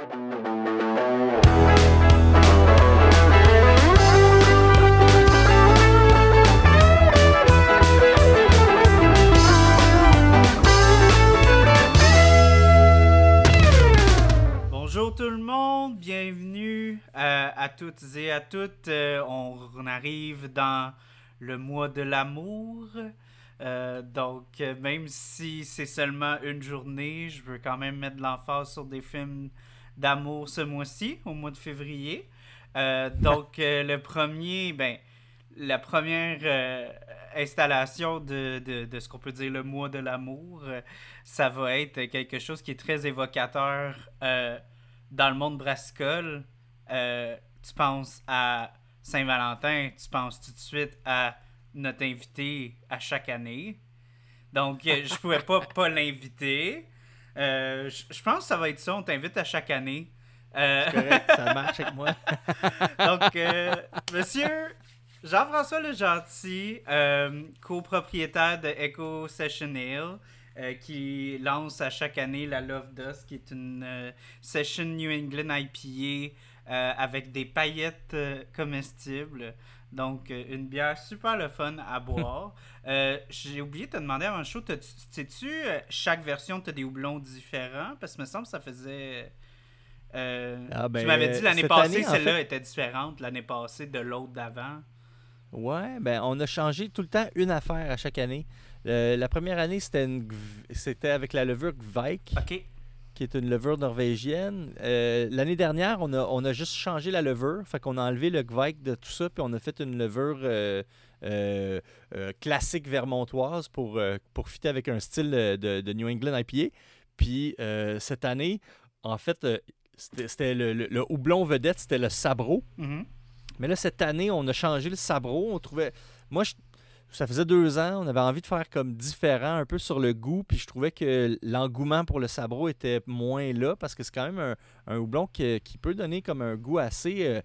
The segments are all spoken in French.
Bonjour tout le monde, bienvenue euh, à toutes et à toutes. Euh, on arrive dans le mois de l'amour. Euh, donc, même si c'est seulement une journée, je veux quand même mettre l'emphase sur des films d'amour ce mois-ci, au mois de février. Euh, donc, euh, le premier, ben, la première euh, installation de, de, de ce qu'on peut dire le mois de l'amour, ça va être quelque chose qui est très évocateur dans le monde brassicole. Tu penses à Saint-Valentin, tu penses tout de suite à notre invité à chaque année. Donc, je pouvais pas pas l'inviter. Euh, je pense que ça va être ça, on t'invite à chaque année. Euh, correct, ça marche avec moi. donc, euh, monsieur Jean-François Le Gentil, euh, copropriétaire de Echo Session euh, qui lance à chaque année la Love Dust, qui est une session New England IPA avec des paillettes comestibles. Donc, euh, une bière super le fun à boire. Euh, J'ai oublié de te demander avant le show, sais-tu, euh, chaque version, tu as des houblons différents? Parce que me semble que ça faisait... euh, Ah, ben, tu m'avais dit l'année passée, celle-là fait- était différente, l'année passée de l'autre d'avant. Ouais, ben on a changé tout le temps une affaire à chaque année. Euh, la première année, c'était une c'était avec la levure Gvike, Ok. Qui est une levure norvégienne. Euh, L'année dernière, on a, on a juste changé la levure. Fait qu'on a enlevé le Gvike de tout ça, puis on a fait une levure euh, euh, classique vermontoise pour, pour fitter avec un style de, New England IPA. Puis cette année, en fait, c'était le, le- le houblon vedette, c'était le sabro. Mhm. Mais là, cette année, on a changé le sabro. On trouvait. Moi, je- ça faisait deux ans. On avait envie de faire comme différent un peu sur le goût. Puis je trouvais que l'engouement pour le sabro était moins là parce que c'est quand même un, un houblon qui, qui peut donner comme un goût assez euh,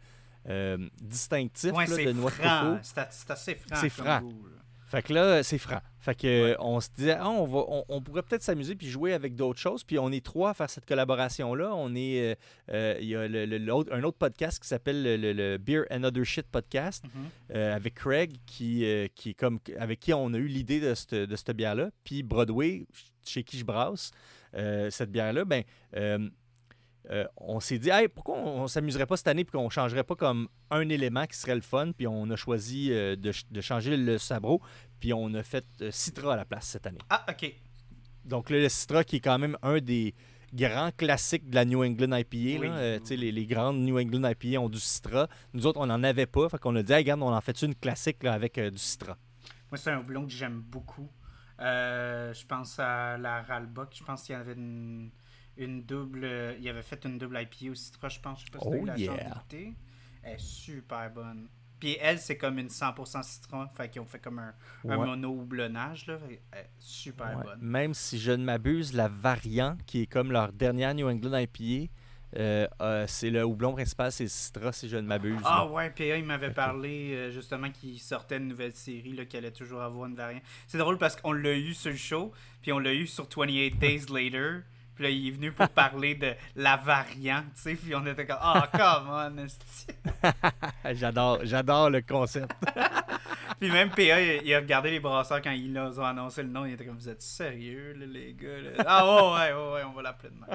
euh, distinctif Ouais, là, c'est de noix de coco. C'est assez franc. C'est franc. goût. Fait que là, c'est franc. Fait que Ouais. on se disait, ah, on, va, on, on pourrait peut-être s'amuser puis jouer avec d'autres choses. Puis on est trois à faire cette collaboration-là. On est, euh, euh, il y a le- le- l'autre- un autre podcast qui s'appelle le, le- le Beer and Other Shit podcast Mhm. euh, avec Craig qui, euh, qui est comme avec qui on a eu l'idée de cette, de cette bière-là. Puis Broadway, chez qui je brasse cette bière-là, ben euh, on s'est dit, hey, pourquoi on, on s'amuserait pas cette année puis qu'on changerait pas comme un élément qui serait le fun. Puis on a choisi euh, de, ch- de changer le sabro. Puis on a fait euh, Citra à la place cette année. Ah, ok. Donc là, le Citra qui est quand même un des grands classiques de la New England IPA. Oui. là. Les, les grandes New England IPA ont du Citra. Nous autres, on n'en avait pas. Fait qu'on a dit, hey, regarde, on en fait une classique là, avec du Citra. Moi, c'est un houblon que j'aime beaucoup. Je pense à la Ralbock. Je pense qu'il y avait une, une double. euh, Il avait fait une double IPA au Citra, je pense. Je sais pas si Oh la chance yeah. goûter. Elle est super bonne. Puis elle, c'est comme une 100% citron. Fait qu'ils ont fait comme un, un mono-houblonnage. Là. Fait- Elle est super Ouais. bonne. Même si je ne m'abuse, la variante qui est comme leur dernière New England IPA, euh, euh, c'est le houblon principal, c'est Citra, si je ne m'abuse. Ah là. ouais, PA, il m'avait parlé euh, justement qu'il sortait une nouvelle série, qu'il allait toujours avoir une variante. C'est drôle parce qu'on l'a eu sur le show, puis on l'a eu sur 28 Days Later. Puis là, il est venu pour parler de la variante, tu sais, puis on était comme, ah, come on, j'adore, j'adore le concept. Puis même PA, il, a regardé les brasseurs quand ils ont annoncé le nom, il était comme, vous êtes sérieux, là, les gars? là? Ah ouais, ouais, ouais, ouais, on va l'appeler de même.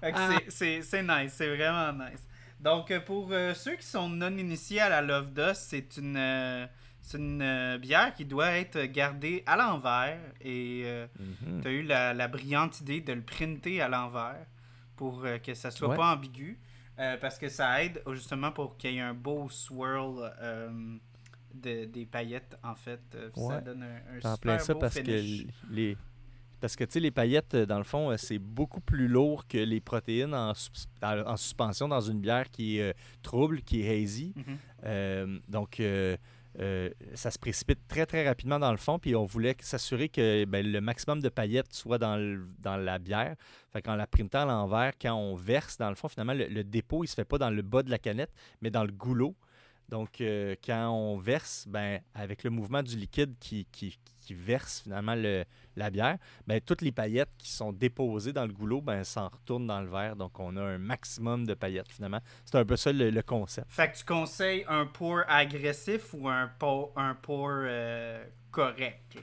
Fait que c'est- c'est- c'est nice, c'est vraiment nice. Donc, euh, pour euh, ceux qui sont non initiés à la Love Dust, c'est une, euh, c'est une euh, bière qui doit être gardée à l'envers. Et Mhm. tu as eu la, la brillante idée de le printer à l'envers pour euh, que ça soit Ouais. pas ambigu. euh, parce que ça aide euh, justement pour qu'il y ait un beau swirl euh, de, des paillettes, en fait. Euh, puis Ça Ouais. donne un, super plein ça beau parce finish. que les parce que tu sais les paillettes euh, dans le fond euh, c'est beaucoup plus lourd que les protéines en, en- en suspension dans une bière qui est euh, trouble, qui est hazy. Mhm. Euh, donc euh, ça se précipite très très rapidement dans le fond puis on voulait s'assurer que ben, le maximum de paillettes soit dans, dans la bière. Fait la printant à l'envers, quand on verse dans le fond, finalement le, le dépôt il se fait pas dans le bas de la canette, mais dans le goulot. Donc, euh, quand on verse, ben, avec le mouvement du liquide qui, verse finalement le, la bière, ben, toutes les paillettes qui sont déposées dans le goulot, ben, s'en retournent dans le verre. Donc, on a un maximum de paillettes finalement. C'est un peu ça le, le concept. Fait que tu conseilles un pour agressif ou un pour, euh, correct?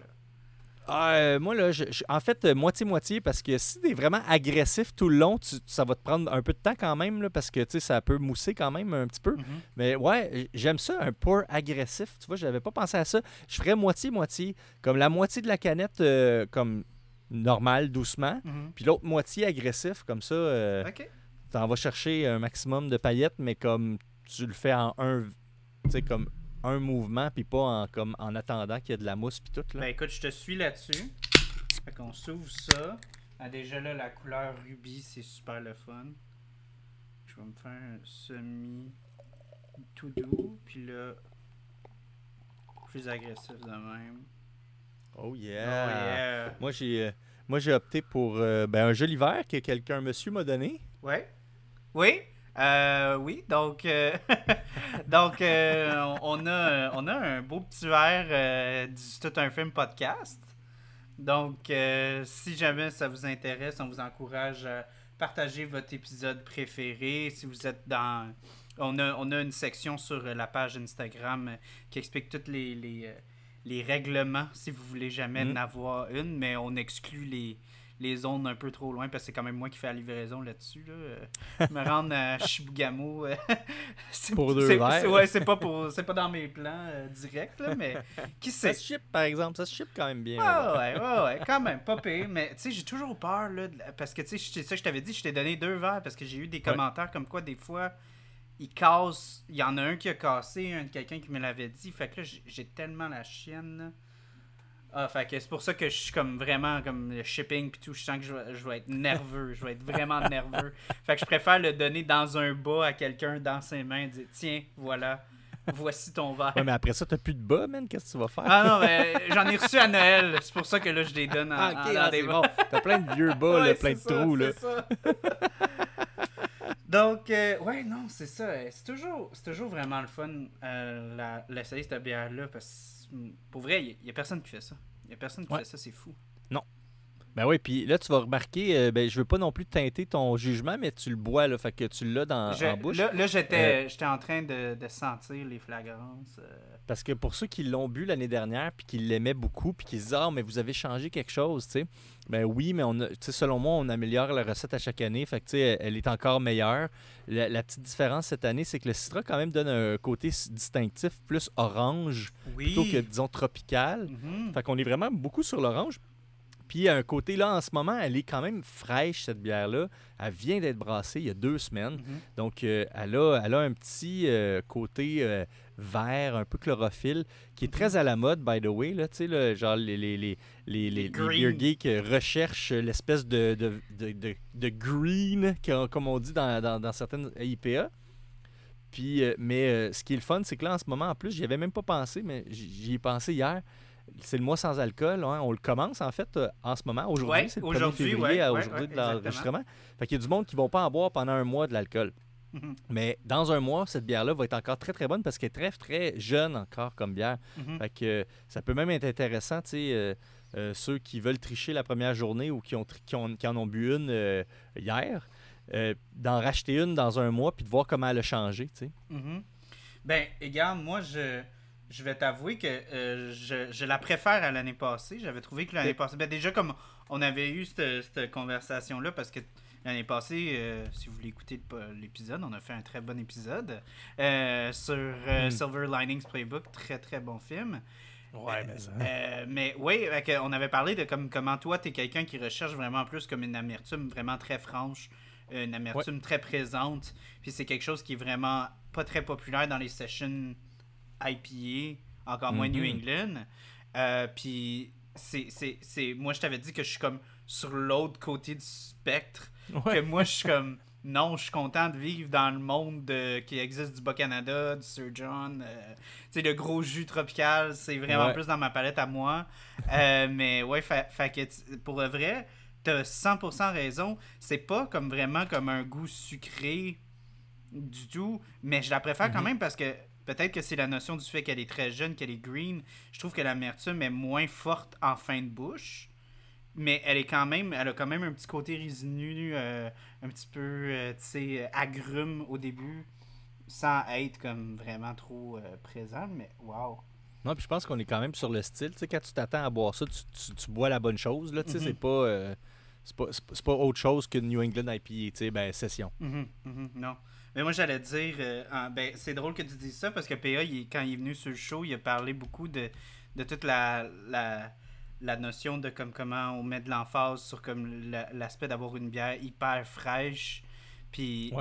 Ah, euh, moi, là, je- je- en fait, euh, moitié-moitié, parce que si t'es vraiment agressif tout le long, tu- ça va te prendre un peu de temps quand même, là, parce que, tu sais, ça peut mousser quand même un petit peu. Mhm. Mais ouais, j'aime ça, un pour agressif. Tu vois, j'avais pas pensé à ça. Je ferais moitié-moitié. Comme la moitié de la canette, euh, comme normal, doucement. Mhm. Puis l'autre moitié agressif, comme ça, euh, Ok. t'en vas chercher un maximum de paillettes, mais comme tu le fais en un, tu sais, comme un mouvement, puis pas en, comme, en attendant qu'il y ait de la mousse, puis tout. Là. Ben écoute, je te suis là-dessus. Fait qu'on s'ouvre ça. Ah, déjà là, la couleur rubis, c'est super le fun. Je vais me faire un semi tout doux. Puis là, plus agressif de même. Oh Oh yeah! yeah! Moi, j'ai euh, moi j'ai opté pour euh, ben, un joli verre que quelqu'un, monsieur, m'a donné. Ouais. Oui? Euh, oui, donc, euh, donc euh, on, a, on a un beau petit verre euh, du tout un film podcast. Donc, si jamais ça vous intéresse, on vous encourage à partager votre épisode préféré. Si vous êtes dans... On a, on a une section sur la page Instagram qui explique tous les, les, les règlements, si vous voulez jamais Mhm. en avoir une, mais on exclut les, les zones un peu trop loin parce que c'est quand même moi qui fais la livraison là-dessus. Là. Euh, Me rendre à Shibugamo, euh, c'est- Pour deux c'est- verres. c'est- Ouais, c'est pas, pour- c'est pas dans mes plans euh, directs, là, mais qui Ça sait? se ship, par exemple. Ça se ship quand même bien. Ah ouais, ouais, ouais, quand même, pas pire. Mais tu sais, j'ai toujours peur, là, parce que tu sais, c'est ça que je t'avais dit, je t'ai donné deux verres parce que j'ai eu des commentaires comme quoi des fois, ils cassent. Il y en a un qui a cassé, un de quelqu'un qui me l'avait dit. Fait que là, j'ai- j'ai tellement la chienne. Ah, fait que c'est pour ça que je suis comme vraiment comme le shipping puis tout. Je sens que je vais, je vais être nerveux. je vais être vraiment nerveux. Fait que je préfère le donner dans un bas à quelqu'un dans ses mains. Dire tiens, voilà, voici ton verre. Ouais, mais après ça, t'as plus de bas, man. Qu'est-ce que tu vas faire? Ah non, mais j'en ai reçu à Noël. C'est pour ça que là, je les donne en, Ah, en- ah, des c'est bas. bon. T'as plein de vieux bas, là, plein de ça, trous. Là. ça. Donc, euh, ouais, non, c'est ça. euh, C'est toujours, c'est toujours vraiment le fun, euh, la- l'essayer cette bière-là, parce que, mm, pour vrai, il n'y a, personne qui fait ça. Il y a personne qui Ouais. fait ça, c'est fou. Ben oui, puis là, tu vas remarquer, euh, ben, je veux pas non plus teinter ton jugement, mais tu le bois, là, fait que tu l'as dans, Je- en bouche. là, là, j'étais j'étais en train de, de sentir les flagrances. euh. Parce que pour ceux qui l'ont bu l'année dernière, puis qui l'aimaient beaucoup, puis qui se disent Ah, mais vous avez changé quelque chose, tu sais. Ben oui, mais on a, selon moi, on améliore la recette à chaque année, fait que tu sais, elle est encore meilleure. La, la petite différence cette année, c'est que le citra, quand même, donne un côté distinctif plus orange Oui. plutôt que, disons, tropical. Mhm. Fait qu'on est vraiment beaucoup sur l'orange. Puis un côté là, en ce moment, elle est quand même fraîche, cette bière-là. Elle vient d'être brassée il y a deux semaines. Mhm. Donc, euh, elle, a, elle a un petit euh, côté euh, vert, un peu chlorophylle, qui est très à la mode, by the way. Là, genre, les, les, les, les, les- beer geeks recherchent l'espèce de, de, de, de- de green, comme on dit dans, dans, dans certaines IPA. Puis, euh, mais euh, ce qui est le fun, c'est que là, en ce moment, en plus, j'y avais même pas pensé, mais j'y ai pensé hier. C'est le mois sans alcool. hein. On le commence, en fait, euh, en ce moment. Aujourd'hui, Ouais, c'est le 1er aujourd'hui, février ouais, à aujourd'hui ouais, de l'enregistrement. Fait qu'il y a du monde qui ne vont pas en boire pendant un mois de l'alcool. Mhm. Mais dans un mois, cette bière-là va être encore très très bonne parce qu'elle est très très jeune encore comme bière. Mhm. Fait que euh, ça peut même être intéressant, tu sais, euh, euh, ceux qui veulent tricher la première journée ou qui, ont, qui, ont- qui en ont bu une euh, hier, d'en racheter une dans un mois puis de voir comment elle a changé, tu sais. Mhm. Ben, regarde, moi, je, je vais t'avouer que je, je la préfère à l'année passée. J'avais trouvé que l'année passée, ben déjà comme on avait eu cette, cette conversation-là, parce que l'année passée, euh, si vous voulez écouter l'épisode, on a fait un très bon épisode euh, sur euh, Hmm. Silver Linings Playbook, très très bon film. Ouais, mais Euh, mais oui, on avait parlé de comme, comment toi, tu es quelqu'un qui recherche vraiment plus comme une amertume vraiment très franche, une amertume très présente. Puis c'est quelque chose qui est vraiment pas très populaire dans les sessions IPA, encore moins New Mhm. England. Euh, puis c'est- moi, je t'avais dit que je suis comme sur l'autre côté du spectre. Que moi, je suis comme. Non, je suis content de vivre dans le monde de- qui existe du Bas-Canada, du Sir John. euh, tu sais, le gros jus tropical, c'est vraiment Ouais. plus dans ma palette à moi. Euh, mais ouais, fait, fait que pour le vrai, t'as 100% raison. C'est pas comme vraiment comme un goût sucré du tout, mais je la préfère quand Mhm. même parce que peut-être que c'est la notion du fait qu'elle est très jeune, qu'elle est green. Je trouve que l'amertume est moins forte en fin de bouche. Mais elle est quand même, elle a quand même un petit côté résineux, euh, un petit peu, euh, tu sais, agrume au début, sans être comme vraiment trop euh, présent, mais wow. Non, puis je pense qu'on est quand même sur le style. Tu sais, quand tu t'attends à boire ça, tu, tu, bois la bonne chose. Là, tu sais, c'est pas, c'est pas, pas, autre chose que New England IPA, tu sais, ben, session. Mm non. Mais moi, j'allais dire, ben, c'est drôle que tu dises ça parce que PA, quand il est venu sur le show, il a parlé beaucoup de, de toute la, la la notion de comme comment on met de l'emphase sur comme l'aspect d'avoir une bière hyper fraîche puis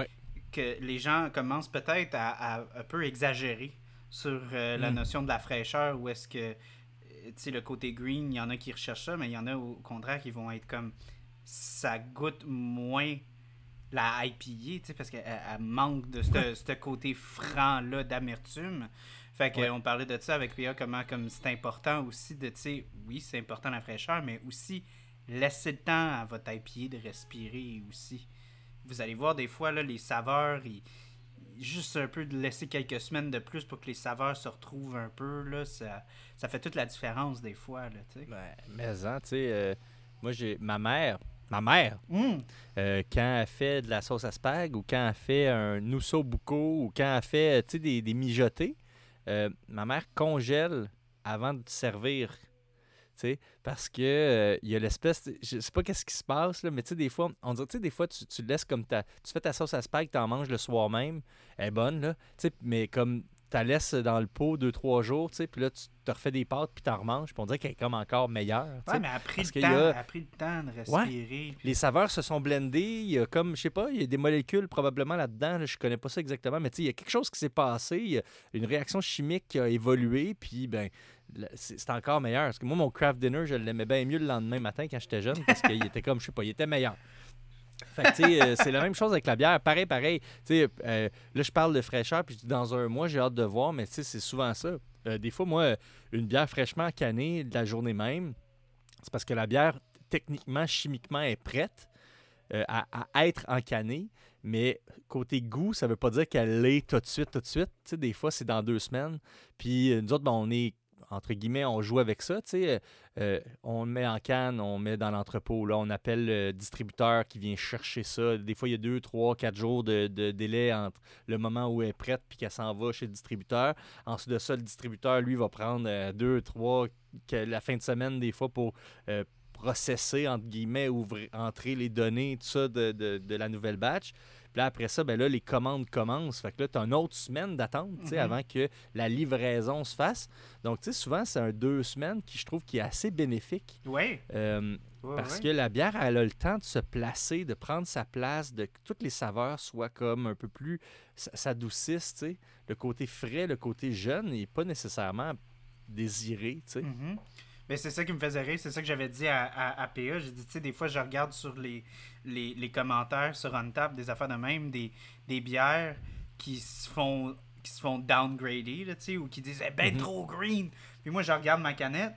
que les gens commencent peut-être à, un peu exagérer sur euh, la hmm. notion de la fraîcheur ou est-ce que tu sais le côté green il y en a qui recherchent ça mais il y en a au contraire qui vont être comme ça goûte moins la IPA, tu sais, parce qu'elle manque de ce côté franc-là d'amertume. Fait qu'on parlait de ça avec Pia, comment comme c'est important aussi de, tu sais, oui, c'est important la fraîcheur, mais aussi laisser le temps à votre IPA de respirer aussi. Vous allez voir des fois, là, les saveurs, juste un peu de laisser quelques semaines de plus pour que les saveurs se retrouvent un peu, là, ça, ça fait toute la différence des fois, là, tu sais. Ben, mais, hein, tu sais, euh, moi, j'ai ma mère, ma mère, mmh. euh, quand elle fait de la sauce à spag ou quand elle fait un nousso bucco ou quand elle fait, tu sais, des, des mijotés, euh, ma mère congèle avant de servir. Parce que euh, il y a l'espèce. Je sais pas qu'est-ce qui se passe, là, mais tu sais, des fois, on dirait, tu sais, des fois, tu, tu laisses comme ta. Tu fais ta sauce à spag, tu en manges le soir même. Elle est bonne, là. mais comme tu laisses dans le pot deux, trois jours, tu sais, puis là, tu te refais des pâtes, puis tu en remanges, puis on dirait qu'elle est comme encore meilleure. Ouais, mais après le, temps, le temps de respirer. Les saveurs se sont blendées, il y a comme, je sais pas, il y a des molécules probablement là-dedans, je connais pas ça exactement, mais tu sais, il y a quelque chose qui s'est passé, il y a une réaction chimique qui a évolué, puis ben, c'est encore meilleur. Parce que moi, mon craft dinner, je l'aimais bien mieux le lendemain matin quand j'étais jeune, parce qu'il était comme, je sais pas, il était meilleur. Euh, c'est la même chose avec la bière. Pareil, pareil. Euh, là, je parle de fraîcheur, puis dans un mois, j'ai hâte de voir, mais c'est souvent ça. Euh, des fois, moi, une bière fraîchement canée de la journée même, c'est parce que la bière, techniquement, chimiquement, est prête à, être encanée. Mais côté goût, ça veut pas dire qu'elle l'est tout de suite, tout de suite. des fois, c'est dans deux semaines. Puis nous autres, ben, on est entre guillemets, on joue avec ça. Euh, euh, on le met en canne, on met dans l'entrepôt. Là, on appelle le distributeur qui vient chercher ça. Des fois, il y a deux, trois, quatre jours de, délai entre le moment où elle est prête puis qu'elle s'en va chez le distributeur. Ensuite de ça, le distributeur, lui, va prendre euh, deux, trois, la fin de semaine, des fois, pour processer, entre guillemets, ouvrir, entrer les données, tout ça de la nouvelle batch. Là, après ça, ben là, les commandes commencent. Fait que là, tu as une autre semaine d'attente mm avant que la livraison se fasse. Donc, tu sais, souvent, c'est un deux semaines qui, je trouve, qui est assez bénéfique. Oui. Euh, parce que la bière, elle a le temps de se placer, de prendre sa place, de que toutes les saveurs soient comme un peu plus. s'adoucissent, tu sais. Le côté frais, le côté jeune n'est pas nécessairement désiré, tu sais. Mm-hmm. Mais c'est ça qui me faisait rire, c'est ça que j'avais dit à, à, PA. J'ai dit, tu sais, des fois, je regarde sur les, les, les commentaires sur Untap, des affaires de même, des, des bières qui se font qui se font downgrader, là, ou qui disent eh ben mhm. trop green. Puis moi, je regarde ma canette,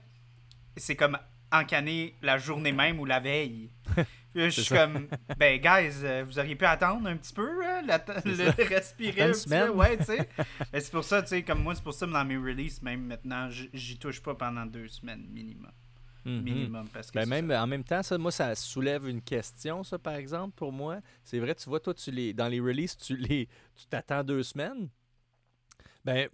c'est comme encanner la journée même ou la veille. je suis comme, ben, guys, euh, vous auriez pu attendre un petit peu, hein, le, respirer un petit peu. Ouais, tu sais. c'est pour ça, tu sais, comme moi, c'est pour ça, dans mes releases, même maintenant, j'y touche pas pendant deux semaines minimum. Mhm. Minimum. Parce que ben même, en même temps, ça, moi, ça soulève une question, ça, par exemple, pour moi. C'est vrai, tu vois, toi, tu les, dans les releases, tu les tu t'attends deux semaines. Ben,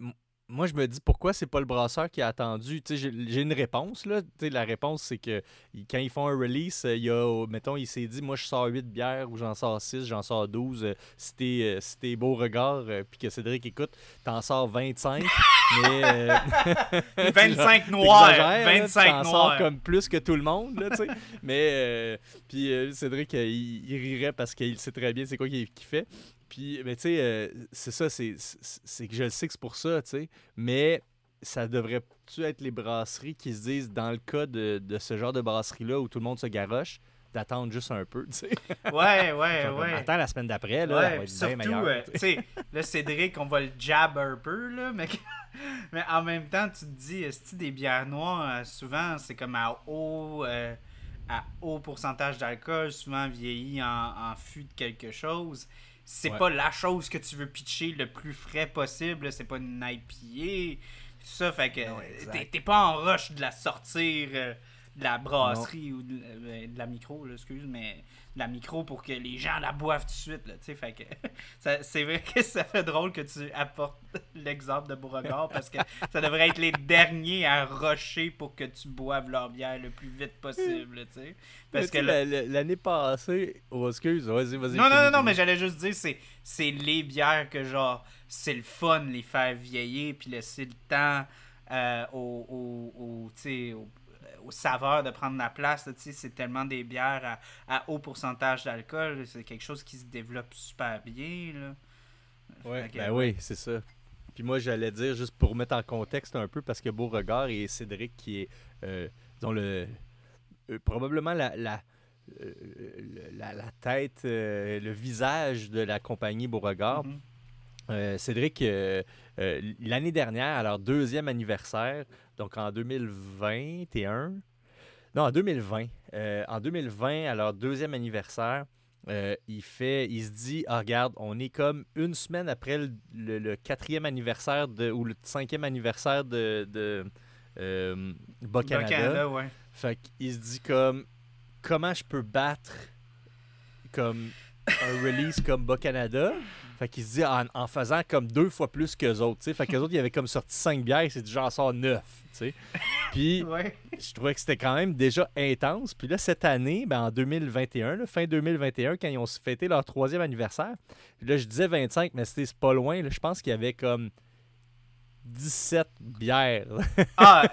moi, je me dis pourquoi c'est pas le brasseur qui a attendu? J'ai une réponse. Là. la réponse, c'est que quand ils font un release, il y a, mettons, il s'est dit moi, je sors 8 bières ou j'en sors 6, j'en sors 12. Euh, si t'es euh, beau regard, euh, puis que Cédric écoute, t'en sors 25. mais. 25 noirs. 25 T'en sors comme plus que tout le monde. Là, mais. puis Cédric, il, rirait parce qu'il sait très bien c'est quoi qu'il fait. Puis, mais tu sais, euh, c'est ça, c'est que je le sais que c'est pour ça, tu sais. Mais ça devrait-tu être les brasseries qui se disent, dans le cas de, ce genre de brasserie-là où tout le monde se garoche, d'attendre juste un peu, tu sais? Ouais, ouais, ouais. Attends la semaine d'après, là, ouais, va être surtout, bien euh, tu sais, là, Cédric, on va le jab un peu, là, mais, mais en même temps, tu te dis, est-ce des bières noires, euh, souvent, c'est comme à haut... à haut pourcentage d'alcool, souvent vieilli en, en fût de quelque chose, c'est Ouais. pas la chose que tu veux pitcher le plus frais possible. C'est pas une IPA. Tout ça, fait que t'es- t'es pas en rush de la sortir euh, de la brasserie ou de, euh, de la micro, là, excuse, mais de la micro pour que les gens la boivent tout de suite. Là, fait que ça- c'est vrai que ça fait drôle que tu apportes l'exemple de Beauregard parce que ça devrait être les derniers à rusher pour que tu boives leur bière le plus vite possible. tu sais. Parce que là- la- la- l'année passée, oh, excuse, vas-y, vas-y. non, non, non, non, mais j'allais juste dire, c'est, c'est les bières que, genre, c'est le fun les faire vieillir, puis laisser le temps euh, au, au, au, aux saveurs de prendre la place. c'est tellement des bières à, à haut pourcentage d'alcool. C'est quelque chose qui se développe super bien. Là. Ouais, ben oui, c'est ça. Puis moi, j'allais dire, juste pour mettre en contexte un peu, parce que Beauregard et Cédric, qui est, euh, disons, le, euh, probablement la, la, euh, le- la, la tête, euh, le visage de la compagnie Beauregard. Mhm. Euh, Cédric, euh, euh, l'année dernière, à leur deuxième anniversaire, donc en 2021, non, en 2020, euh, en 2020, à leur deuxième anniversaire, il fait, il se dit, ah, regarde, on est comme une semaine après le, le- le quatrième anniversaire de, ou le cinquième anniversaire de, de euh, Bas Bas Canada. Canada, ouais. Fait qu'il se dit comme comment je peux battre comme un release comme Bas Canada. Fait qu'il se dit en, en faisant comme deux fois plus qu'eux autres. tu sais. Fait qu'eux autres, ils avaient comme sorti cinq bières, s'est dit j'en sors neuf. tu sais. Puis Ouais. je trouvais que c'était quand même déjà intense. Puis là, cette année, ben, en 2021, là, fin 2021, quand ils ont fêté leur troisième anniversaire, là, je disais 25, mais c'était c'est pas loin. là. je pense qu'il y avait comme 17 bières. Ah,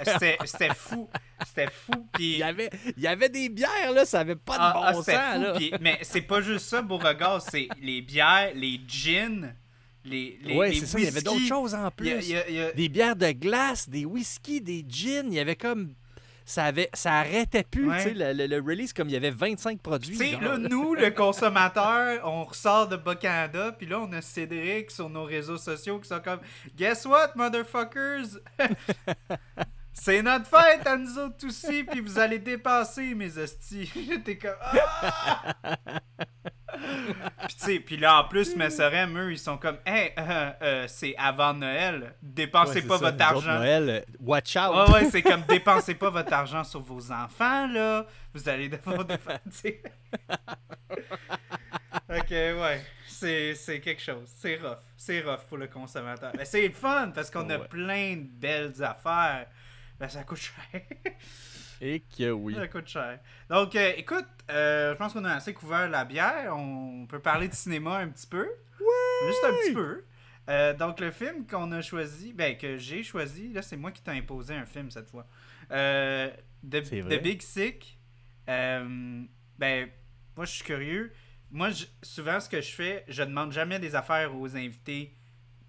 c'était, fou. C'était fou. il, Puis y avait, il y avait des bières, là, ça avait pas de Ah, ah, bon c'était sens. fou, là. mais c'est pas juste ça, Beauregard, c'est les bières, les gins, les, les, ouais, c'est ça, il y avait d'autres choses en Il plus. y a- il y a- il y a- Des bières de glace, des whisky, des gins, il y avait comme... Ça, avait, ça arrêtait plus, Ouais. tu sais, le, le- le release, comme il y avait 25 produits. Tu là, nous, le consommateur, on ressort de Bas-Canada, puis là, on a Cédric sur nos réseaux sociaux qui sont comme Guess what, motherfuckers? C'est notre fête à nous autres aussi, puis vous allez dépasser, mes hosties. J'étais comme Ah! Puis tu sais, puis là, en plus, mes sœurs, eux, ils sont comme Hey, euh, euh, c'est avant Noël, dépensez pas ça, votre argent. Noël, euh, watch out! Ouais, ouais, c'est comme dépensez pas votre argent sur vos enfants, là. Vous allez devoir sais. ok, ouais. C'est, quelque chose. C'est rough. C'est rough pour le consommateur. Mais c'est fun parce qu'on a Ouais. plein de belles affaires. Mais ça coûte cher. Et que oui. ça coûte cher. Donc, euh, écoute, euh, je pense qu'on a assez couvert la bière. On peut parler de cinéma un petit peu. Juste un petit peu. Euh, donc, le film qu'on a choisi, ben, que j'ai choisi, là, c'est moi qui t'ai imposé un film cette fois. Euh, The, The. Big Sick. Ben, moi, je suis curieux. Moi, je- souvent, ce que je fais, je demande jamais des affaires aux invités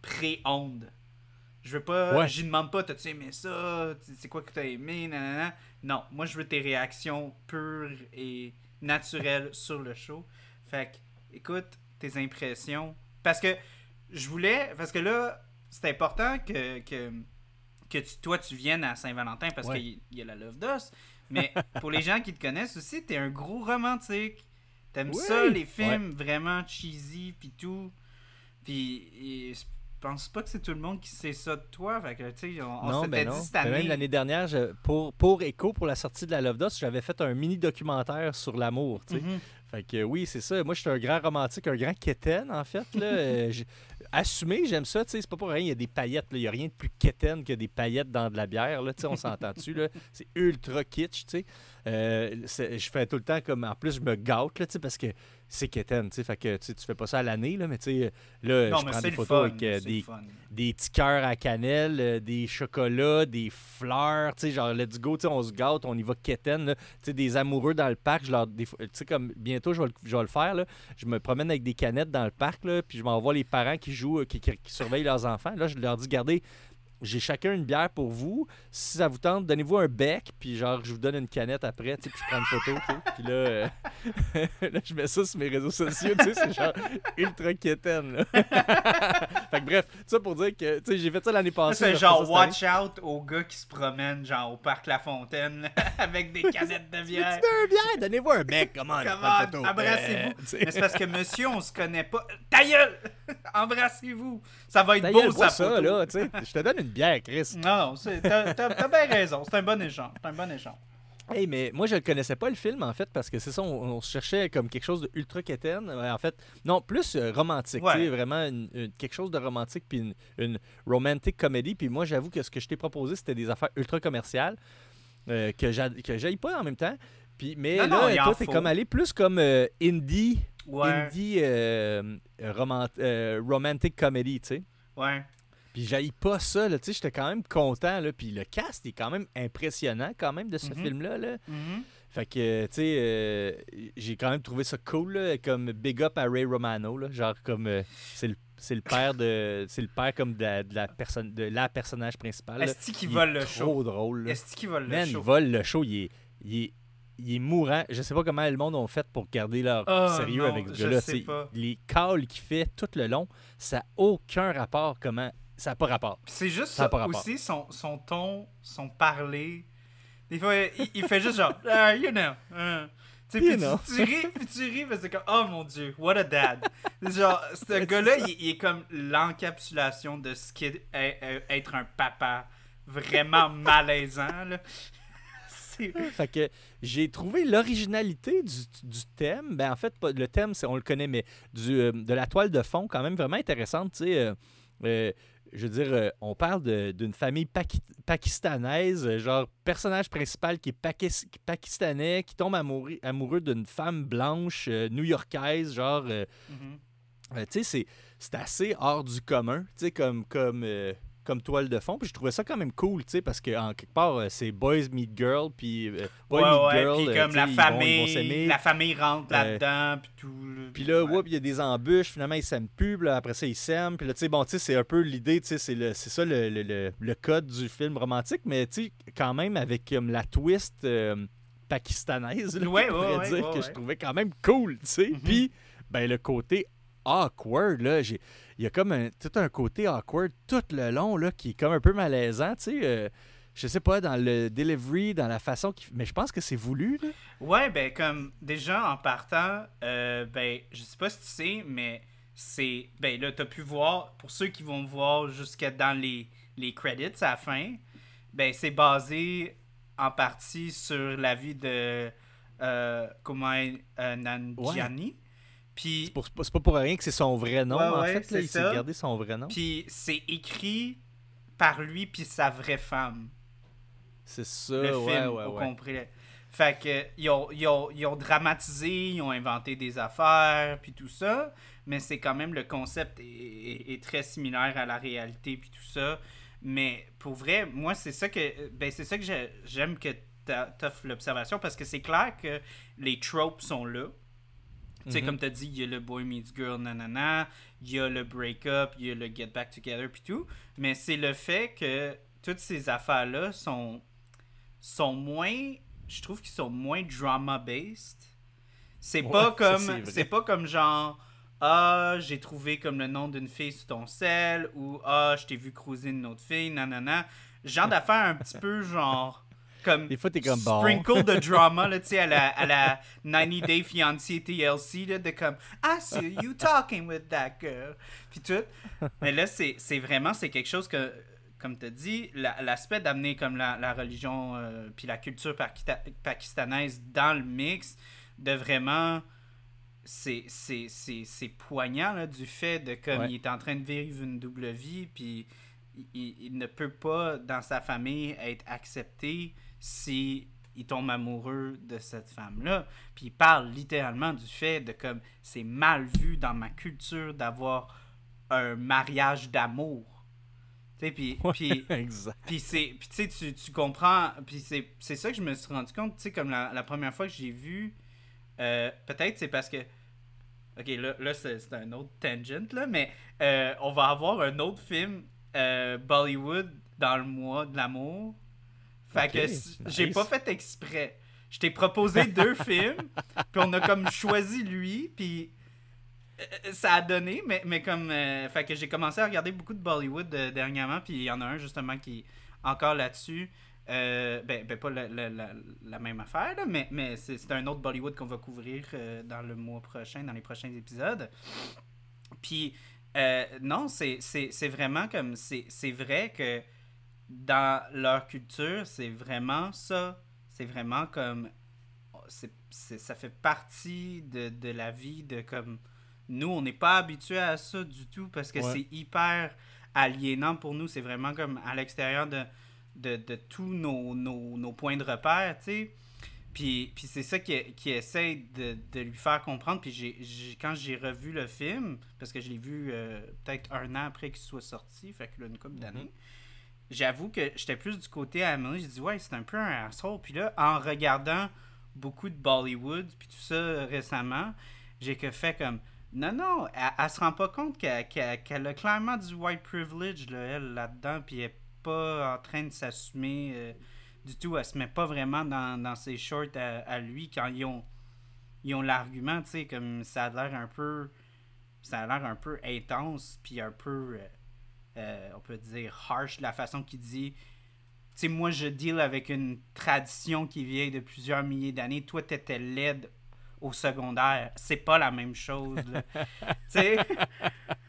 pré-onde. Je veux pas. Ouais. J'y demande pas, t'as-tu aimé ça? C'est quoi que t'as aimé? Nanana. Non, moi, je veux tes réactions pures et naturelles sur le show. Fait que, écoute, tes impressions. Parce que je voulais. Parce que là, c'est important que, que, que tu- toi, tu viennes à Saint-Valentin parce Ouais. qu'il y a la Love d'os. Mais pour les gens qui te connaissent aussi, t'es un gros romantique. T'aimes Oui. ça, les films vraiment cheesy, puis tout. Puis, pense pas que c'est tout le monde qui sait ça de toi. Fait que, tu sais, on, on s'était ben dit cette Ben année. Même l'année dernière, je- pour, pour Echo, pour la sortie de la Love Dust, j'avais fait un mini documentaire sur l'amour. tu sais. Mhm. Fait que oui, c'est ça. Moi, je suis un grand romantique, un grand quétaine, en fait. Là. Euh, assumé, j'aime ça. C'est pas pour rien, il y a des paillettes. là. Il n'y a rien de plus quétaine que des paillettes dans de la bière. Là. On s'entend dessus. C'est ultra kitsch. Euh, je fais tout le temps comme. En plus, je me gâte là, parce que c'est quétaine. tu sais. Fait que tu fais pas ça à l'année, là, mais tu sais, là, Non, je prends des photos fun. avec euh, des des petits cœurs à cannelle, euh, des chocolats, des fleurs, tu sais, genre let's go, tu sais, on se gâte, on y va quétaine, tu sais, des amoureux dans le parc, je leur, tu sais, comme bientôt je vais, le, je vais le faire, là, je me promène avec des canettes dans le parc, là, puis je m'envoie les parents qui jouent, euh, qui, qui- qui surveillent leurs enfants, là, je leur dis, regardez, j'ai chacun une bière pour vous. Si ça vous tente, donnez-vous un bec, puis genre, je vous donne une canette après, tu sais, puis je prends une photo, tu sais. Puis là, euh, là, je mets ça sur mes réseaux sociaux, tu sais, c'est genre ultra quétaine, là. fait que bref, ça pour dire que, tu sais, j'ai fait ça l'année passée. C'est genre ça, watch out aux gars qui se promènent genre au parc La Fontaine avec des canettes de bière. Tu une bière? Donnez-vous un bec, comment? Come on, embrassez-vous. Mais c'est parce que monsieur, on se connaît pas. Ta gueule! Embrassez-vous! Ça va être Ta beau, gueule, ça. bois ça, là, tu sais. Je te donne une bière, Chris. Non, c'est- t'as t'as- t'as bien raison. C'est un bon échange. C'est un bon échange. Hey, mais moi, je le connaissais pas, le film, en fait, parce que c'est ça, on, on se cherchait comme quelque chose de ultra quétaine. En fait, non, plus euh, romantique, Ouais. tu sais, vraiment une- une- quelque chose de romantique, puis une, une romantic comedy. Puis moi, j'avoue que ce que je t'ai proposé, c'était des affaires ultra commerciales euh, que j'a- que j'aille pas en même temps. Puis, mais Non, non, là, en toi, t'es comme allé plus comme euh, indie, Ouais. indie euh, romant- euh, romantic comedy, tu sais. Ouais. Puis j'haïs pas ça, là, tu sais, j'étais quand même content, là. Puis le cast est quand même impressionnant, quand même, de ce Mhm. film-là, là. Mhm. Fait que, tu sais, euh, j'ai quand même trouvé ça cool, là, comme big up à Ray Romano, là, genre comme euh, c'est le c'est le père de c'est le père comme de la, de la personne de la personnage principale. Est-ce qu'il vole le trop show? drôle. là. Est-ce qu'il vole le Man, il show? vole le show, il est, il est, il est mourant. Je sais pas comment le monde ont fait pour garder leur Ah, sérieux non, avec ce gars-là. Les calls qu'il fait tout le long, ça n'a aucun rapport comment ça n'a pas rapport. C'est juste Ça pas aussi son, son ton, son parler. Des fois, il, il fait juste genre, Ah, you know. hein. Tu puis tu, tu ris, puis tu ris, mais c'est comme, oh mon dieu, what a dad. genre, ce gars-là, il, il est comme l'encapsulation de ce qu'est est- est- être un papa vraiment malaisant, là. Fait que j'ai trouvé l'originalité du, du thème. Ben en fait, le thème, on le connaît, mais du, euh, de la toile de fond, quand même vraiment intéressante. Tu sais, euh, euh, je veux dire, euh, on parle d'une famille paki- pakistanaise, euh, genre personnage principal qui est pakis- pakistanais, qui tombe amoureux, amoureux d'une femme blanche euh, new-yorkaise, genre. euh, euh, tu sais, c'est, c'est assez hors du commun, tu sais, comme, comme, comme toile de fond. Puis je trouvais ça quand même cool, tu sais, parce que en quelque part, euh, c'est boys meet girl, puis euh, boy Ouais, meet ouais, girl. puis euh, comme la vont- vont famille, la famille rentre Euh, là-dedans, puis tout. là, Puis là, ouais. il y a des embûches. Finalement, ils s'aiment plus. là, après ça, ils s'aiment. Puis là, tu sais, bon, tu sais, c'est un peu l'idée, tu sais, c'est, ça le, le- le- le code du film romantique. Mais tu sais, quand même, avec comme la twist euh, pakistanaise, là, Ouais, dire, que je trouvais quand même cool, tu sais. Mhm. Puis, ben, le côté awkward, là, j'ai... Il y a comme un, tout un côté awkward tout le long, là, qui est comme un peu malaisant, tu sais. euh, je sais pas, dans le delivery, dans la façon qu'il... Mais je pense que c'est voulu, là. Ouais, ben comme déjà en partant, euh, ben je sais pas si tu sais, mais c'est ben là t'as pu voir pour ceux qui vont voir jusqu'à dans les les credits à la fin, ben c'est basé en partie sur la vie de euh, Kumail euh, Nanjiani. Puis C'est, pas pour rien que c'est son vrai nom, Ouais, en ouais, fait. Là, il s'est gardé son vrai nom. puis c'est écrit par lui puis sa vraie femme. C'est ça, le ouais, film ouais, au ouais. complet. Fait que ils ont, ils, ont, ils ont dramatisé, ils ont inventé des affaires, puis tout ça, mais c'est quand même le concept est, est- est très similaire à la réalité, puis tout ça. Mais pour vrai, moi c'est ça que ben c'est ça que j'ai- j'aime que t'offres l'observation parce que c'est clair que les tropes sont là. Tu sais, Mhm. comme tu as dit, il y a le boy meets girl, nanana, il y a le break-up, il y a le get back together, puis tout. Mais c'est le fait que toutes ces affaires-là sont, sont moins. Je trouve qu'ils sont moins drama-based. C'est Ouais, pas comme. C'est pas comme genre. Ah, j'ai trouvé comme le nom d'une fille sur ton sel, ou Ah, je t'ai vu cruiser une autre fille, nanana. Genre d'affaires un petit peu genre. Comme Des fois, t'es comme bon. sprinkle de drama, là, tu sais, à la, à la 90 Day Fiancé TLC, là, de comme, I see you talking with that girl. Puis tout. Mais là, c'est c'est vraiment, c'est quelque chose que, comme tu dit, la- l'aspect d'amener comme la, la religion euh, puis la culture pakita- pakistanaise dans le mix, de vraiment. C'est c'est- c'est- c'est poignant là, du fait de comme Ouais. il est en train de vivre une double vie, puis il ne peut pas, dans sa famille, être accepté si il tombe amoureux de cette femme-là. Puis il parle littéralement du fait de comme c'est mal vu dans ma culture d'avoir un mariage d'amour. Tu sais, puis, Ouais, puis, puis c'est puis tu sais tu, comprends puis c'est c'est ça que je me suis rendu compte tu sais comme la, la première fois que j'ai vu euh, peut-être c'est parce que ok là, là c'est c'est un autre tangent là mais euh, on va avoir un autre film euh, Bollywood dans le mois de l'amour. Fait que j'ai nice. pas fait exprès. Je t'ai proposé deux films, puis on a comme choisi lui, puis euh, ça a donné, mais, mais comme. euh, fait que j'ai commencé à regarder beaucoup de Bollywood euh, dernièrement, puis il y en a un justement qui est encore là-dessus. Euh, ben, ben, pas la, la- la- la même affaire, là, mais, mais c'est un autre Bollywood qu'on va couvrir euh, dans le mois prochain, dans les prochains épisodes. Puis, euh, non, c'est vraiment comme. C'est c'est vrai que dans leur culture, c'est vraiment ça. C'est vraiment comme. ça fait partie de, de la vie de comme. Nous, on n'est pas habitués à ça du tout parce que Ouais. c'est hyper aliénant pour nous. C'est vraiment comme à l'extérieur de, de, de tous nos, nos, nos points de repère, tu sais. Puis, puis c'est ça qui, qui essaie de, de lui faire comprendre. Puis quand j'ai revu le film, parce que je l'ai vu euh, peut-être un an après qu'il soit sorti, fait que là, une couple d'années, j'avoue que j'étais plus du côté à Emily. J'ai dit, ouais, c'est un peu un asshole. Puis là, en regardant beaucoup de Bollywood, puis tout ça récemment, j'ai que fait comme, non, non, elle, elle se rend pas compte qu'elle, a clairement du white privilege, là, elle, là-dedans, puis elle est pas en train de s'assumer euh, du tout. Elle se met pas vraiment dans, ses shorts à, à lui quand ils ont, ils ont l'argument, tu sais, comme ça a l'air un peu. Ça a l'air un peu intense, puis un peu. euh, euh, on peut dire harsh, la façon qu'il dit. Tu sais, moi, je deal avec une tradition qui vient de plusieurs milliers d'années. Toi, t'étais laide au secondaire. C'est pas la même chose, sais?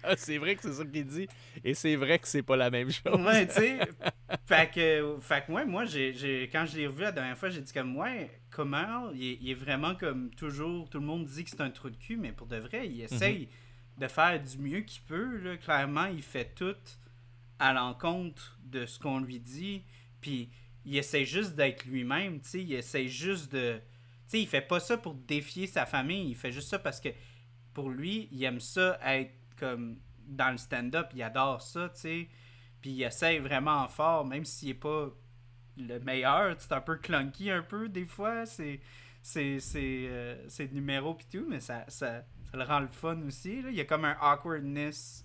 Ah, c'est vrai que c'est ça qu'il dit. Et c'est vrai que c'est pas la même chose. Ouais, tu sais. fait que, fait que ouais, moi, j'ai, quand je l'ai revu la dernière fois, j'ai dit comme, ouais, comment? Il, est- il est vraiment comme toujours, tout le monde dit que c'est un trou de cul, mais pour de vrai, il essaye de faire du mieux qu'il peut. Clairement, il fait tout à l'encontre de ce qu'on lui dit. Puis il essaie juste d'être lui-même, tu sais. Il essaie juste de. Tu sais, il fait pas ça pour défier sa famille. Il fait juste ça parce que pour lui, il aime ça être comme dans le stand-up. Il adore ça, tu sais. Puis il essaie vraiment fort, même s'il est pas le meilleur. C'est un peu clunky un peu des fois. C'est c'est c'est euh, numéro puis tout, mais ça, ça, ça le rend le fun aussi. Là. Il y a comme un awkwardness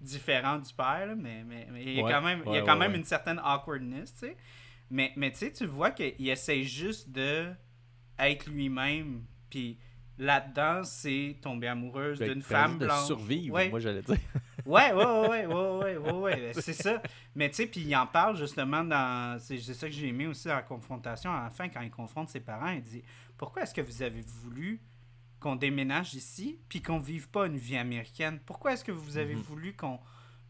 différent du père, là, mais, mais, mais il y a Ouais, quand même, il y a ouais, quand ouais, même ouais. une certaine awkwardness, tu sais. Mais, mais tu sais, tu vois qu'il essaie juste de être lui-même. Puis là-dedans, c'est tomber amoureuse Ben, d'une ben, femme de blanche. survivre, Ouais. moi j'allais dire. Ouais, ouais, ouais, ouais, ouais, ouais, ouais, c'est ça. Mais tu sais, puis il en parle justement dans. C'est c'est ça que j'ai aimé aussi dans la confrontation. À la fin, quand il confronte ses parents, il dit Pourquoi est-ce que vous avez voulu qu'on déménage ici puis qu'on vive pas une vie américaine Pourquoi est-ce que vous avez Mhm. voulu qu'on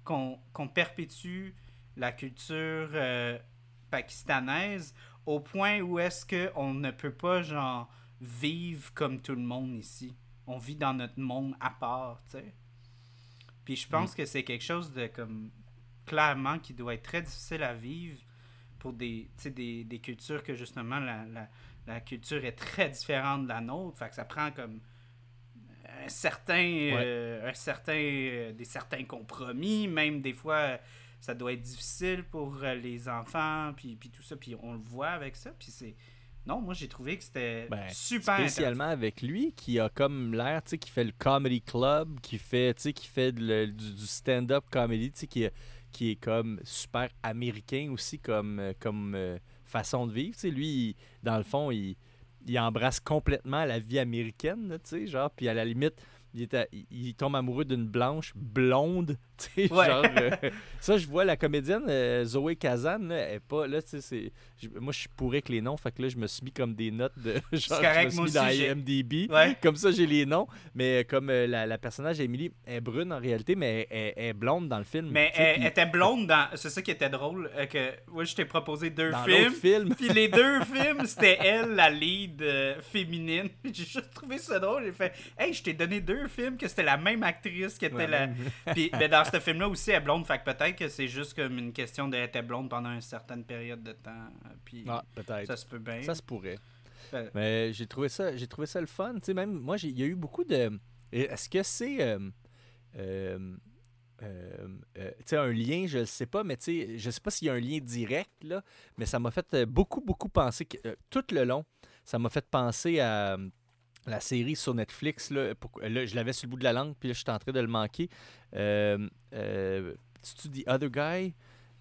qu'on qu'on perpétue la culture euh, pakistanaise au point où est-ce qu'on ne peut pas, genre, vivre comme tout le monde ici? On vit dans notre monde à part, tu sais. Puis je pense que c'est quelque chose de comme clairement qui doit être très difficile à vivre pour des, des, des cultures que justement la, la, la culture est très différente de la nôtre. Fait que ça prend comme un certain, euh, un certain euh, des certains compromis, même des fois ça doit être difficile pour euh, les enfants, puis, puis tout ça, puis on le voit avec ça, puis c'est... Non, moi j'ai trouvé que c'était Ben, super Spécialement avec lui, qui a comme l'air, tu sais, qui fait le comedy club, qui fait, tu sais, qui fait le- du, du stand-up comedy, tu sais, qui, qui est comme super américain aussi comme, comme euh, façon de vivre. Tu sais, lui, il- dans le fond, il, embrasse complètement la vie américaine, tu sais, genre, puis à la limite, il, est à- il- il tombe amoureux d'une blanche blonde, Ouais. genre... euh, ça, je vois la comédienne euh, Zoé Kazan, là, elle est pas... Là, c'est... Moi, je suis pourri avec les noms, fait que là, je me suis mis comme des notes de... Genre, correct, je me moi suis mis dans aussi, j'ai- IMDb. Ouais. Comme ça, j'ai les noms. Mais euh, comme euh, la, la personnage Emily est brune en réalité, mais elle, elle est blonde dans le film. Mais elle, était blonde dans. C'est ça qui était drôle. que moi, je t'ai proposé deux dans films. film. Puis les deux films, c'était elle, la lead féminine. J'ai juste trouvé ça drôle. J'ai fait Hey, je t'ai donné deux films que c'était la même actrice qui était Ouais, la. Puis ben, dans ce film-là aussi, elle est blonde. Fait que peut-être que c'est juste comme une question était blonde pendant une certaine période de temps. Puis Ah, peut-être. ça se peut bien. Ça se pourrait. Euh, Mais j'ai trouvé ça, j'ai trouvé ça le fun. Tu sais, même moi, il y a eu beaucoup de. Est-ce que c'est euh, euh, euh, un lien, je ne sais pas, mais tu sais, je sais pas s'il y a un lien direct là, mais ça m'a fait beaucoup, beaucoup penser que, tout le long. Ça m'a fait penser à la série sur Netflix. Là, pour- là, je l'avais sur le bout de la langue, puis là, je suis en train de le manquer. Euh, euh, C'est-tu The Other Guy?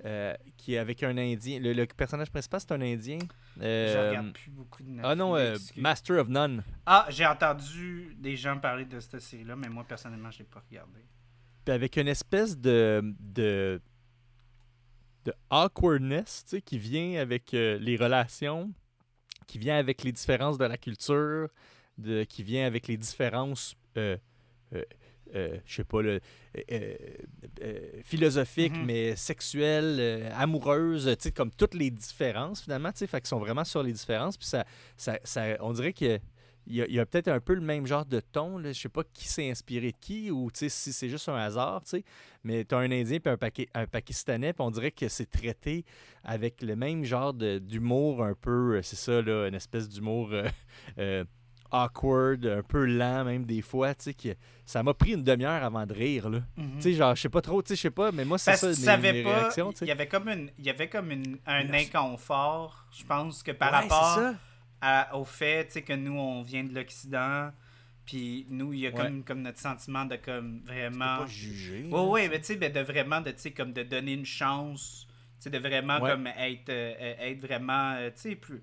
euh, qui est avec un Indien. Le, le personnage principal, c'est un Indien. Je regarde plus beaucoup de ah non, euh, Netflix. Master of None. Ah, j'ai entendu des gens parler de cette série-là, mais moi, personnellement, je l'ai pas regardé. Puis avec une espèce de, de, de awkwardness tu sais, qui vient avec les relations, qui vient avec les différences de la culture, de, qui vient avec les différences, euh, euh, euh, je sais pas, le, euh, euh, philosophiques, Mhm. mais sexuelles, amoureuses, tu sais, comme toutes les différences finalement, tu sais, fait qu'ils sont vraiment sur les différences. Puis ça, ça, ça- on dirait que il y a, peut-être un peu le même genre de ton. Là. Je sais pas qui s'est inspiré de qui ou si c'est juste un hasard. tu sais. Mais tu as un Indien et un, Paki- un Pakistanais, puis on dirait que c'est traité avec le même genre d'humour un peu. C'est ça, là, une espèce d'humour euh, euh, awkward, un peu lent même des fois. tu sais, que ça m'a pris une demi-heure avant de rire. Là. Mhm. Tu sais, genre, je sais pas trop, tu sais, je sais pas, mais moi, c'est Parce ça tu mes, savais mes pas, réactions. tu sais. il y avait comme, une, il y avait comme une- un inconfort, je pense, que par Ouais, rapport à- au fait tu sais, que nous, on vient de l'Occident, puis nous, il y a Ouais. comme, comme notre sentiment de comme Tu peux vraiment... pas juger. Oui, oui, mais tu sais, ben, de vraiment, de, tu sais, comme de donner une chance, tu sais, de vraiment Ouais. comme être, euh, euh, être vraiment, euh, tu sais, plus...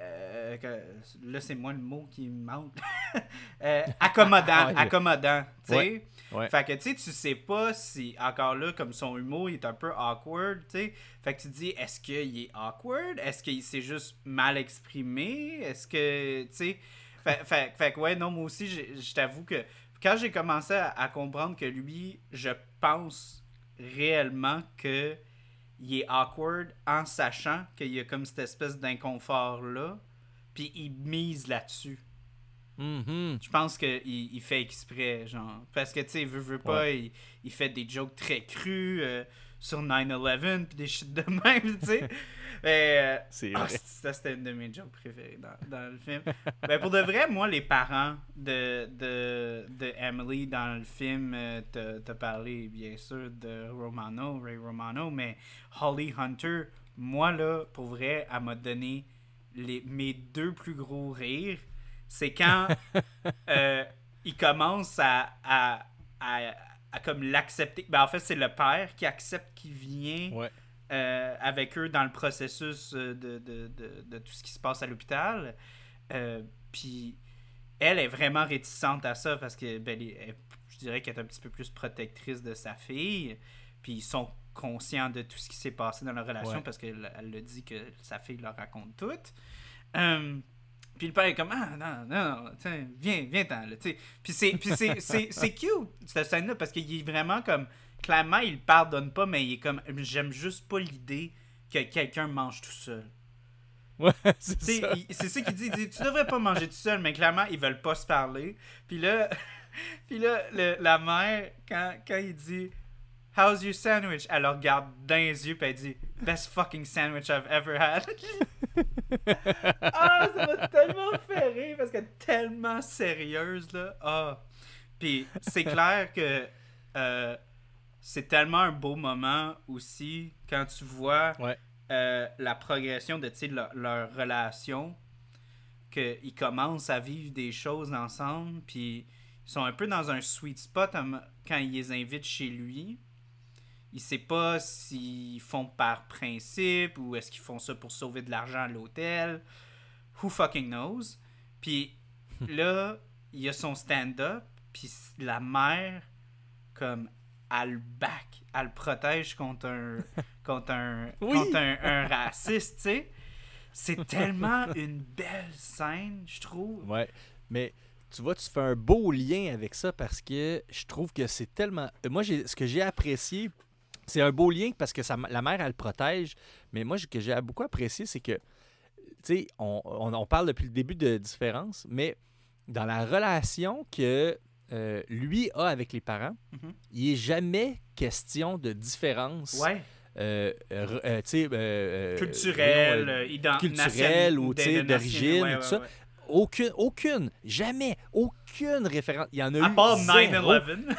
euh, que- là, c'est moi le mot qui me manque. Euh, accommodant, accommodant, tu sais. Ouais. Ouais. Fait que, tu sais, tu sais pas si, encore là, comme son humour il est un peu awkward, tu sais. Fait que tu te dis, est-ce qu'il est awkward? Est-ce qu'il s'est juste mal exprimé? Est-ce que, tu sais... Fait, fait, fait que, ouais, non, moi aussi, je t'avoue que quand j'ai commencé à, à comprendre que lui, je pense réellement que il est awkward en sachant qu'il y a comme cette espèce d'inconfort-là, puis il mise là-dessus. Mhm. Je pense qu'il il fait exprès, genre. Parce que, tu sais, veut, veut pas, il, il fait des jokes très crus euh, sur 9-11 puis des shit de même, tu sais. Mais, euh, C'est ah, ça, c'était une de mes jokes préférées dans, dans le film. ben, pour de vrai, moi, les parents de, de, de Emily dans le film, euh, t'as t'as parlé, bien sûr, de Romano, Ray Romano, mais Holly Hunter, moi, là, pour vrai, elle m'a donné les, mes deux plus gros rires. C'est quand euh, il commence à, à, à, à comme l'accepter. Ben, en fait, c'est le père qui accepte qu'il vient Ouais. euh, avec eux dans le processus euh, de, de, de, de tout ce qui se passe à l'hôpital. Euh, Puis elle est vraiment réticente à ça parce que ben, elle- elle- je dirais qu'elle est un petit peu plus protectrice de sa fille. Puis ils sont conscients de tout ce qui s'est passé dans leur relation Ouais. parce qu'elle elle le dit que sa fille leur raconte tout. Euh, puis le père est comme Ah non, non, tiens, viens, viens-t'en. là, tu sais. Puis c'est, cute, cette scène-là, parce qu'il est vraiment comme. Clairement, il pardonne pas, mais il est comme. J'aime juste pas l'idée que quelqu'un mange tout seul. Ouais, c'est ça. c'est ça qu'il dit, il dit Tu devrais pas manger tout seul, mais clairement, ils veulent pas se parler. Puis là, puis là le- la mère, quand, quand il dit How's your sandwich? Elle le regarde dans les yeux, puis elle dit Best fucking sandwich I've ever had. ah, ça m'a tellement fait rire parce qu'elle est tellement sérieuse, là. Ah. Puis c'est clair que euh, c'est tellement un beau moment aussi quand tu vois Ouais. euh, la progression de leur, leur relation, qu'ils commencent à vivre des choses ensemble, puis ils sont un peu dans un sweet spot quand ils les invitent chez lui. Il sait pas s'ils font par principe ou est-ce qu'ils font ça pour sauver de l'argent à l'hôtel. Who fucking knows? Puis là, il y a son stand-up, puis la mère, comme, elle le back, elle le protège contre un, contre un, Oui. contre un, un raciste, tu sais. C'est tellement une belle scène, je trouve. Ouais, mais tu vois, tu fais un beau lien avec ça parce que je trouve que c'est tellement. Moi, j'ai ce que j'ai apprécié, c'est un beau lien parce que ça, la mère, elle le protège. Mais moi, ce que j'ai beaucoup apprécié, c'est que, tu sais, on, on, on parle depuis le début de différence, mais dans la relation que euh, lui a avec les parents, Mhm. il n'est jamais question de différence. Ouais. euh, euh, euh, tu sais, euh, euh, Culturel, voyons, euh, euh, ident- culturel nation- ou, d'origine tout ça. aucune, aucune, jamais, aucune référence. Il y en a À eu part zéro. 9-11.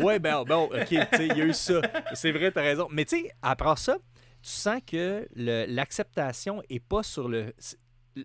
Ouais, ben, bon, ok, tu sais, il y a eu ça. C'est vrai, t'as raison. Mais tu sais, après ça, tu sens que l'acceptation est pas sur le.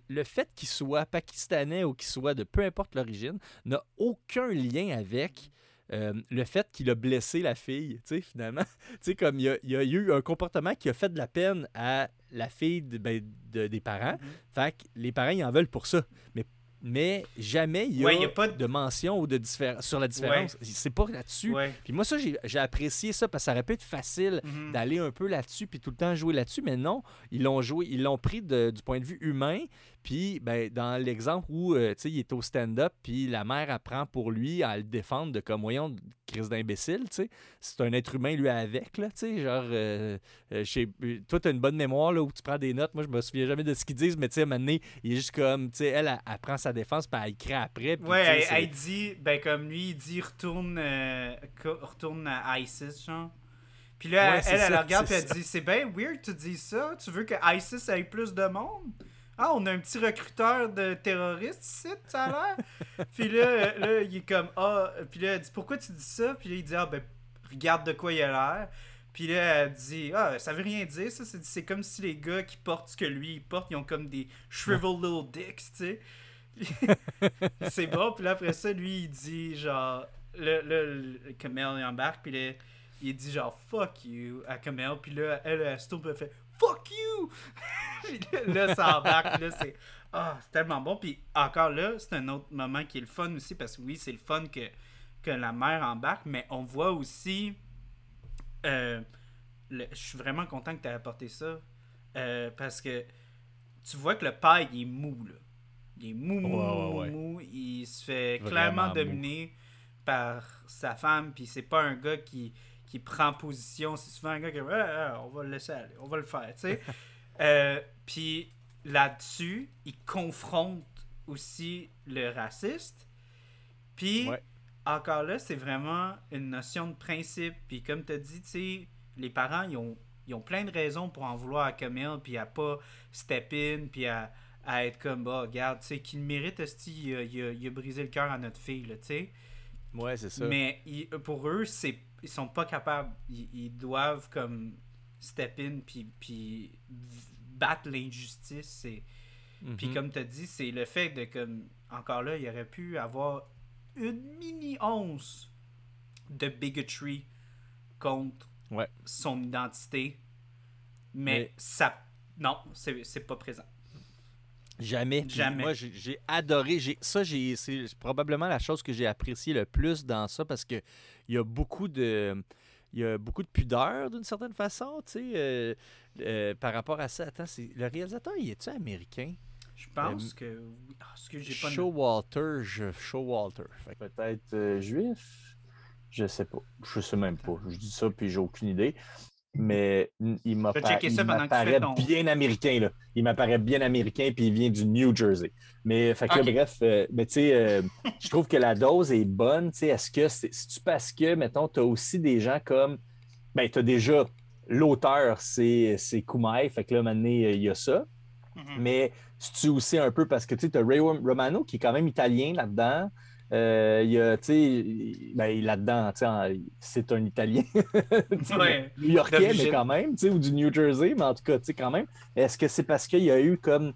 Le fait qu'il soit pakistanais ou qu'il soit de peu importe l'origine n'a aucun lien avec euh, le fait qu'il a blessé la fille, tu sais, finalement. tu sais, comme il y, a, il y, a, eu un comportement qui a fait de la peine à la fille de, ben, de, des parents. Mm-hmm. Fait que les parents, ils en veulent pour ça. Mais mais jamais il y a, ouais, y a pas de... de... mention ou de différence sur la différence. Ouais. C'est pas là-dessus. Ouais. Puis moi, ça, j'ai apprécié ça parce que ça aurait pu être facile mm -hmm. d'aller un peu là-dessus puis tout le temps jouer là-dessus. Mais non, ils l'ont joué, ils l'ont pris de, du point de vue humain. Puis ben, dans l'exemple où euh, il est au stand-up, puis la mère apprend pour lui à le défendre de comme, voyons, crise d'imbécile. C'est un être humain, lui, avec. Là, genre, euh, euh, toi, tu as une bonne mémoire là, où tu prends des notes. Moi, je me souviens jamais de ce qu'ils disent, mais tu sais, à un moment donné, il est juste comme, tu sais, elle, elle, elle, prend sa défense, puis elle crée après. Puis, ouais, elle, elle, dit, ben, comme lui, il dit, retourne, euh, retourne à ISIS, genre. Puis là, ouais, elle, elle, ça, elle regarde, puis elle dit, c'est bien weird, tu dis ça. Tu veux que ISIS ait plus de monde? Ah, on a un petit recruteur de terroristes ici, ça a l'air. puis là, là, il est comme, ah, puis là, elle dit, pourquoi tu dis ça? Puis là, il dit, ah, ben, regarde de quoi il a l'air. Puis là, elle dit, ah, ça veut rien dire, ça. C'est comme si les gars qui portent ce que lui, il porte, ils ont comme des shriveled little dicks, tu sais. c'est bon, puis là, après ça, lui, il dit, genre, là, là, le Kamel, il embarque, puis là, il dit, genre, fuck you à Kamel, puis là, elle, elle se tourne, elle fait, fuck you! là, ça embarque, là, c'est. Ah, c'est tellement bon. Puis encore là, c'est un autre moment qui est le fun aussi, parce que oui, c'est le fun que, que la mère embarque, mais on voit aussi. Euh, le, je suis vraiment content que tu aies apporté ça. Euh, parce que tu vois que le père, il est mou, là. Il est mou, mou, ouais, mou, ouais. mou. Il se fait Vraiment clairement mou. dominer par sa femme, puis c'est pas un gars qui, qui prend position. C'est souvent un gars qui ah, on va le laisser aller, on va le faire, tu sais. euh, puis là-dessus, il confronte aussi le raciste. Puis Ouais. encore là, c'est vraiment une notion de principe. Puis comme tu as dit, tu sais, les parents, ils ont, ils ont plein de raisons pour en vouloir à Camille, puis à pas step in, puis à, à être comme, bah, regarde, tu sais, qu'il mérite, il, il il a brisé le cœur à notre fille, tu sais. Ouais, c'est ça. Mais pour eux, c'est ils sont pas capables. Ils, ils doivent comme step in puis, puis battre l'injustice. C'est... Mhm. Puis comme tu as dit, c'est le fait de comme encore là, il aurait pu avoir une mini once de bigotry contre Ouais. son identité. Mais, Mais- ça non, c'est, c'est pas présent. Jamais. Jamais. Moi, j'ai adoré. j'ai- Ça, j'ai- c'est probablement la chose que j'ai apprécié le plus dans ça parce que il y a beaucoup de. Il y a beaucoup de pudeur d'une certaine façon, tu sais, euh, euh, par rapport à ça. Attends, c'est- le réalisateur, il est-tu américain? Je pense que oui. Ah, excuse, j'ai pas Showalter, je, Showalter. Que- Peut-être euh, juif? Je sais pas. Je sais même pas. Je dis ça puis j'ai aucune idée. Mais il m'apparaît bien américain. Là. Il m'apparaît bien américain puis il vient du New Jersey. Mais fait que là, Ok. bref, euh, mais euh, je trouve que la dose est bonne. Est-ce que c'est c'est-tu parce que, mettons, tu as aussi des gens comme. Ben, tu as déjà l'auteur, c'est c'est Kumail. Fait que là, maintenant, il y a ça. Mhm. Mais c'est-tu aussi un peu parce que tu as Ray Romano qui est quand même italien là-dedans. Euh, il y a, tu sais, ben, là-dedans, tu sais, en- c'est un Italien. Ouais. New-Yorkais, mais quand même, tu sais, ou du New Jersey, mais en tout cas, tu sais, quand même. Est-ce que c'est parce qu'il y a eu comme.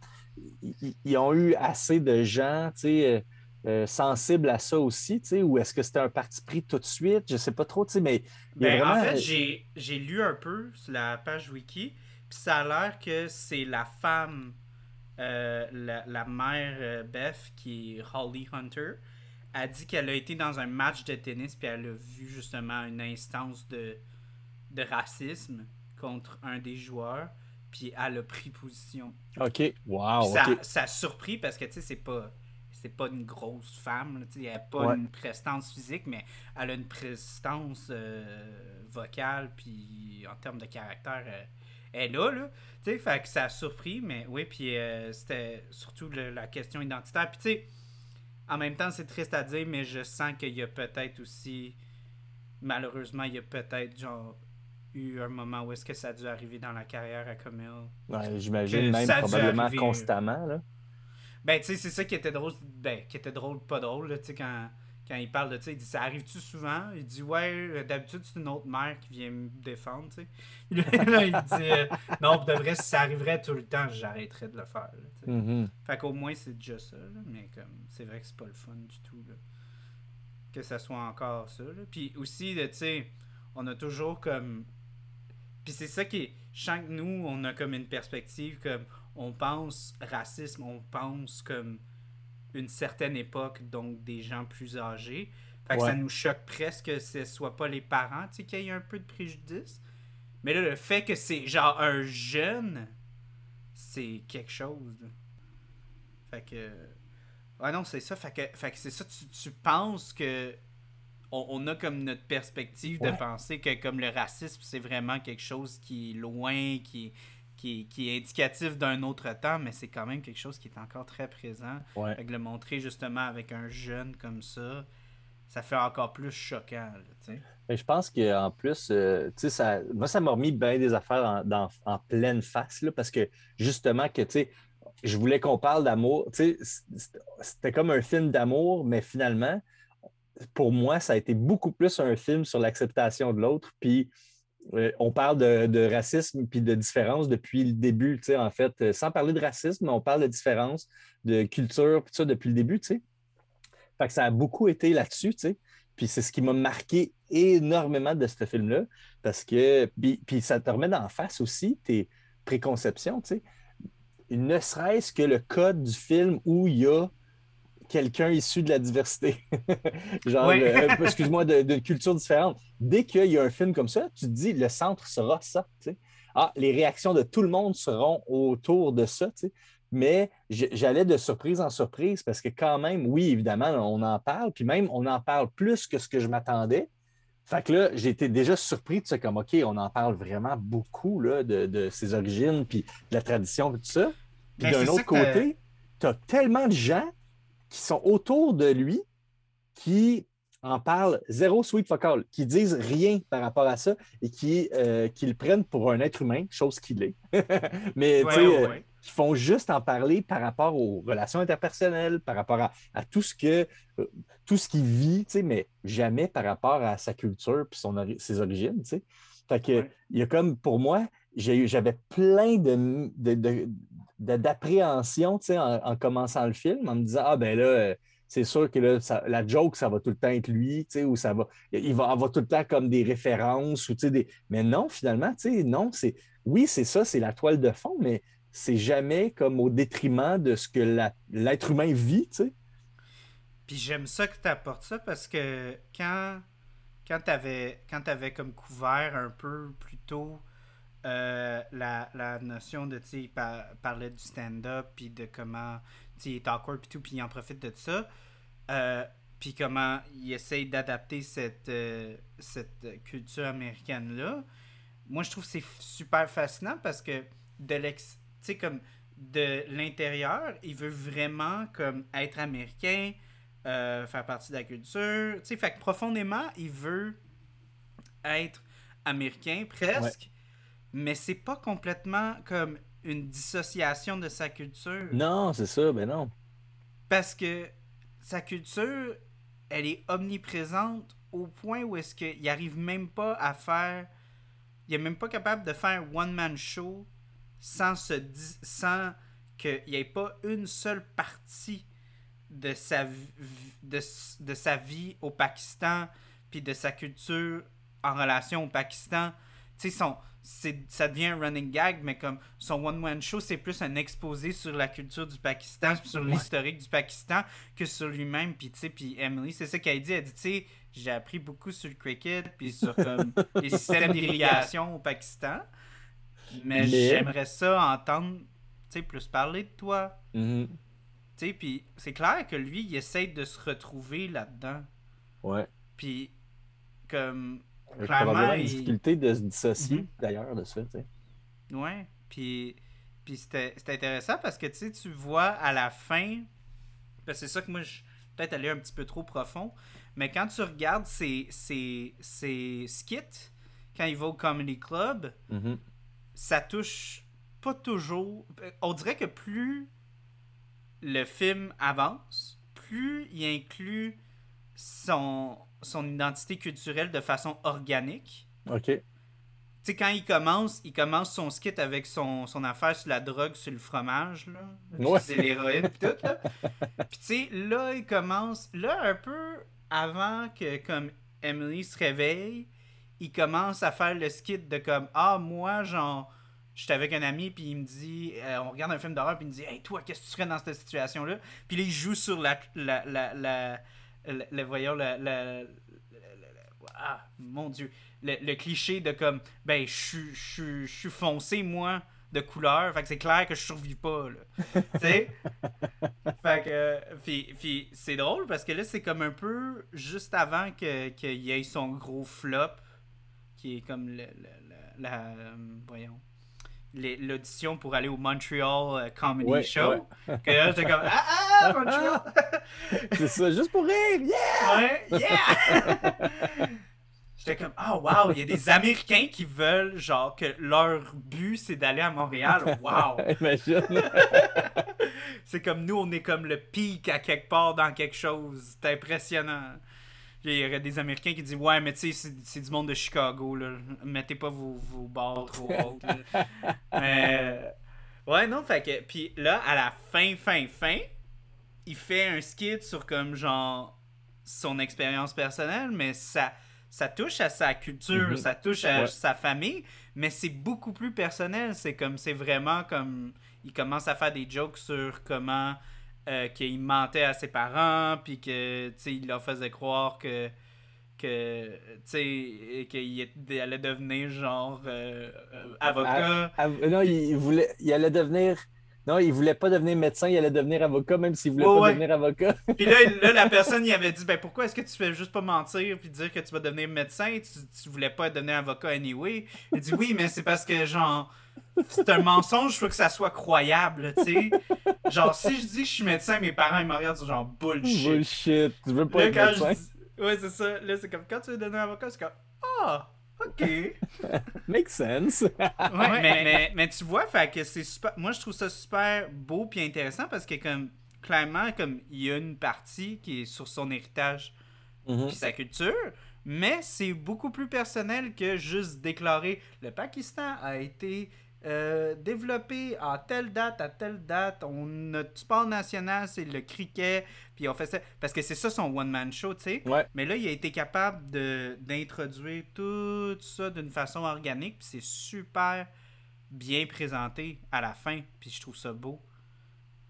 Ils, ont eu assez de gens, tu sais, euh, euh, sensibles à ça aussi, tu sais, ou est-ce que c'était un parti pris tout de suite? Je sais pas trop, tu sais, mais Ben, vraiment. En fait, j'ai, j'ai lu un peu sur la page wiki, puis ça a l'air que c'est la femme, euh, la, la mère euh, Beth, qui est Holly Hunter, a dit qu'elle a été dans un match de tennis, puis elle a vu justement une instance de, de racisme contre un des joueurs, puis elle a pris position. OK. Wow, ça, ça a surpris parce que, tu sais, c'est pas... C'est pas une grosse femme, là, tu sais, elle n'a pas Ouais. une prestance physique, mais elle a une prestance euh, vocale, puis en termes de caractère, euh, elle est là, là. Tu sais, fait que ça a surpris, mais oui, puis euh, c'était surtout le- la question identitaire. Puis tu sais, en même temps, c'est triste à dire, mais je sens qu'il y a peut-être aussi, malheureusement, il y a peut-être, genre, eu un moment où est-ce que ça a dû arriver dans la carrière à Camille. Ouais, J'imagine même probablement arriver, constamment, là. Ben, tu sais, c'est ça qui était drôle. Ben, qui était drôle, pas drôle, là, tu sais, quand, quand il parle de ça, il dit Ça arrive-tu souvent? Il dit Ouais, euh, d'habitude, c'est une autre mère qui vient me défendre, tu sais. Puis là, il dit euh, Non, pour de vrai, si ça arriverait tout le temps, j'arrêterais de le faire, là, tu sais. Mhm. Fait qu'au moins, c'est déjà ça, là, mais comme, c'est vrai que c'est pas le fun du tout, là. que ça soit encore ça. là. Puis aussi, tu sais, on a toujours comme. Puis c'est ça qui est. Je sens que nous, on a comme une perspective comme. On pense racisme, on pense comme une certaine époque, donc des gens plus âgés. Fait que Ouais. ça nous choque presque que ce soit pas les parents, tu sais, qu'il y ait un peu de préjudice. Mais là, le fait que c'est genre un jeune, c'est quelque chose. là. Fait que. Ouais, non, c'est ça. Fait que, fait que c'est ça. Tu, tu penses que. On, on a comme notre perspective de penser que comme le racisme, c'est vraiment quelque chose qui est loin, qui, qui, qui est indicatif d'un autre temps, mais c'est quand même quelque chose qui est encore très présent. Ouais. Fait que le montrer justement avec un jeune comme ça, ça fait encore plus choquant. là. Mais je pense qu'en plus, euh, ça, moi, ça m'a remis bien des affaires en, dans- en pleine face, là, parce que justement, que, tu sais, je voulais qu'on parle d'amour. C'était comme un film d'amour, mais finalement, pour moi, ça a été beaucoup plus un film sur l'acceptation de l'autre. Puis, on parle de, racisme puis de différence depuis le début, tu sais, en fait. Euh, Sans parler de racisme, on parle de différence, de culture, puis ça, depuis le début, tu sais. Fait que ça a beaucoup été là-dessus, tu sais. Puis c'est ce qui m'a marqué énormément de ce film-là, parce que, puis, puis ça te remet d'en face aussi tes préconceptions, tu sais. Ne serait-ce que le code du film où il y a quelqu'un issu de la diversité. Genre, euh, excuse-moi, de, de culture différente. Dès qu'il y a un film comme ça, tu te dis, le centre sera ça. Ah, les réactions de tout le monde seront autour de ça. Mais j'allais de surprise en surprise parce que quand même, oui, évidemment, on en parle, puis même on en parle plus que ce que je m'attendais. Fait que là, été déjà surpris de ça, comme OK, on en parle vraiment beaucoup là, de, de ses origines, puis de la tradition, puis tout ça. Puis Mais d'un autre côté, tu as tellement de gens qui sont autour de lui qui en parlent zéro sweet fuck all, qui disent rien par rapport à ça et qui, euh, qui le prennent pour un être humain, chose qu'il est. Mais Ouais, tu sais, ouais, euh, ouais. qui font juste en parler par rapport aux relations interpersonnelles, par rapport à, à tout ce que euh, tout ce qu'il vit, tu sais, mais jamais par rapport à sa culture puis son ori- ses origines. tu sais. Fait que il y a comme pour moi, j'avais plein de, d'appréhension en, en commençant le film, en me disant Ah ben là, euh, c'est sûr que là, la joke, ça va tout le temps être lui, ou ça va, il va avoir tout le temps comme des références, ou des. Mais non, finalement, non, c'est. Oui, c'est ça, c'est la toile de fond, mais c'est jamais comme au détriment de ce que l'être humain vit, tu sais. Puis j'aime ça que tu apportes ça parce que quand, quand tu avais, t'avais comme couvert un peu plus tôt euh, la, la notion de, tu sais, du stand-up, puis de comment, tu il est awkward, puis tout, puis il en profite de ça. Euh, puis comment il essaye d'adapter cette, euh, cette culture américaine-là. Moi, je trouve que c'est super fascinant parce que de l'ex... Tu sais, comme de l'intérieur, il veut vraiment comme être américain, faire partie de la culture. Tu sais, fait que profondément, il veut être américain presque, mais c'est pas complètement comme une dissociation de sa culture. Non, c'est ça, ben non. Parce que sa culture, elle est omniprésente au point où est-ce qu'il arrive même pas à faire... Il est même pas capable de faire un one-man show sans se di- sans qu'il n'y ait pas une seule partie de sa, de, s- de sa vie au Pakistan puis de sa culture en relation au Pakistan. Tu sais, son, ça devient un running gag, mais comme son one-man show, c'est plus un exposé sur la culture du Pakistan, sur l'historique du Pakistan, que sur lui-même. Puis, tu sais, puis Emily, c'est ça qu'elle dit. Elle dit, tu sais, j'ai appris beaucoup sur le cricket, puis sur comme, les systèmes d'irrigation au Pakistan. Mais, Mais- j'aimerais ça entendre, tu sais, plus parler de toi. Mhm. Tu sais, puis c'est clair que lui, il essaie de se retrouver là-dedans. Ouais. Puis, comme, Il y a Clairement, probablement une il- difficulté de se dissocier, Mhm. d'ailleurs, de ça, tu sais. Ouais, puis, puis c'était intéressant parce que tu sais, tu vois à la fin, parce que c'est ça que moi, je peut-être allé un petit peu trop profond, mais quand tu regardes ses, ses, ses skits, quand il va au Comedy Club, Mhm. ça touche pas toujours. On dirait que plus le film avance, plus il inclut son, son identité culturelle de façon organique. OK. Tu sais, quand il commence, il commence son skit avec son, son affaire sur la drogue, sur le fromage, là. Ouais. C'est l'héroïne, pis tout, là. Puis tu sais, là, il commence... Là, un peu... avant que comme Emily se réveille, il commence à faire le skit de comme ah moi genre j'étais avec un ami puis il me dit euh, on regarde un film d'horreur puis il me dit hey toi qu'est-ce que tu ferais dans cette situation là puis là il joue sur la la la la, la- voyons la- ah mon dieu. Le, le cliché de comme ben je suis- foncé moi de couleur. Fait que c'est clair que je survis pas là. Tu sais? Fait que euh, puis, puis c'est drôle parce que là c'est comme un peu juste avant que qu'il y ait son gros flop qui est comme le, le- le- la euh, voyons l'audition pour aller au Montreal euh, Comedy Ouais, Show que là j'étais comme ah ah Montreal C'est ça, juste pour rire, yeah! ouais yeah j'étais comme oh wow il y a des Américains qui veulent genre que leur but c'est d'aller à Montréal wow Imagine. c'est comme nous, on est comme le pic à quelque part dans quelque chose. C'est impressionnant. Il y aurait des Américains qui disent Ouais, mais tu sais, c'est- c'est du monde de Chicago, là. Mettez pas vos, vos barres trop hautes. mais. Ouais, non, fait que. Puis là, à la fin, fin, fin, il fait un skit sur comme genre son expérience personnelle, mais ça, ça touche à sa culture, Mhm. ça touche à Ouais. sa famille, mais c'est beaucoup plus personnel. C'est comme, c'est vraiment comme, il commence à faire des jokes sur comment euh, qu'il mentait à ses parents, puis que, il leur faisait croire que que tu qu'il allait devenir genre euh, euh, avocat Ah, ah, non, il, voulait, il allait devenir. Non, il voulait pas devenir médecin, il allait devenir avocat, même s'il voulait pas ouais. devenir avocat. Puis là, là, la personne, il avait dit Ben pourquoi est-ce que tu fais juste pas mentir puis dire que tu vas devenir médecin? Tu, tu voulais pas devenir avocat anyway. Il dit Oui, mais c'est parce que, genre, c'est un mensonge, je veux que ça soit croyable, tu sais. Genre, si je dis que je suis médecin, mes parents, ils me regardent, ils sont genre bullshit. Bullshit, tu veux pas Là, être quand médecin? je dis- Ouais, c'est ça. Là, c'est comme quand tu veux devenir avocat, c'est comme Ah, ok. Make sense. Ouais, mais, mais, mais tu vois, fait que c'est super. Moi, je trouve ça super beau puis intéressant parce que, comme, clairement, comme, il y a une partie qui est sur son héritage Mhm. puis sa culture, mais c'est beaucoup plus personnel que juste déclarer le Pakistan a été euh, développé à telle date, à telle date. On, notre sport national, c'est le cricket, puis on fait ça. Parce que c'est ça son one-man show, tu sais. Ouais. Mais là, il a été capable de- d'introduire tout ça d'une façon organique, puis c'est super bien présenté à la fin, puis je trouve ça beau.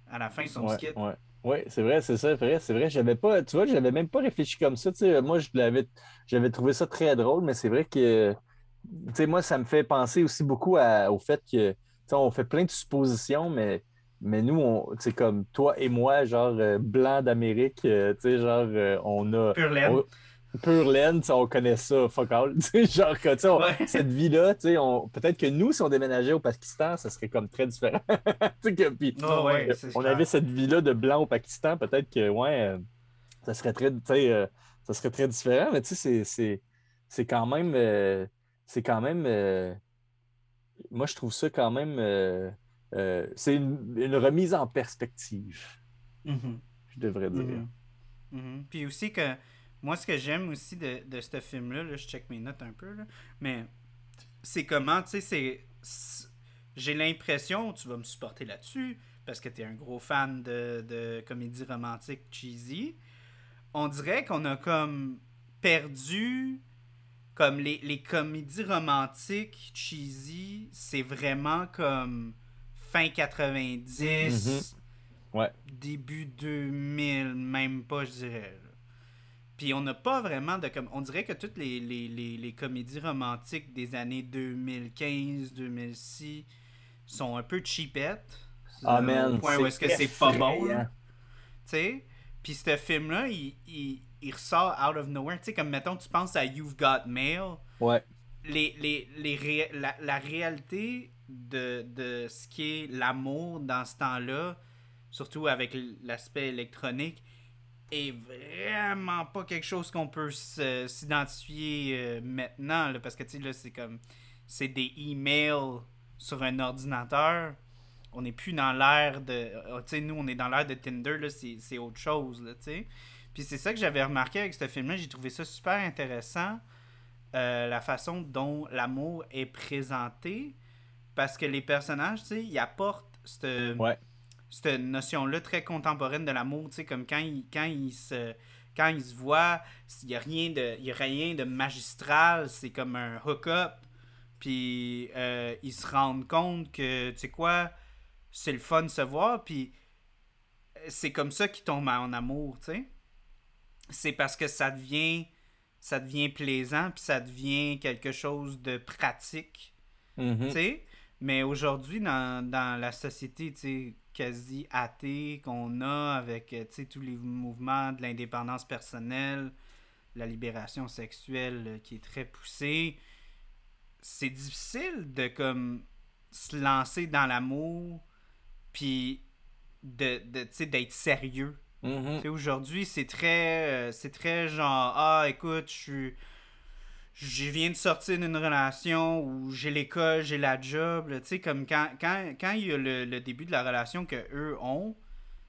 À la fin, son Ouais, skit. ouais. Ouais, c'est vrai, c'est ça, c'est vrai, c'est vrai. J'avais pas, tu vois, j'avais même pas réfléchi comme ça. tu sais. Moi, je l'avais, j'avais trouvé ça très drôle, mais c'est vrai que, tu sais, moi, ça me fait penser aussi beaucoup à- au fait que, tu sais, on fait plein de suppositions, mais, mais nous, on, tu sais, comme toi et moi, genre euh, blanc d'Amérique, euh, tu sais, genre, euh, on a, on- pure laine, on connaît ça, fuck all. Tu sais, genre, que, tu sais, on- Ouais. cette vie-là, tu sais, on- peut-être que nous, si on déménageait au Pakistan, ça serait comme très différent. Tu sais, que- puis- Ah ouais, c'est on clair. avait cette vie-là de blanc au Pakistan, peut-être que, ouais, euh, ça serait très, tu sais, euh, ça serait très différent, mais tu sais, c'est- c'est, c'est quand même, euh, c'est quand même, euh, moi, je trouve ça quand même, euh, euh, c'est une, une remise en perspective, Mhm. je devrais dire. Mhm. Mhm. Puis aussi que moi ce que j'aime aussi de, de ce film-là, là, je check mes notes un peu, là, mais c'est comment, tu sais, c'est. J'ai l'impression, tu vas me supporter là-dessus, parce que tu es un gros fan de, de comédie romantique cheesy. On dirait qu'on a comme perdu comme les, les comédies romantiques cheesy, c'est vraiment comme fin 90, Ouais. début 2000, même pas, je dirais. Puis on n'a pas vraiment de... comme On dirait que toutes les, les, les, les comédies romantiques des années 2015, 2006 sont un peu cheapettes. Ah, Euh, man, Au point où est-ce que c'est pas bon. Tu sais? Puis ce film-là, il, il, il ressort out of nowhere. Tu sais, comme mettons, tu penses à You've Got Mail. Ouais, Les, les, les ré- la, la réalité de, de ce qui est l'amour dans ce temps-là, surtout avec l'aspect électronique, est vraiment pas quelque chose qu'on peut s'identifier euh, maintenant. là, parce que, tu sais, là, c'est comme. C'est des emails sur un ordinateur. On n'est plus dans l'ère de. euh, Tu sais, nous, on est dans l'ère de Tinder, là, c'est c'est autre chose, là, tu sais. Puis c'est ça que j'avais remarqué avec ce film-là. J'ai trouvé ça super intéressant. euh, la façon dont l'amour est présenté. Parce que les personnages, tu sais, ils apportent cette, ouais, cette notion-là très contemporaine de l'amour, tu sais, comme quand ils, quand se quand ils se voient, il n'y a, rien de- y a rien de magistral, c'est comme un hook-up. Puis euh, ils se rendent compte que, tu sais quoi, c'est le fun de se voir, puis c'est comme ça qu'ils tombent en amour, tu sais. C'est parce que ça devient, ça devient plaisant, puis ça devient quelque chose de pratique, Mhm. tu sais. Mais aujourd'hui, dans, dans la société, tu sais, quasi athée qu'on a avec, euh, tous les mouvements de l'indépendance personnelle, la libération sexuelle euh, qui est très poussée, c'est difficile de, comme, se lancer dans l'amour, puis de, de, d'être sérieux. Mhm. Sais, Aujourd'hui, c'est très, euh, c'est très genre, ah, écoute, je suis. Je viens de sortir d'une relation où j'ai l'école, j'ai la job. Tu sais, comme quand, quand, quand il y a le, le début de la relation que eux ont,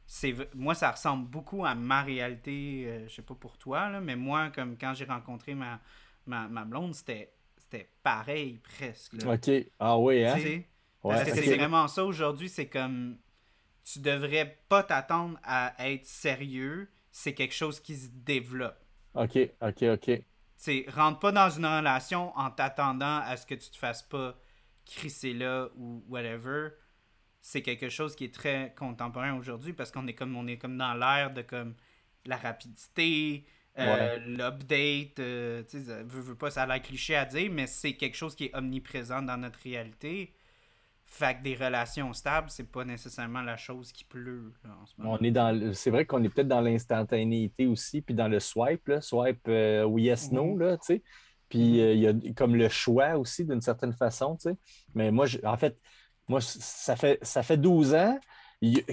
c'est moi, ça ressemble beaucoup à ma réalité. euh, je sais pas pour toi, là, mais moi, comme quand j'ai rencontré ma, ma, ma blonde, c'était pareil presque. là. OK. Ah oui, hein? Ouais, parce que c'est vraiment ça aujourd'hui, c'est comme tu devrais pas t'attendre à être sérieux, c'est quelque chose qui se développe. OK, OK, OK. Sais, rentre pas dans une relation en t'attendant à ce que tu te fasses pas crisser là ou whatever. C'est quelque chose qui est très contemporain aujourd'hui parce qu'on est comme on est comme dans l'ère de comme la rapidité, euh, l'update, euh, tu sais, ça veut, veut pas, ça a l'air cliché à dire, mais c'est quelque chose qui est omniprésent dans notre réalité. Fait que des relations stables, c'est pas nécessairement la chose qui pleut là, en ce moment. On est dans le- c'est vrai qu'on est peut-être dans l'instantanéité aussi, puis dans le swipe, là, swipe euh, oui, yes, no, Mhm. là, tu sais. Puis euh, il y a comme le choix aussi, d'une certaine façon, tu sais. Mais moi, je- en fait, moi, ça fait, ça fait 12 ans.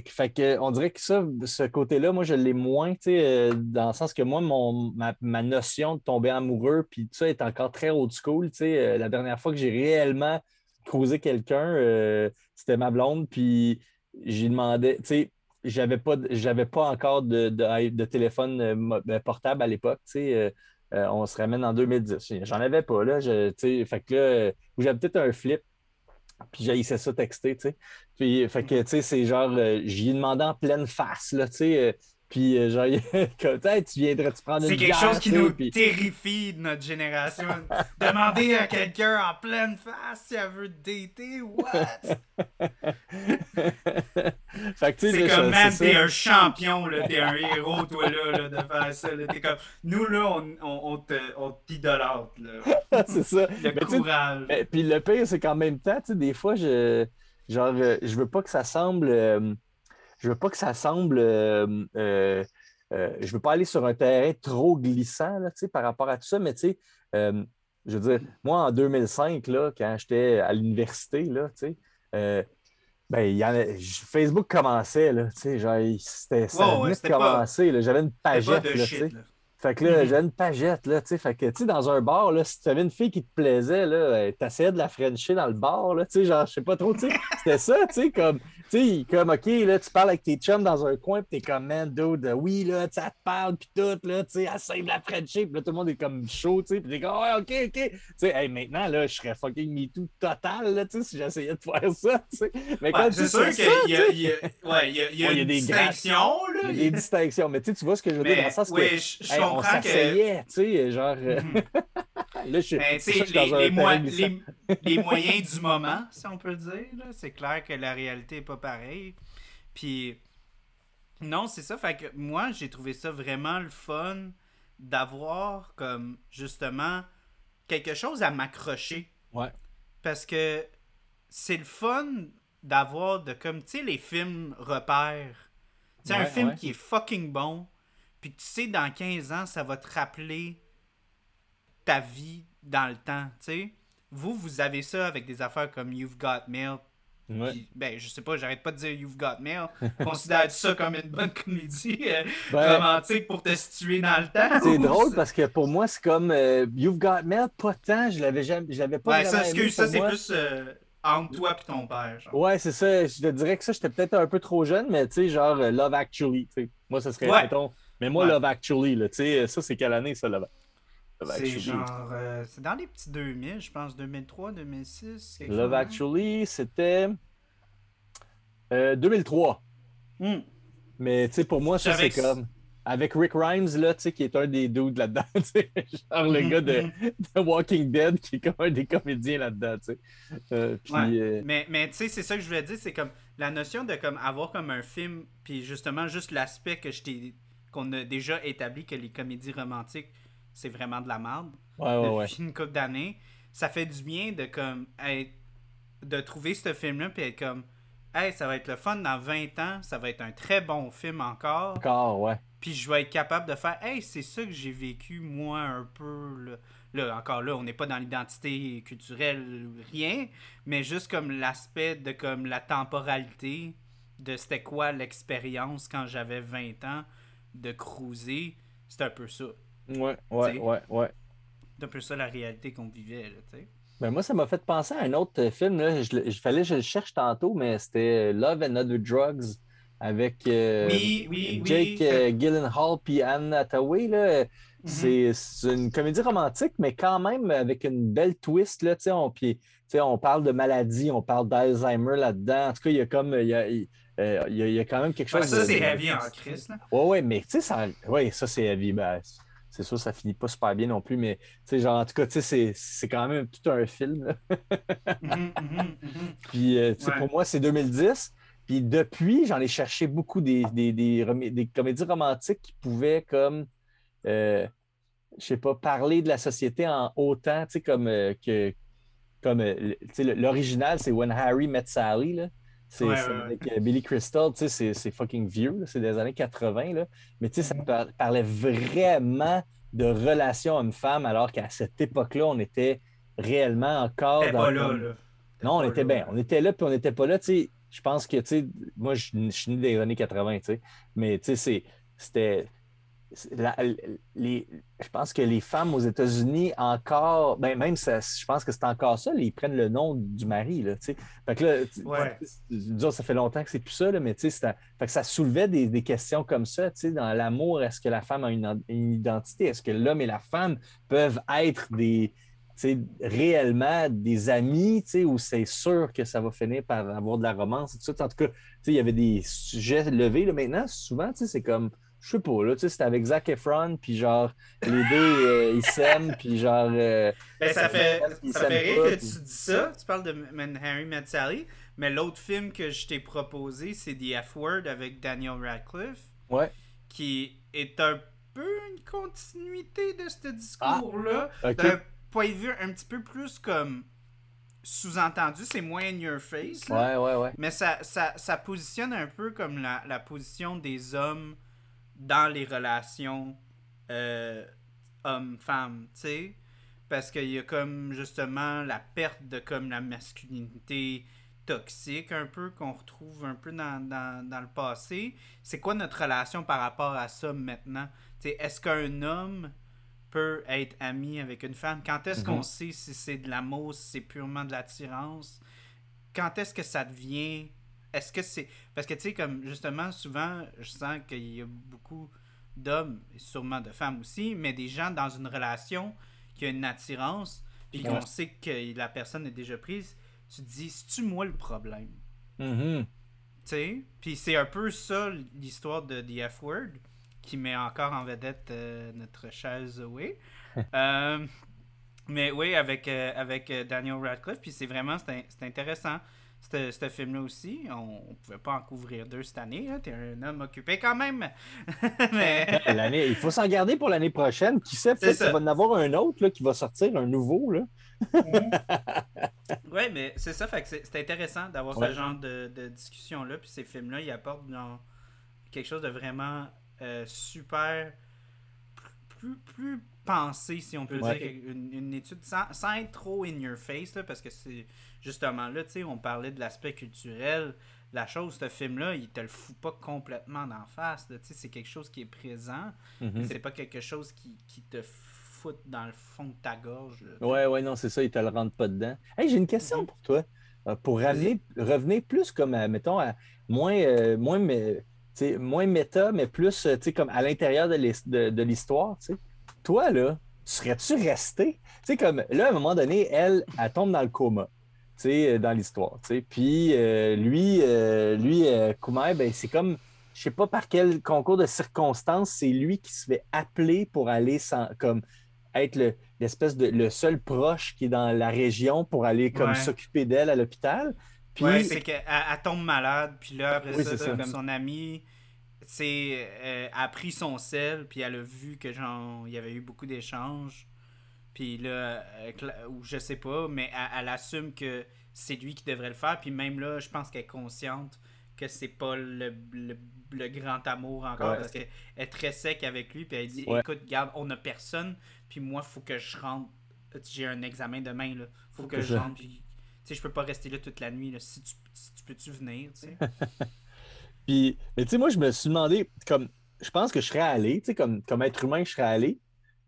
Fait que, on dirait que ça, ce côté-là, moi, je l'ai moins, tu sais, euh, dans le sens que moi, mon, ma, ma notion de tomber amoureux, puis tout ça est encore très old school, tu sais. Euh, la dernière fois que j'ai réellement causé quelqu'un, euh, c'était ma blonde, puis j'ai demandé, tu sais, j'avais pas, j'avais pas encore de, de- téléphone euh, euh, portable à l'époque, tu sais. euh, on se ramène en 2010. J'en avais pas, là. Je, fait que là, j'avais peut-être un flip, puis j'haïssais ça texter, tu sais. Puis, fait que, tu sais, c'est genre, j'y ai demandé en pleine face, là, tu sais. Puis, euh, genre, comme, Hey, tu viendrais-tu prendre une C'est quelque chose qui nous puis- terrifie de notre génération. Demander à quelqu'un en pleine face si elle veut te dater, what? fait que, tu sais, C'est comme, man, t'es un champion, là, t'es un héros, toi, là, là, de faire ça. là. T'es comme, nous, là, on, on, on te, on t'idolâtre, là. c'est ça. Le Mais courage. Mais- puis le pire, c'est qu'en même temps, tu sais, des fois, je genre euh, je veux pas que ça semble euh, je veux pas que ça semble euh, euh, euh, je veux pas aller sur un terrain trop glissant là, tu sais, par rapport à tout ça, mais tu sais, euh, je veux dire, moi en 2005, là, quand j'étais à l'université, là, tu sais, euh, ben, il y en a- j- Facebook commençait, là, tu sais, genre, c'était, ça ouais, de pas- commencer, j'avais une pagette, là, shit. Fait que là, Mhm. j'avais une pagette, là, tu sais. Fait que, tu sais, dans un bar, là, si tu avais une fille qui te plaisait, là, euh, t'essayais de la frencher dans le bar, là, tu sais, genre, je sais pas trop, tu sais. C'était ça, tu sais, comme, tu sais, comme, OK, là, tu parles avec tes chums dans un coin, puis t'es comme, man, dude, euh, oui, là, elle te parle, puis tout, là, tu sais, essaye de la puis là, tout le monde est comme chaud, tu sais, puis t'es comme, ouais, OK, OK. Tu sais, hey, maintenant, là, je serais fucking MeToo total, là, tu sais, si j'essayais de faire ça, tu sais. Mais quand Ouais, tu c'est sais, sûr ça, qu'il y y y a, Ouais, y une des distinction, là. il y a des distinctions, mais tu sais, tu vois ce que je veux dire, dans le sens que. je, Hey, on que... tu sais, genre. euh, Mhm. là, je suis. Ben, c'est ça, je suis dans les, un les, les- les moyens du moment, si on peut dire, là, c'est clair que la réalité n'est pas pareille. Puis, non, c'est ça. Fait que moi, j'ai trouvé ça vraiment le fun d'avoir, comme, justement, quelque chose à m'accrocher. Ouais. Parce que c'est le fun d'avoir de, comme, tu sais, les films repères. Tu sais, un film ouais. qui est fucking bon, puis tu sais, dans 15 ans, ça va te rappeler ta vie dans le temps, tu sais. Vous, vous avez ça avec des affaires comme You've Got Mail. Ouais. puis, ben, je sais pas, j'arrête pas de dire You've Got Mail. Considère ça comme une bonne comédie euh, Ben, romantique pour te situer dans le temps. c'est drôle parce que pour moi, c'est comme euh, You've Got Mail, pas tant, je l'avais jamais, je l'avais pas ça, aimé c'est plus euh, entre toi et ton père. genre. Ouais, c'est ça. Je te dirais que ça, j'étais peut-être un peu trop jeune, mais tu sais, genre Love Actually. Moi, ça serait, Ouais. mettons, mais moi, Ouais. Love Actually, là, tu sais, ça, c'est quelle année, ça, Love, Love C'est Actually? genre. euh, c'est dans les petits 2000, je pense, 2003, 2006. quelque Love. Actually, c'était euh, 2003. Hmm. Mais tu sais, pour moi, ça, c'est comme avec Rick Grimes, là, tu sais, qui est un des dudes là-dedans, tu sais, genre le Mhm, gars de, mhm. de Walking Dead, qui est comme un des comédiens là-dedans, tu sais. Euh, Ouais. euh, Mais, mais tu sais, c'est ça que je voulais dire, c'est comme la notion de comme avoir comme un film, puis justement juste l'aspect que je t'ai qu'on a déjà établi que les comédies romantiques, c'est vraiment de la merde ouais, ouais, ouais. depuis une couple d'années. Ça fait du bien de comme être, de trouver ce film-là puis être comme Hey, ça va être le fun dans 20 ans, ça va être un très bon film encore. Encore, ouais. Puis je vais être capable de faire Hey, c'est ça que j'ai vécu moi un peu. Là, Là, encore là, on n'est pas dans l'identité culturelle, rien, mais juste comme l'aspect de comme la temporalité de c'était quoi l'expérience quand j'avais 20 ans de cruiser. C'est un peu ça. Ouais, ouais, T'sais. ouais, ouais. C'est un peu ça la réalité qu'on vivait, là, tu sais. Ben moi, ça m'a fait penser à un autre euh, film. Là. Je, il fallait que je le cherche tantôt, mais c'était euh, Love and Other Drugs avec euh, Oui, oui, oui. Jake euh, Gyllenhaal puis Anne Hathaway. Là. C'est c'est une comédie romantique, mais quand même avec une belle twist. Là, tu sais, on, puis, tu sais, on parle de maladie, on parle d'Alzheimer là-dedans. En tout cas, il y a comme il y a, il, euh, il y a- il y a quand même quelque Ouais, chose ça, de- c'est heavy en crise, là. Ouais, ouais, mais tu sais, ça, ouais, ça c'est heavy. Ben, c'est sûr, ça finit pas super bien non plus, mais genre, en tout cas, tu sais, c'est- c'est quand même tout un film. Mhm, mhm, mhm. Puis, euh, Ouais. pour moi, c'est 2010. Puis depuis, j'en ai cherché beaucoup des, des, des, remé- des comédies romantiques qui pouvaient, comme, euh, je sais pas, parler de la société en autant, tu sais, comme, euh, que, comme euh, l'original, c'est When Harry Met Sally, là. C'est Ouais, ouais, avec euh, Billy Crystal, tu sais, c'est- fucking vieux, c'est des années 80, là. Mais tu sais, ça Mhm. par- parlait vraiment de relations hommes-femmes, alors qu'à cette époque-là, on était réellement encore dans pas là, là. non, on pas était là. bien. On était là, puis on n'était pas là. Tu sais, je pense que, tu sais, moi, je, je suis né des années 80, tu sais. Mais, tu sais, c'est- c'était. C'est la- les, je pense que les femmes aux États-Unis, encore, ben même, ça, je pense que c'est encore ça, ils prennent le nom du mari, là. Fait que là, Ouais. disons, ça fait longtemps que c'est plus ça, là, mais fait que ça soulevait des, des questions comme ça, tu sais, dans l'amour, est-ce que la femme a une, une identité? Est-ce que l'homme et la femme peuvent être des, réellement des amis, où c'est sûr que ça va finir par avoir de la romance et tout ça? En tout cas, il y avait des sujets levés. Là. Maintenant, souvent, tu sais, c'est comme, je sais pas, là, tu sais, c'était avec Zac Efron, puis genre, les deux, euh, ils s'aiment, puis genre... euh, Ben, ça, Ça fait, ça fait rire pas, que puis- tu dis ça. Tu parles de Man Harry Met Sally. Mais l'autre film que je t'ai proposé, c'est The F-Word avec Daniel Radcliffe, ouais, qui est un peu une continuité de ce discours-là. ok. D'un point de vue un petit peu plus comme sous-entendu, c'est moins in your face. là. ouais, ouais, ouais. Mais ça, ça, ça positionne un peu comme la, la position des hommes dans les relations euh, hommes-femmes, tu sais. Parce qu'il y a comme justement la perte de comme la masculinité toxique un peu qu'on retrouve un peu dans, dans, dans le passé. C'est quoi notre relation par rapport à ça maintenant? Tu sais, Est-ce qu'un homme peut être ami avec une femme? Quand est-ce qu'on Mhm. sait si c'est de l'amour, si c'est purement de l'attirance? Quand est-ce que ça devient... Est-ce que c'est... Parce que tu sais, comme justement, souvent, je sens qu'il y a beaucoup d'hommes, et sûrement de femmes aussi, mais des gens dans une relation qui a une attirance, puis Ouais. qu'on sait que la personne est déjà prise, tu te dis, c'est-tu moi le problème? Mhm. Tu sais? Puis c'est un peu ça l'histoire de The F-Word qui met encore en vedette euh, notre chère Zoé. Euh, mais oui, avec, euh, avec euh, Daniel Radcliffe. Puis c'est vraiment c'est intéressant. Ce ce film-là aussi, on, on pouvait pas en couvrir deux cette année. là. T'es un homme occupé quand même. mais L'année, il faut s'en garder pour l'année prochaine. Qui sait, peut-être qu'il va en avoir un autre là, qui va sortir, un nouveau. Là. ouais, mais c'est ça. Fait que c'est c'est intéressant d'avoir Ouais. ce genre de, de discussion-là. Puis ces films-là, ils apportent genre, quelque chose de vraiment euh, super. Plus, plus pensé, si on peut Ouais. dire. Une, une étude sans, sans être trop in your face, là, parce que c'est justement là, tu sais, on parlait de l'aspect culturel. La chose, ce film-là, il te le fout pas complètement d'en face. Tu sais, C'est quelque chose qui est présent. Mhm. C'est pas quelque chose qui, qui te fout dans le fond de ta gorge. là. Ouais, ouais, non, c'est ça, ils te le rendent pas dedans. Hey, j'ai une question Mhm. pour toi. Euh, pour ramener, revenir plus comme, à, mettons, à moins, euh, moins, mais, moins méta, mais plus euh, tu sais, comme à l'intérieur de l'his- de, de l'histoire. tu sais. Toi, là, serais-tu resté? Tu sais, comme là, à un moment donné, elle, elle tombe dans le coma. Euh, dans l'histoire. Puis euh, lui, euh, lui euh, ben, c'est comme, je sais pas par quel concours de circonstances, c'est lui qui se fait appeler pour aller sans, comme être le- l'espèce de le seul proche qui est dans la région pour aller comme Ouais. s'occuper d'elle à l'hôpital. Puis Ouais, c'est qu'elle elle tombe malade, puis là, après Oui, ça, c'est ça. comme son ami, c'est, a pris son sel, puis elle a vu que, genre, il y avait eu beaucoup d'échanges. Puis là, euh, ou je sais pas, mais elle, elle assume que c'est lui qui devrait le faire, puis même là, je pense qu'elle est consciente que c'est pas le, le, le grand amour encore, Ouais. parce qu'elle est très sec avec lui, puis elle dit Ouais. Écoute, garde, on a personne, puis moi, faut que je rentre. J'ai un examen demain, là. Faut que que je rentre, puis tu sais, je peux pas rester là toute la nuit. Là. Si tu, si tu peux-tu venir, tu sais? Puis, mais tu sais, moi, je me suis demandé, comme, je pense que je serais allé, tu sais, comme, comme être humain, je serais allé.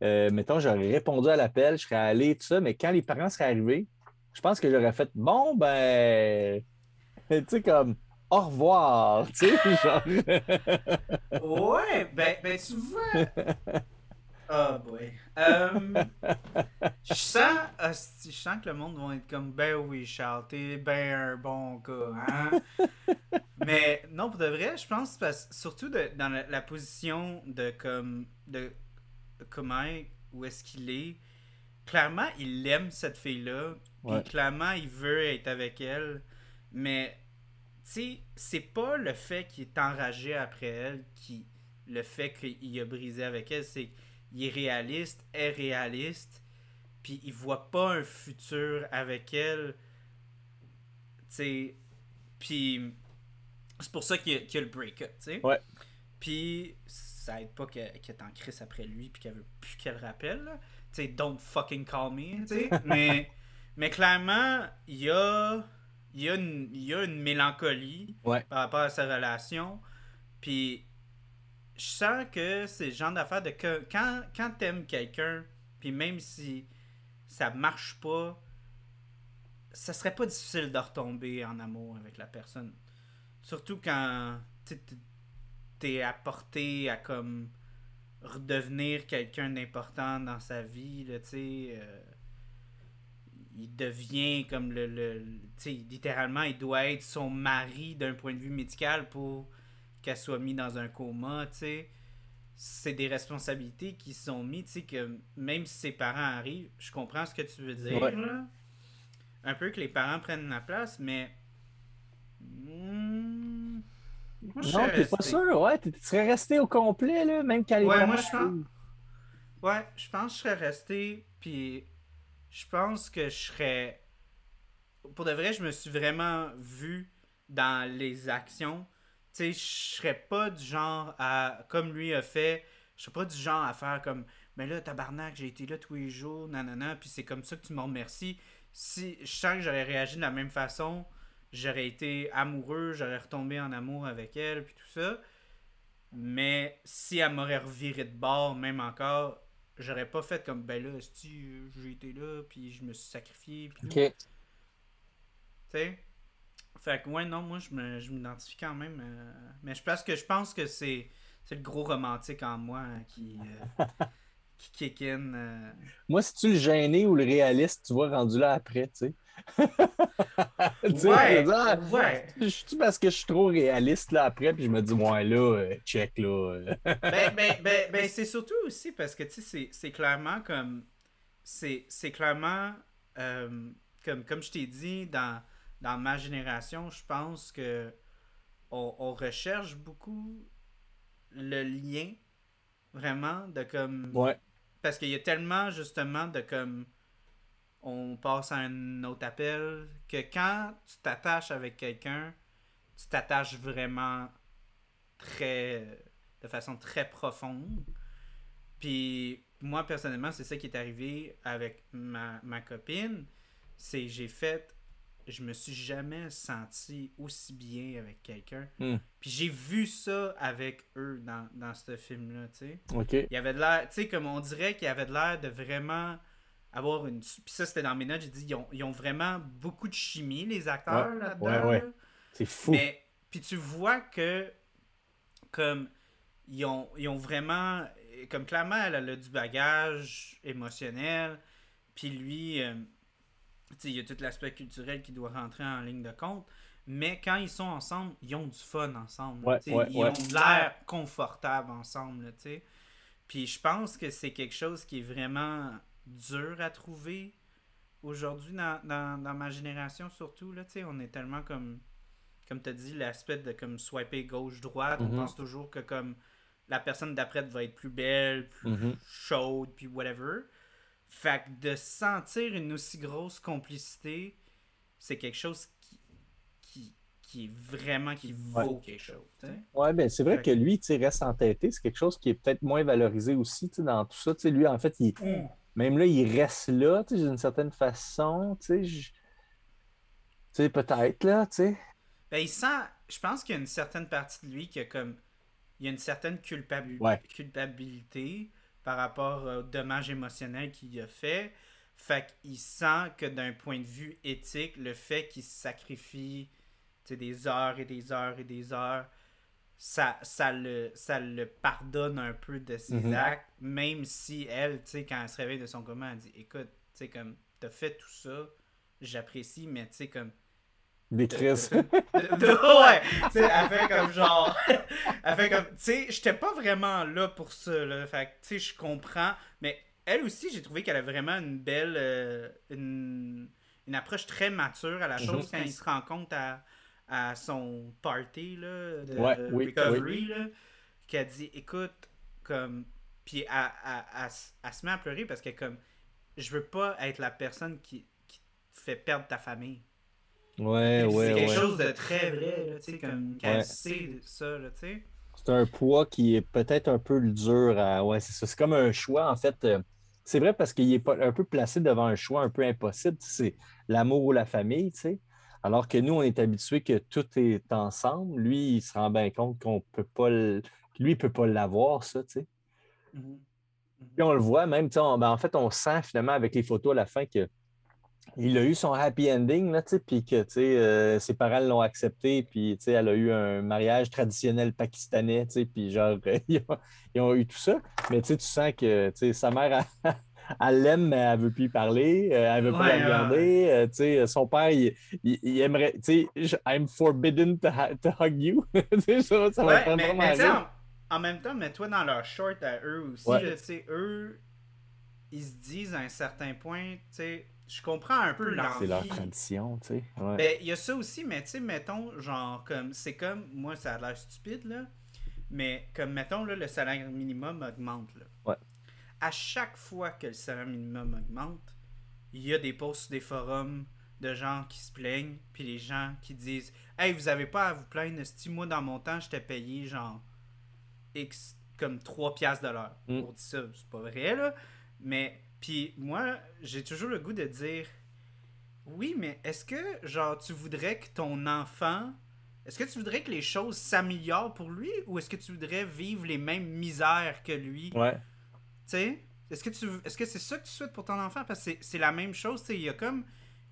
Euh, mettons, j'aurais répondu à l'appel, je serais allé, tout ça, mais quand les parents seraient arrivés, je pense que j'aurais fait, bon, ben, tu sais, comme, au revoir, tu sais, genre. ouais, ben, ben tu vois. Oh boy. Euh, je sens, hostie, je sens que le monde va être comme, ben oui, Charles, t'es ben un bon gars, hein? Mais non, pour de vrai, je pense, parce, surtout de- dans la, la position de comme, de comment, où est-ce qu'il est, clairement, il aime cette fille-là, Ouais. clairement, il veut être avec elle, mais, tu sais, c'est pas le fait qu'il est enragé après elle qui, le fait qu'il a brisé avec elle, c'est qu'il est réaliste, est réaliste, puis il voit pas un futur avec elle, tu sais, puis c'est pour ça qu'il y, a- qu'il y a le break-up, tu sais. Ouais. Puis ça aide pas qu'elle est en crise après lui puis qu'elle veut plus qu'elle le rappelle. Tu sais, don't fucking call me, mais, mais clairement, il y a, y, a une, y a une mélancolie Ouais. par rapport à sa relation. Puis je sens que c'est le genre d'affaire de que quand, quand t'aimes quelqu'un, puis même si ça marche pas, ça serait pas difficile de retomber en amour avec la personne. Surtout quand t'es- apporté à comme redevenir quelqu'un d'important dans sa vie, là, tu sais. euh, il devient comme le. le tu sais, littéralement, il doit être son mari d'un point de vue médical pour qu'elle soit mise dans un coma, tu sais. C'est des responsabilités qui sont mises, tu sais, que même si ses parents arrivent, je comprends ce que tu veux dire, Ouais. là. Un peu que les parents prennent la place, mais. Hmm, Non, t'es pas sûr, ouais, tu serais resté au complet, là, même quand les Ouais, moi, je pense-. Ouais, je pense que je serais resté, puis je pense que je serais... Pour de vrai, je me suis vraiment vu dans les actions. Tu sais, je serais pas du genre à... Comme lui a fait, je serais pas du genre à faire comme... Mais là, tabarnak, j'ai été là tous les jours, nanana, puis c'est comme ça que tu me remercies. Si je sens que j'aurais réagi de la même façon, j'aurais été amoureux, j'aurais retombé en amour avec elle, puis tout ça. Mais si elle m'aurait reviré de bord, même encore, j'aurais pas fait comme ben là, esti, euh, j'ai été là, puis je me suis sacrifié, puis tout. OK. Tu sais? Fait que, ouais, non, moi, je m'identifie quand même. euh, mais je pense que je pense que c'est c'est le gros romantique en moi hein, qui, euh, qui kick in. euh. Moi, si tu le gêné ou le réaliste, tu vois, rendu là après, tu sais. Ouais, dire, ouais. Je suis parce que je suis trop réaliste là après, puis je me dis, ouais, là, euh, check là. euh. ben, ben, ben, ben, c'est surtout aussi parce que, tu sais, c'est- clairement comme. C'est c'est clairement. euh, comme, comme je t'ai dit, dans, dans ma génération, je pense que on, on recherche beaucoup le lien, vraiment, de comme. Ouais, Parce qu'il y a tellement, justement, de comme. On passe à un autre appel, que quand tu t'attaches avec quelqu'un, tu t'attaches vraiment très. de façon très profonde. Puis, moi, personnellement, c'est ça qui est arrivé avec ma, ma copine. C'est j'ai fait. Je me suis jamais senti aussi bien avec quelqu'un. Hmm. Puis j'ai vu ça avec eux dans, dans ce film-là, tu sais. OK. Il y avait de l'air, tu sais, comme on dirait qu'il y avait de l'air de vraiment avoir une. Puis ça, c'était dans mes notes, j'ai dit, ils ont, ils ont vraiment beaucoup de chimie, les acteurs, Ouais, là-dedans. ouais, ouais. C'est fou. Mais, puis tu vois que, comme, ils ont, ils ont vraiment. Comme clairement, elle, elle a du bagage émotionnel. Puis lui, euh, il y a tout l'aspect culturel qui doit rentrer en ligne de compte. Mais quand ils sont ensemble, ils ont du fun ensemble. ils ont l'air confortable ensemble. sais Puis je pense que c'est quelque chose qui est vraiment dur à trouver aujourd'hui dans, dans, ma génération surtout. Là, on est tellement comme, comme tu as dit, l'aspect de comme swiper gauche-droite. On mm-hmm. pense toujours que comme la personne d'après va être plus belle, plus mm-hmm. chaude, puis whatever. Fait que de sentir une aussi grosse complicité, c'est quelque chose qui, qui, qui est vraiment, qui vaut quelque chose. Ouais, ben c'est vrai que lui, tu reste entêté. C'est quelque chose qui est peut-être moins valorisé aussi dans tout ça. lui, en fait, il, mm. Même là, il reste là, d'une certaine façon. Tu sais, peut-être, là, tu sais. Ben, il sent, je pense qu'il y a une certaine partie de lui qui a comme, il y a une certaine culpabilité par rapport au dommage émotionnel qu'il a fait. Fait qu'il sent que d'un point de vue éthique, le fait qu'il sacrifie des heures et des heures et des heures, ça, ça, le, ça le pardonne un peu de ses mhm. actes, même si elle, quand elle se réveille de son coma, elle dit Écoute, tu sais, comme, t'as fait tout ça, j'apprécie, mais tu sais, comme, des crises. ouais, tu sais, elle fait comme genre. elle fait comme. Tu sais, j'étais pas vraiment là pour ça, là. Fait tu sais, je comprends. Mais elle aussi, j'ai trouvé qu'elle a vraiment une belle. Euh, une, une, approche très mature à la mhm. chose quand il se rend compte à, à son party, là, de, ouais, recovery, là. Qu'elle dit, écoute, comme. Puis elle, elle, se met à pleurer parce que, comme. Je veux pas être la personne qui, qui fait perdre ta famille. Ouais, ouais, C'est quelque chose de très vrai, tu sais, comme qu'elle sait ça, tu sais. C'est un poids qui est peut-être un peu dur à. Ouais, c'est ça. C'est comme un choix, en fait. Euh, c'est vrai parce qu'il est un peu placé devant un choix un peu impossible. C'est l'amour ou la famille, tu sais. Alors que nous, on est habitué que tout est ensemble. Lui, il se rend bien compte qu'on peut pas. Lui, il ne peut pas l'avoir, ça, tu sais. Mm-hmm. Puis on le voit même, tu sais, ben, en fait, on sent finalement avec les photos à la fin que il a eu son happy ending, là, puis que euh, ses parents l'ont accepté, puis elle a eu un mariage traditionnel pakistanais, puis genre, ils, ont, eu tout ça. Mais tu sens que sa mère, elle l'aime, mais elle ne veut plus y parler, euh, elle ne veut pas la regarder. Euh, son père, il, il, aimerait, tu sais, I'm forbidden to, hug you. ça, ça va mais, mais en, en, même temps, mets-toi dans leur short à eux aussi. eux, ils se disent à un certain point, tu sais, je comprends un peu l'envie. C'est leur tradition, tu sais. Ben, il y a ça aussi, mais tu sais, mettons, genre, comme, c'est comme, moi, ça a l'air stupide, là, mais comme, mettons, là, le salaire minimum augmente, là. Ouais. À chaque fois que le salaire minimum augmente, il y a des posts des forums de gens qui se plaignent, puis les gens qui disent Hey, vous avez pas à vous plaindre, si moi, dans mon temps, j'étais payé, genre, X, comme 3 piastres de l'heure. Mm. Pour dire ça, c'est pas vrai, là, mais puis moi, j'ai toujours le goût de dire oui, mais est-ce que genre tu voudrais que ton enfant est-ce que tu voudrais que les choses s'améliorent pour lui ou est-ce que tu voudrais vivre les mêmes misères que lui? Ouais. Sais, est-ce que tu est-ce que c'est ça que tu souhaites pour ton enfant? Parce que c'est la même chose, tu sais, il y a comme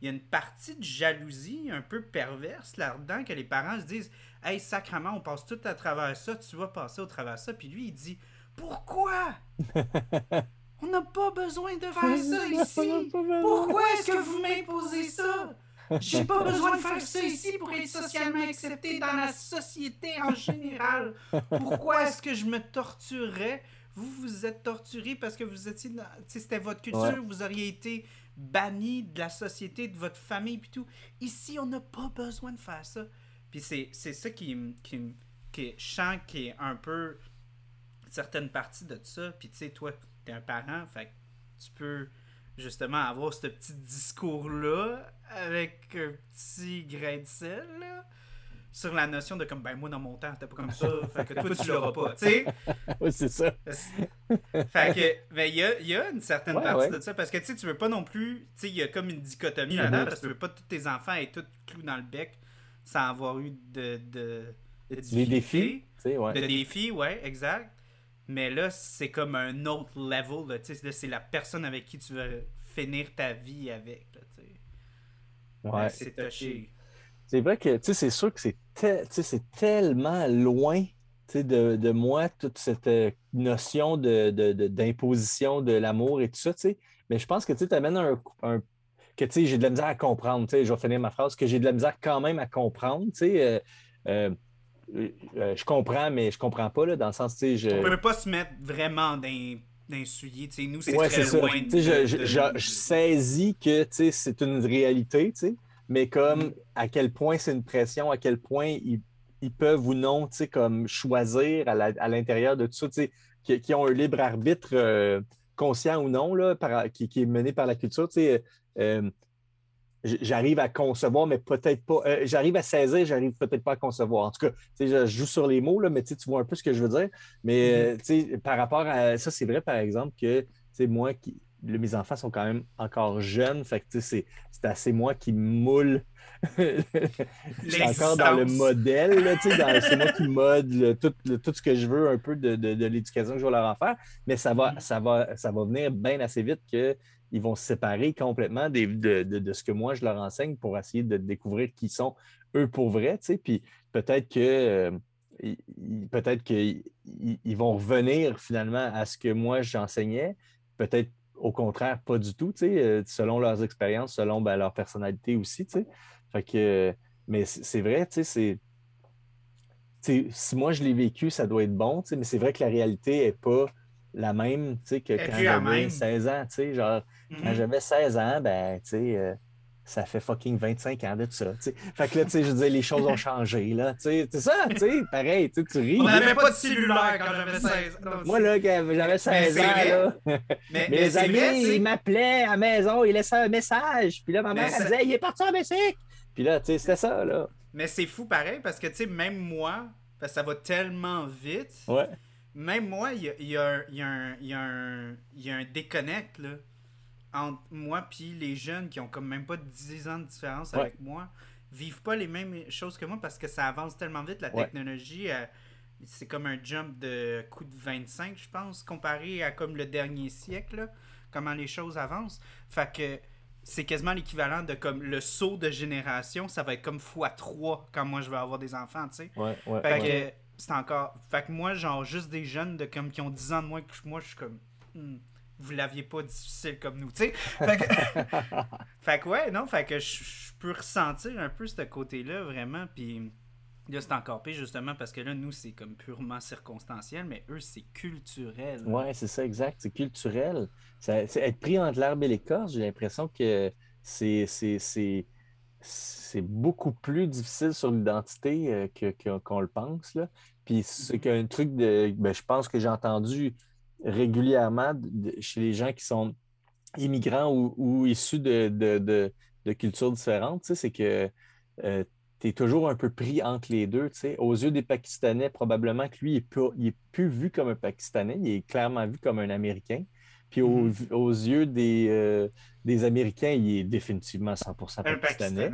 il y a une partie de jalousie un peu perverse là-dedans que les parents se disent "Hey, sacrement, on passe tout à travers ça, tu vas passer au travers ça." Puis lui, il dit "Pourquoi? On n'a pas besoin de faire ça ici. Pourquoi est-ce que vous m'imposez ça? J'ai pas besoin de faire ça ici pour être socialement accepté dans la société en général. Pourquoi est-ce que je me torturerais? Vous vous êtes torturé parce que vous étiez c'était votre culture, vous auriez été banni de la société, de votre famille puis tout. Ici, on n'a pas besoin de faire ça. Puis c'est, ça qui, qui, qui, je qui est un peu certaines parties de ça. Puis tu sais, toi, un parent, fait tu peux justement avoir ce petit discours-là avec un petit grain de sel, sur la notion de comme ben moi dans mon temps t'es pas comme ça fait que toi tu l'auras pas tu sais oui c'est ça fait que ben il y a, y a, une certaine partie de ça parce que tu sais tu veux pas non plus tu sais il y a comme une dichotomie là-dedans parce que tu veux pas tous tes enfants être tous clous dans le bec sans avoir eu de de, de des défis ouais. de défis ouais exact mais là, c'est comme un autre level. Là, c'est la personne avec qui tu veux finir ta vie avec. Là, ouais. C'est touché. C'est vrai que c'est sûr que c'est tellement loin de, de, moi, toute cette euh, notion d'imposition de, de, de l'amour et tout ça. Mais je pense que tu amènes un, un que j'ai de la misère à comprendre. Je vais finir ma phrase, que j'ai de la misère quand même à comprendre. Tu sais, euh, euh, euh, je comprends, mais je comprends pas, là, dans le sens, tu sais, je... On peut pas se mettre vraiment dans d'un soulier. Nous, c'est Ouais, très loin. De- je, de- je- je- je saisis que c'est une réalité, tu sais, mais comme à quel point c'est une pression, à quel point ils, ils peuvent ou non tu sais, comme choisir à l'intérieur de tout ça, tu sais, qui, qui ont un libre arbitre euh, conscient ou non, là, par- qui, qui est mené par la culture. tu sais, euh, j- J'arrive à concevoir, mais peut-être pas. euh, j'arrive à saisir, j'arrive peut-être pas à concevoir. En tout cas, je, joue sur les mots, là, mais tu vois un peu ce que je veux dire. Mais euh, sais, par rapport à ça, c'est vrai, par exemple, que moi, qui, le- mes enfants sont quand même encore jeunes. Fait que tu sais, c'est assez moi qui moule. Je suis encore dans le modèle, c'est moi qui mode le- tout, le- tout ce que je veux un peu de, de- de l'éducation que je vais leur en faire. Mais ça va, Mhm. ça va, ça va venir bien assez vite qu'ils vont se séparer complètement des- de, de- de ce que moi je leur enseigne pour essayer de découvrir qui sont eux pour vrai. tu sais. Puis peut-être que euh, ils- ils- peut-être qu'ils ils- ils vont revenir finalement à ce que moi j'enseignais. Peut-être au contraire, pas du tout, euh, selon leurs expériences, selon ben, leur personnalité aussi. Fait que, mais c'est vrai, tu sais, c'est. Si moi je l'ai vécu, ça doit être bon, mais c'est vrai que la réalité n'est pas la même que quand j'avais même. 16 ans. tu sais, Genre, Mhm. quand j'avais 16 ans, ben, tu sais, euh, ça fait fucking 25 ans de ça. tu sais. Fait que là, tu sais, je dire, les choses ont changé, là. tu sais. C'est ça, tu sais, pareil, tu ris. On n'avait pas de cellulaire quand j'avais 16 ans. Moi, là, quand j'avais 16 c'est ans, vrai. là, mais, mais mes c'est amis, vrai, ils m'appelaient à la maison, ils laissaient un message. Puis là, ma mère, elle disait, il est parti en Mexique. Puis là, tu sais, c'était ça, là. mais c'est fou pareil parce que, tu sais, même moi, parce que ça va tellement vite, Ouais. même moi, il y a, y a un- il y a un- il y a un- il y a un déconnect, là, entre moi puis les jeunes qui ont comme même pas 10 ans de différence Ouais. avec moi, vivent pas les mêmes choses que moi parce que ça avance tellement vite, la Ouais. technologie, euh, c'est comme un jump de coup de 25, je pense, comparé à comme le dernier siècle, là, comment les choses avancent. Fait que c'est quasiment l'équivalent de comme le saut de génération, ça va être comme x3 quand moi je vais avoir des enfants, tu sais. Ouais, ouais. Fait que c'est encore. Fait que moi, genre, juste des jeunes de comme qui ont 10 ans de moins que moi, je suis comme. Hmm, vous l'aviez pas difficile comme nous, tu sais. Fait que, fait que ouais, non, fait que je je peux ressentir un peu ce côté-là, vraiment. Puis là, c'est encore pire, justement, parce que là, nous, c'est comme purement circonstanciel, mais eux, c'est culturel. Ouais, c'est ça, exact. C'est culturel. Ça- c'est être pris entre l'herbe et l'écorce, j'ai l'impression que c'est, c'est, c'est, c'est beaucoup plus difficile sur l'identité euh, que, que- qu'on le pense. Là. Puis c'est Mhm. qu'un truc de. ben, je pense que j'ai entendu régulièrement de- chez les gens qui sont immigrants ou, ou issus de, de, de- de cultures différentes, c'est que tu es toujours un peu pris entre les deux. Aux yeux des Pakistanais, probablement que lui, il n'est plus vu comme un Pakistanais, il est clairement vu comme un Américain. Puis aux, Mhm. aux yeux des, euh, des Américains, il est définitivement 100% Un pakistanais. Pakistanais.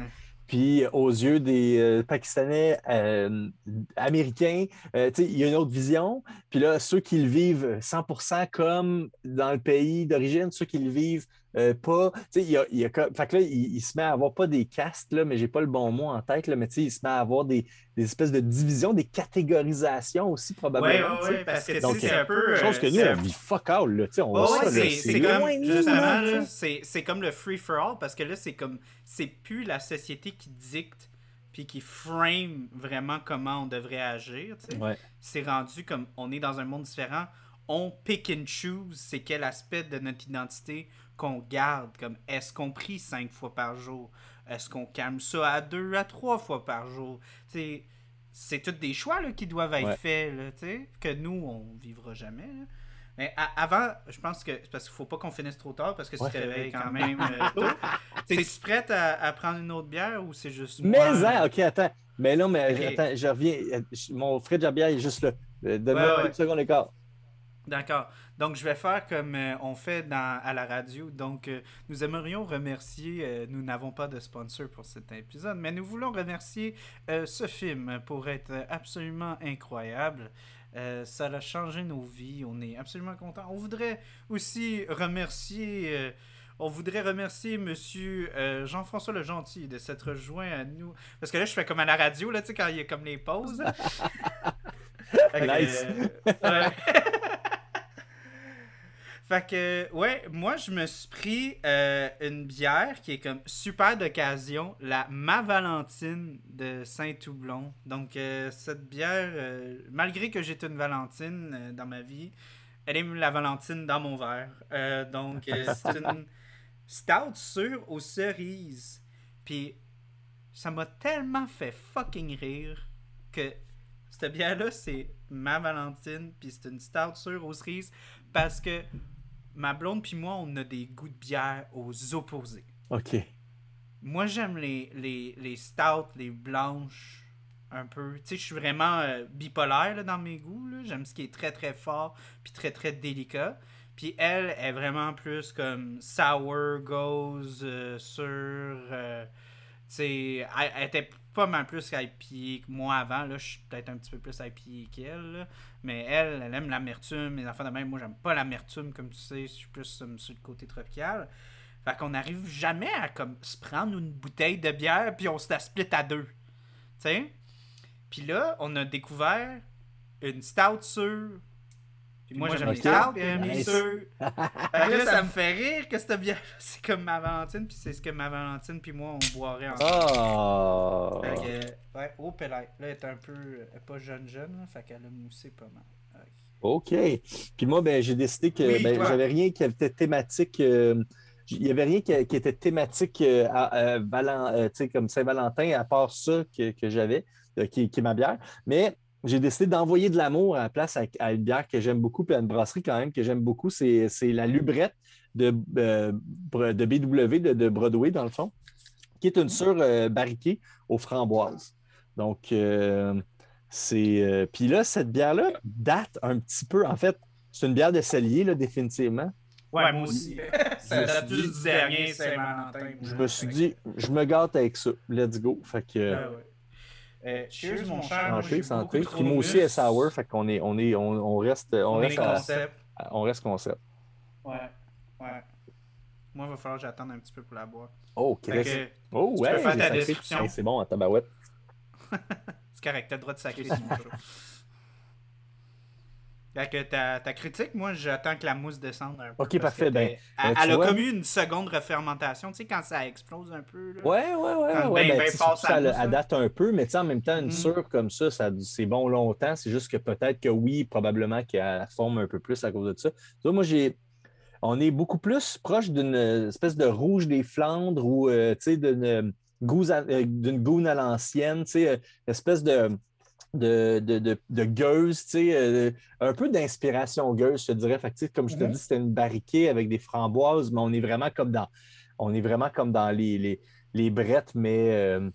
Puis aux yeux des euh, Pakistanais euh, américains, euh, il y a une autre vision. Puis là, ceux qui le vivent 100% comme dans le pays d'origine, ceux qui le vivent euh, pas, tu sais, il y a, il a fait que là, il, il se met à avoir pas des castes, là, mais j'ai pas le bon mot en tête, là, mais tu sais, il se met à avoir des, des espèces de divisions, des catégorisations aussi, probablement. tu sais. ouais, parce que c'est un peu. Chose que euh, nous, on vit fuck all, là, tu sais, on Ouais, voit ouais, ça, c'est comme, justement, c'est comme le free for all parce que là, c'est comme, c'est plus la société qui dicte puis qui frame vraiment comment on devrait agir. Ouais. C'est rendu comme, on est dans un monde différent, on pick and choose c'est quel aspect de notre identité qu'on garde, comme est-ce qu'on prie cinq fois par jour, est-ce qu'on calme ça à deux, à trois fois par jour, sais. C'est tous des choix là, qui doivent être Ouais. faits, là, tu sais, que nous, on vivra jamais. là. Mais avant, je pense que c'est parce qu'il faut pas qu'on finisse trop tard parce que Ouais. tu te réveilles quand même euh. T'es-tu prête à, à prendre une autre bière ou c'est juste Mais hein, ok, attends. Mais non, mais attends, je reviens. Euh, Mon fridge à bière est juste là. Euh, Donne-moi Ouais, ouais. une seconde et quart. D'accord. Donc, je vais faire comme euh, on fait dans, à la radio. Donc, euh, nous aimerions remercier, euh, nous n'avons pas de sponsor pour cet épisode, mais nous voulons remercier ce film pour être absolument incroyable. Ça a changé nos vies. On est absolument contents. On voudrait aussi remercier. on voudrait remercier Monsieur Jean-François Le Gentil de s'être joint à nous. Parce que là, je fais comme à la radio, là, tu sais, quand il y a comme les pauses. Nice. Fait que, ouais, moi, je me suis pris euh, une bière qui est comme super d'occasion, la Ma Valentine de Saint-Toublon. Donc, euh, cette bière, euh, malgré que j'ai une Valentine dans ma vie, elle est la Valentine dans mon verre. Donc, c'est une stout sûre aux cerises. Puis, ça m'a tellement fait fucking rire que cette bière-là, c'est ma Valentine, puis c'est une stout sûre aux cerises parce que ma blonde puis moi, on a des goûts de bière aux opposés. OK. Moi, j'aime les, les, les stouts, les blanches, un peu. Tu sais, je suis vraiment euh, bipolaire là, dans mes goûts. J'aime ce qui est très très fort, puis très très délicat. Puis elle est vraiment plus comme sour, goes, euh, sur. euh, tu sais, elle, elle était pas mal plus IPA que moi avant. Là, je suis peut-être un petit peu plus IPA qu'elle. Mais elle, elle aime l'amertume. Les enfants de même, moi, j'aime pas l'amertume, comme tu sais. Je suis plus euh, sur le côté tropical. Fait qu'on n'arrive jamais à comme se prendre une bouteille de bière puis on se la split à deux. Tu sais? Puis là, on a découvert une stout. Puis moi, moi, j'aime les là, ça me fait rire que cette bière c'est comme ma Valentine, puis c'est ce que ma Valentine puis moi, on boirait ensemble. Ah! Fait que, ouais, oh, là, elle est un peu, elle est pas jeune jeune, là, fait qu'elle a moussé pas mal. Ok. OK. Puis moi, ben, j'ai décidé que Oui, ben, j'avais rien qui était thématique. euh, il n'y avait rien qui, qui était thématique euh, à, à Valen- euh, tu sais, comme Saint-Valentin, à part ça que, que j'avais, euh, qui, qui est ma bière. Mais j'ai décidé d'envoyer de l'amour à la place à, à une bière que j'aime beaucoup, puis à une brasserie quand même que j'aime beaucoup. C'est c'est la Lubrette de, euh, de BW, de, de Broadway, dans le fond, qui est une sûre euh, barriquée aux framboises. Donc, euh, c'est. euh, Puis là, cette bière-là date un petit peu. En fait, c'est une bière de cellier, là, définitivement. Ouais, moi aussi. ça date du dernier Saint-Valentin. Je me suis dit, je me gâte avec ça. Let's go. Fait que. Ah ouais. Euh, cheers, mon cher. Santé, santé. Puis moi aussi, est sour. Fait qu'on est, on est, on, on reste, on On est reste, à- concept. on reste concept. Ouais, ouais. Moi, il va falloir que j'attende un petit peu pour la boire. Oh, Chris. que, Oh, tu ouais. peux faire ta description. C'est bon, à tabarouette. c'est correct, t'as le droit de sacrer. Fait que ta, ta critique, moi, j'attends que la mousse descende un peu. Ok, parfait, ben, Elle, ben, elle a vois- comme eu une seconde refermentation, tu sais, quand ça explose un peu. Là. Ouais, ouais, ouais. Quand ouais, ben, ben, ben fort, ça, mousse, elle date un peu, mais tu sais, en même temps, une sûre comme ça, ça c'est bon longtemps. C'est juste que peut-être que oui, probablement qu'elle forme un peu plus à cause de ça. Tu vois, moi, j'ai. On est beaucoup plus proche d'une espèce de rouge des Flandres ou euh, tu sais, d'une à, euh, d'une goune à l'ancienne, tu sais, euh, espèce de, de, de, de, de gueuse, tu sais, euh, un peu d'inspiration gueuse, je te dirais. Fait que, comme je te Mhm. dis, c'était une barriquée avec des framboises, mais on est vraiment comme dans, on est vraiment comme dans les, les, les brettes, mais euh,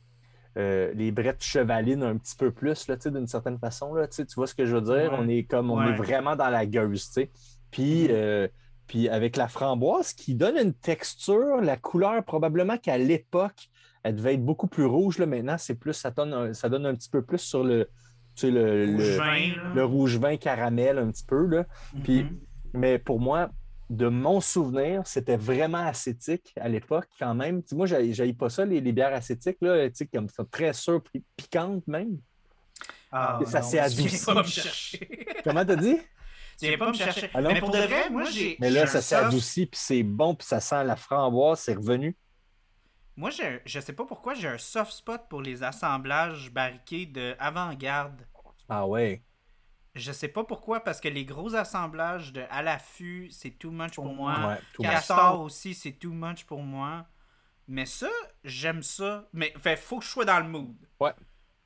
euh, les brettes chevalines un petit peu plus, là, tu sais, d'une certaine façon. Là, tu vois ce que je veux dire? Ouais. On est comme on Ouais. est vraiment dans la gueuse, tu sais. Puis, Mhm. euh, puis avec la framboise qui donne une texture, la couleur, probablement qu'à l'époque, elle devait être beaucoup plus rouge. Là. Maintenant, c'est plus, ça donne, un, ça donne un petit peu plus sur le, sais, le, Rouge le- vin, là. le rouge vin caramel un petit peu. Là. Puis, Mhm. mais pour moi, de mon souvenir, c'était vraiment acétique à l'époque quand même. Tu sais, moi, je pas ça, les, les bières acétiques, là, tu sais, comme ça, très sûres, piquantes même. Ah, ça s'est adouci. viens pas me chercher. Comment t'as dit? Tu viens pas me chercher. Ah? Mais pour de vrai, moi, j'ai. Mais là, ça s'est soft- adouci, puis c'est bon, puis ça sent la framboise, c'est revenu. Moi, j'ai- je sais pas pourquoi j'ai un soft spot pour les assemblages barriqués de avant-garde. Ah ouais. Je sais pas pourquoi, parce que les gros assemblages de à l'affût, c'est too much pour moi. Ouais, Castor aussi, c'est too much pour moi. Mais ça, j'aime ça. Mais fait, faut que je sois dans le mood. Ouais.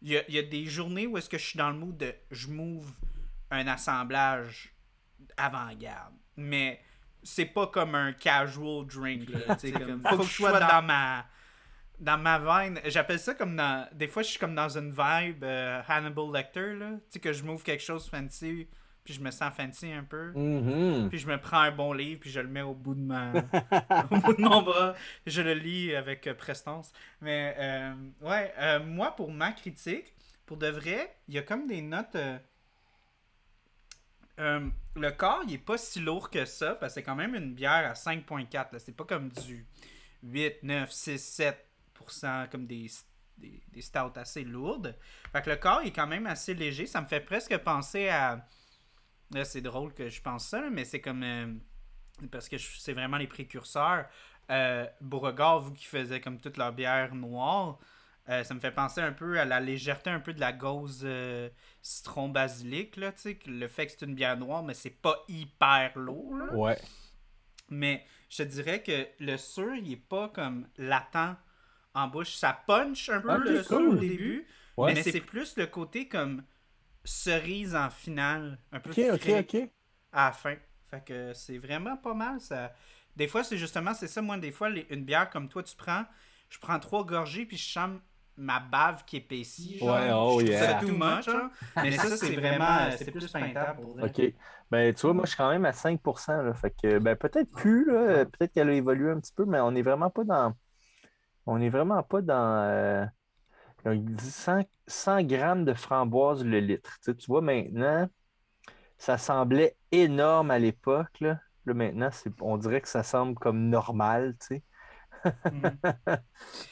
Il y a, il y a des journées où est-ce que je suis dans le mood de je m'ouvre un assemblage avant-garde. Mais c'est pas comme un casual drink. Là, comme, faut que je sois dans ma dans ma veine. J'appelle ça comme dans. Des fois, je suis comme dans une vibe euh, Hannibal Lecter, là. Tu sais, que je m'ouvre quelque chose fancy, puis je me sens fancy un peu. Mhm. Puis je me prends un bon livre, puis je le mets au bout de, ma... au bout de mon bras. Je le lis avec euh, prestance. Mais euh, ouais, euh, moi, pour ma critique, pour de vrai, il y a comme des notes. le corps, il est pas si lourd que ça, parce que c'est quand même une bière à 5.4. là. C'est pas comme du 8, 9, 6, 7%, comme des, des, des stouts assez lourdes. Fait que le corps est quand même assez léger. Ça me fait presque penser à. Là, c'est drôle que je pense ça, mais c'est comme. euh, parce que c'est vraiment les précurseurs. Euh, Beauregard, vous qui faisiez comme toute leur bière noire, euh, ça me fait penser un peu à la légèreté un peu de la gauze euh, citron basilic, là, tu sais, que le fait que c'est une bière noire, mais c'est pas hyper lourd, là. Ouais. Mais je te dirais que le sur, il est pas comme latent en bouche. Ça punch un peu le cool. au début, Ouais. mais c'est plus le côté comme cerise en finale, un peu Ok, ok, frais ok. à la fin. Fait que c'est vraiment pas mal. Ça... Des fois, c'est justement, c'est ça, moi, des fois, les- une bière comme toi, tu prends, je prends trois gorgées, puis je sens ma bave qui épaissit. genre. Ouais, oh je yeah. ça too much, genre. Mais ça, c'est vraiment, euh, c'est plus peintable pour vrai. OK. Ben, tu vois, moi, je suis quand même à 5 là, Fait que, ben, peut-être plus, là. Peut-être qu'elle a évolué un petit peu, mais on n'est vraiment pas dans. On n'est vraiment pas dans. euh, donc, 100, 100 grammes de framboise le litre. Tu, sais, tu vois, maintenant, ça semblait énorme à l'époque, là. Là, maintenant, c'est, on dirait que ça semble comme normal, tu sais. Mhm.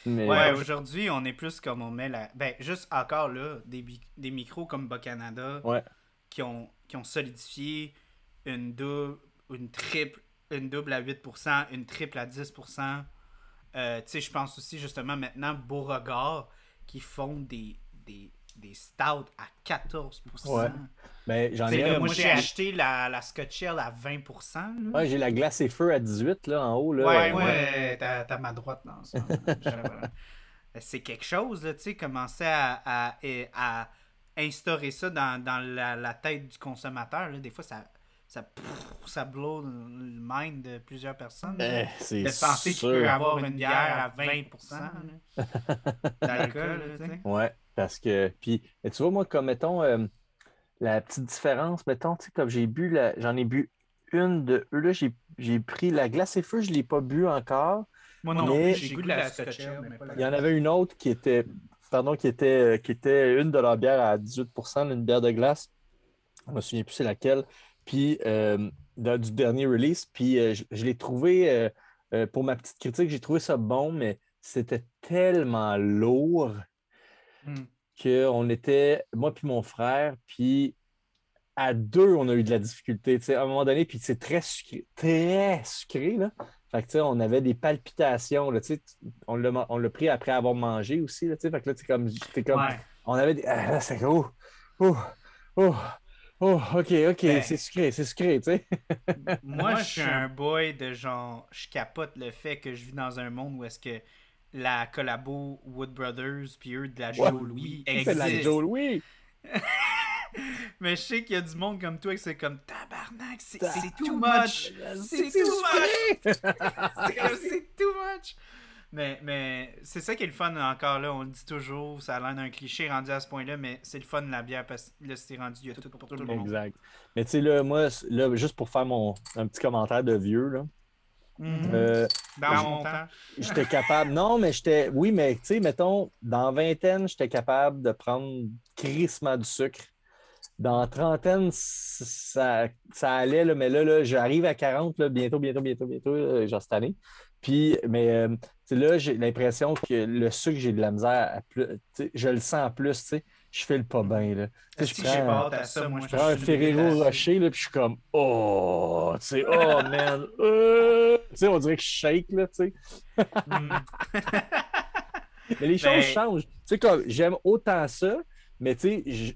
Mais, Ouais, aujourd'hui, on est plus comme on met la. Ben, juste encore là, des, bi- des micros comme Bas-Canada Ouais. qui, ont, qui ont solidifié une double, une triple, une double à 8%, une triple à 10%. Euh, tu sais, je pense aussi justement maintenant Beauregard qui font des, des, des stouts à 14%. Ouais. ben, j'en ai là, moi, j'ai acheté la, la Scotch Ale à 20%. là. Ouais, j'ai la glace et feu à 18, là, en haut, là. Ouais, Euh, ouais, t'as ma droite dans ça. c'est quelque chose, tu sais, commencer à, à, à instaurer ça dans, dans la, la tête du consommateur. Là. Des fois, ça, ça, pff, ça blow le mind de plusieurs personnes. Eh, c'est de penser qu'il peut avoir une bière à 20% là, d'alcool. Ouais, parce que. Puis, tu vois, moi, comme mettons, euh, la petite différence, mettons, tu sais, comme j'ai bu, la... j'en ai bu une de eux, là, j'ai j'ai pris la glace et feu, je ne l'ai pas bu encore. Moi non Mais- plus, j'ai goûté la Scotch Ale, mais pas la Il y en avait une autre qui était, pardon, qui était, euh, qui était une de leur bière à 18% une bière de glace. Je ne me souviens plus c'est laquelle. Puis, euh, du dernier release. Puis, euh, je, je l'ai trouvé, euh, pour ma petite critique, j'ai trouvé ça bon, mais c'était tellement lourd Hmm. qu'on était, moi puis mon frère, puis à deux, on a eu de la difficulté. tu sais, à un moment donné, puis c'est très sucré, très sucré, là. Fait que, tu sais, on avait des palpitations, là, on l'a pris après avoir mangé aussi, là, tu sais, fait que là, c'est comme, t'es comme, Ouais. on avait des, ah, c'est oh, oh, oh, oh, ok, ok, Ben. c'est sucré, c'est sucré, tu sais. Moi, je suis un boy de genre, je capote le fait que je vis dans un monde où est-ce que la collabo Wood Brothers puis eux de la. Joe Louis C'est de la existe. Joe Louis. Mais je sais qu'il y a du monde comme toi que c'est comme tabarnak, c'est too much. C'est too much. c'est too much. Mais, mais c'est ça qui est le fun encore là, on le dit toujours, ça a l'air d'un cliché rendu à ce point-là, mais c'est le fun de la bière parce que là c'est rendu, il y a tout pour tout le monde. Exact. Mais tu sais, là, moi, là, juste pour faire mon, un petit commentaire de vieux, là, Mhm. euh, Dans mon temps. J'étais capable. Non, mais j'étais. Oui, mais tu sais, mettons, dans vingtaine, j'étais capable de prendre crissement du sucre. Dans trentaine, ça, ça allait, là, mais là, là j'arrive à 40, là, bientôt, bientôt, bientôt, bientôt, là, genre cette année. Puis, mais euh, là, j'ai l'impression que le sucre, j'ai de la misère à plus. Je le sens plus, tu sais. Je fais le pas bien, là. Si je j'ai prends- pas hâte à ça, moi je je prends un Ferrero. Rocher, là, puis je suis comme, oh, tu sais, oh, man, euh. tu sais, on dirait que je shake, là, tu sais. Mhm. Mais les choses Ben- changent. Tu sais, comme, j'aime autant ça, mais tu sais, je,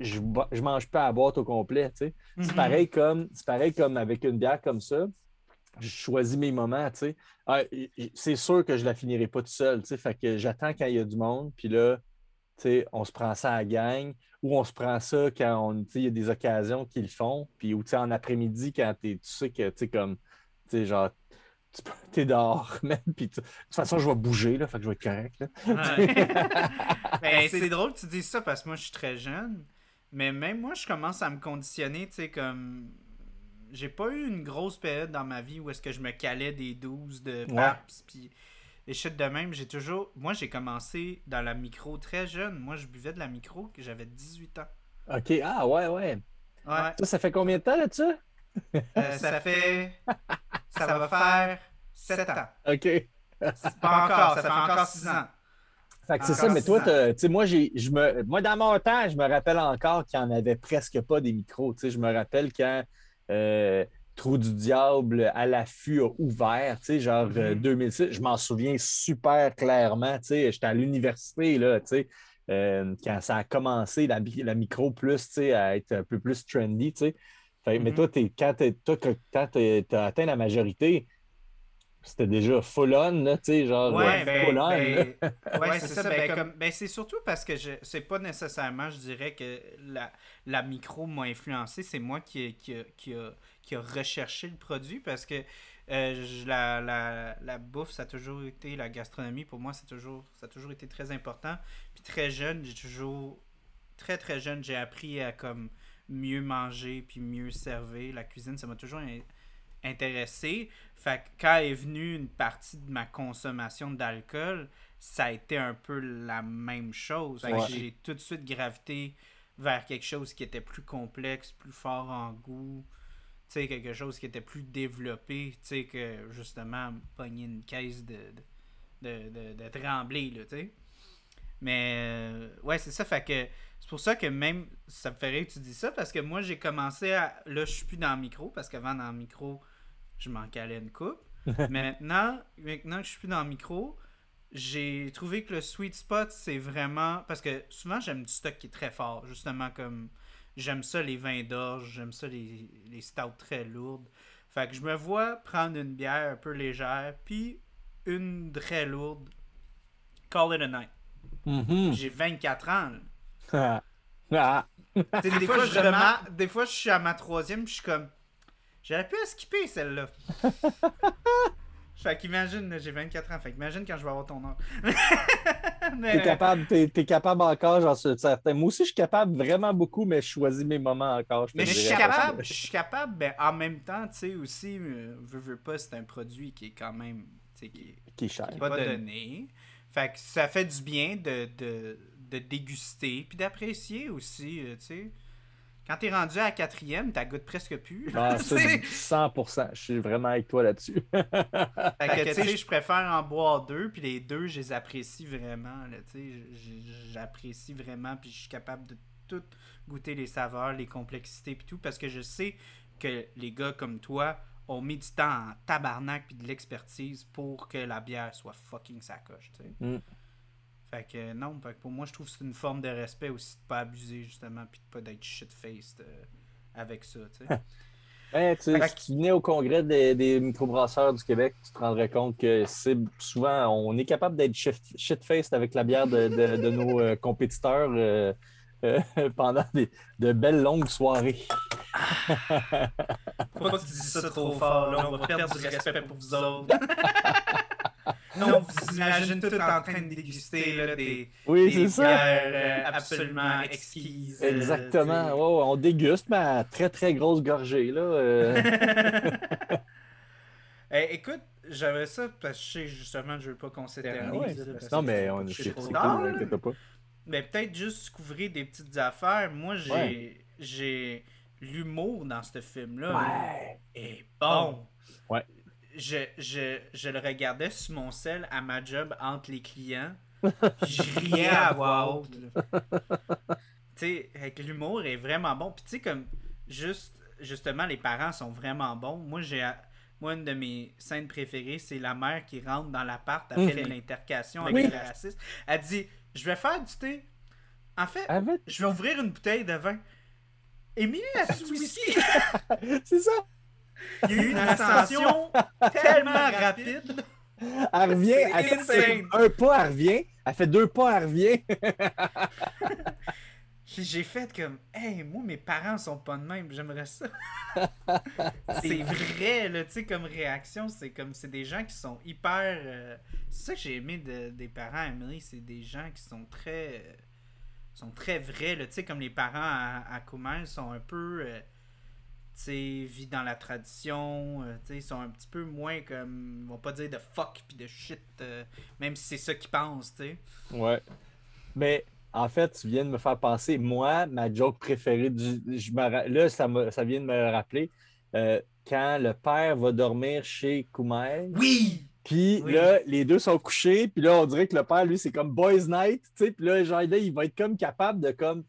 je, je mange pas à boîte au complet, tu sais. C'est Mhm. pareil comme, c'est pareil comme avec une bière comme ça. Je choisis mes moments, tu sais. Ah, c'est sûr que je la finirai pas tout seul, tu sais. Fait que j'attends quand il y a du monde, puis là, tu sais, on se prend ça à la gang, ou on se prend ça quand on, tu sais, il y a des occasions qu'ils le font, puis ou tu sais, en après-midi, quand t'es- tu sais que, tu sais, comme, tu sais, genre, tu peux- t'es dehors, man, puis de toute façon, je vais bouger, là, fait que je vais être correct, là. Ouais. Ben, c'est drôle que tu dises ça parce que moi je suis très jeune. Mais même moi, je commence à me conditionner, tu sais, comme. J'ai pas eu une grosse période dans ma vie où est-ce que je me calais des 12 de PAPS, puis des shit de même. J'ai toujours. Moi, j'ai commencé dans la micro très jeune. Moi, je buvais de la micro que j'avais 18 ans. OK, ah ouais, ouais. Ouais. Ça, ça fait combien de temps là-dessus? Euh, ça fait. Ça va faire 7 ans. OK. Pas encore, ça fait encore 6 ans. Fait que c'est ça, mais toi, tu sais, moi, j'ai, je me, moi, dans mon temps, je me rappelle encore qu'il n'y en avait presque pas des micros. Tu sais, je me rappelle quand euh, Trou du Diable à l'affût a ouvert, tu sais, genre euh, Mhm. 2006. Je m'en souviens super clairement, tu sais, j'étais à l'université, là, tu sais, euh, quand ça a commencé, la, micro plus, tu sais, à être un peu plus trendy, tu sais. Fait- Mais Mhm. toi, quand tu as atteint la majorité, c'était déjà full on, là, tu sais, genre Ouais, ben, full on. ben, ouais, c'est ça. ça, Ben, ben, comme- ben, c'est surtout parce que je, c'est pas nécessairement, je dirais, que la, la micro m'a influencé. C'est moi qui, qui, a- qui, a, qui a recherché le produit parce que euh, je- la, la, la bouffe, ça a toujours été, la gastronomie, pour moi, c'est toujours, ça a toujours été très important. Puis très jeune, j'ai toujours, très très jeune, j'ai appris à comme mieux manger puis mieux servir. La cuisine, ça m'a toujours intéressé. Fait que quand est venue une partie de ma consommation d'alcool, ça a été un peu la même chose. Ouais. j'ai tout de suite gravité vers quelque chose qui était plus complexe, plus fort en goût. Tu sais, quelque chose qui était plus développé, tu sais, que justement, pogner une caisse de, de, de, de tremblay, là, tu sais. Mais, euh, ouais, c'est ça, fait que c'est pour ça que même, ça me rire que tu dis ça, parce que moi, j'ai commencé à, là, je suis plus dans le micro, parce qu'avant, dans le micro, je m'en calais une coupe. maintenant, maintenant que je suis plus dans le micro, j'ai trouvé que le sweet spot, c'est vraiment. Parce que souvent, j'aime du stock qui est très fort. Justement, comme. J'aime ça, les vins d'orge. J'aime ça, les, les stouts très lourdes. Fait que je me vois prendre une bière un peu légère, puis une très lourde. Call it a night. Mhm. J'ai 24 ans. Ah. Des, fois, je remar- des fois, je suis à ma troisième, puis je suis comme. J'aurais pu la skipper celle-là. fait qu'imagine, j'ai 24 ans. Fait qu'imagine quand je vais avoir ton âge. Mais, T'es capable, t'es, t'es capable encore, j'en suis certain. Moi aussi, je suis capable vraiment beaucoup, mais je choisis mes moments encore. te mais je suis capable, je suis capable, ben, en même temps, tu sais, aussi, euh, veux, veux pas, c'est un produit qui est quand même, tu sais, qui est Qui est cher. qui est pas donné. Fait que ça fait du bien de, de, de déguster, puis d'apprécier aussi, euh, tu sais. Quand t'es rendu à la quatrième, t'as goûte presque plus. Ah, ça, sais. 100%. Je suis vraiment avec toi là-dessus. Fait que, tu sais, je préfère en boire deux, puis les deux, je les apprécie vraiment, là, tu sais. J'apprécie vraiment, puis je suis capable de tout goûter les saveurs, les complexités, puis tout, parce que je sais que les gars comme toi ont mis du temps en tabarnak, puis de l'expertise pour que la bière soit fucking sacoche, tu sais. Mm. Fait que non, fait que pour moi, je trouve que c'est une forme de respect aussi de pas abuser, justement, puis de pas d'être shit-faced euh, avec ça, tu sais. Ben, tu Fait si tu venais au congrès des, des microbrasseurs du Québec, tu te rendrais compte que c'est souvent, on est capable d'être shit- shit-faced avec la bière de, de- de nos euh, compétiteurs euh, euh, pendant des, de belles longues soirées. Que tu dises ça trop fort, là, on va perdre du respect pour vous autres. non, vous imaginez tout en train de déguster là, des, Oui, des ça. bières euh, absolument exquises. euh, Exactement. ouais, on déguste, mais à très, très grosse gorgée. Là, euh. Eh, écoute, j'avais ça parce que justement je veux pas qu'on s'éternise. Ouais. parce non, mais on c'est cool, pas. Mais peut-être juste couvrir des petites affaires. Moi, j'ai Ouais. j'ai l'humour dans ce film-là. Ouais. est bon. Ouais. Je, je, je le regardais sur mon sel à ma job entre les clients. Je riais à voix haute. là. tu sais, avec l'humour est vraiment bon. Puis tu sais, comme, juste, justement, les parents sont vraiment bons. Moi, j'ai. Moi, une de mes scènes préférées, c'est la mère qui rentre dans l'appart après Mhm. l'intercation avec Oui. le raciste. Elle dit Je vais faire du thé. En fait, Avec- je vais ouvrir une bouteille de vin. Émilie a whisky? C'est ça. Il y a eu une ascension tellement rapide. Elle revient, elle fait un pas, elle revient. Elle fait deux pas, elle revient. J'ai j'ai fait comme, hey, moi, mes parents sont pas de même, j'aimerais ça. c'est vrai, là, tu sais, comme réaction, c'est comme, c'est des gens qui sont hyper. euh, c'est ça que j'ai aimé de- des parents, Emery, c'est des gens qui sont très. euh, sont très vrais, là, tu sais, comme les parents à, à Coumel sont un peu. euh, tu sais, vie dans la tradition, euh, tu sais, ils sont un petit peu moins comme. Ils vont pas dire de fuck puis de shit, même si c'est ça qu'ils pensent, tu sais. Ouais. Mais en fait, tu viens de me faire penser, moi, ma joke préférée, du, je me là, ça, me- ça vient de me rappeler, euh, quand le père va dormir chez Koumail, Oui! puis Oui. là, les deux sont couchés, puis là, on dirait que le père, lui, c'est comme boys night, tu sais, puis là, genre, là, il va être comme capable de comme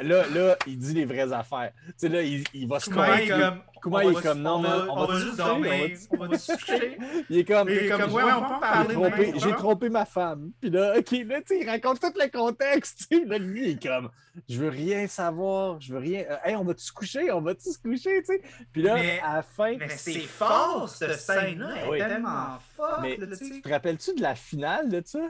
là, là, il dit les vraies affaires. Tu sais, là, il, il va se convaincre. comme. Kuma, on il est comme, non, on mais va- on on va juste dormir? se- On va se coucher. Il est comme, Il est comme, ouais, on peut parler. j'ai trompé ma femme. Puis là, OK, là, tu sais, il raconte tout le contexte. tu sais. Là, lui, il est comme, je veux rien savoir, je veux rien. Euh, hey, on va-tu se coucher? On va-tu se coucher? Tu sais? Puis là, Mais- à la fin, Mais c'est fort, cette scène-là. Elle est tellement forte. Tu te rappelles-tu de la finale de ça?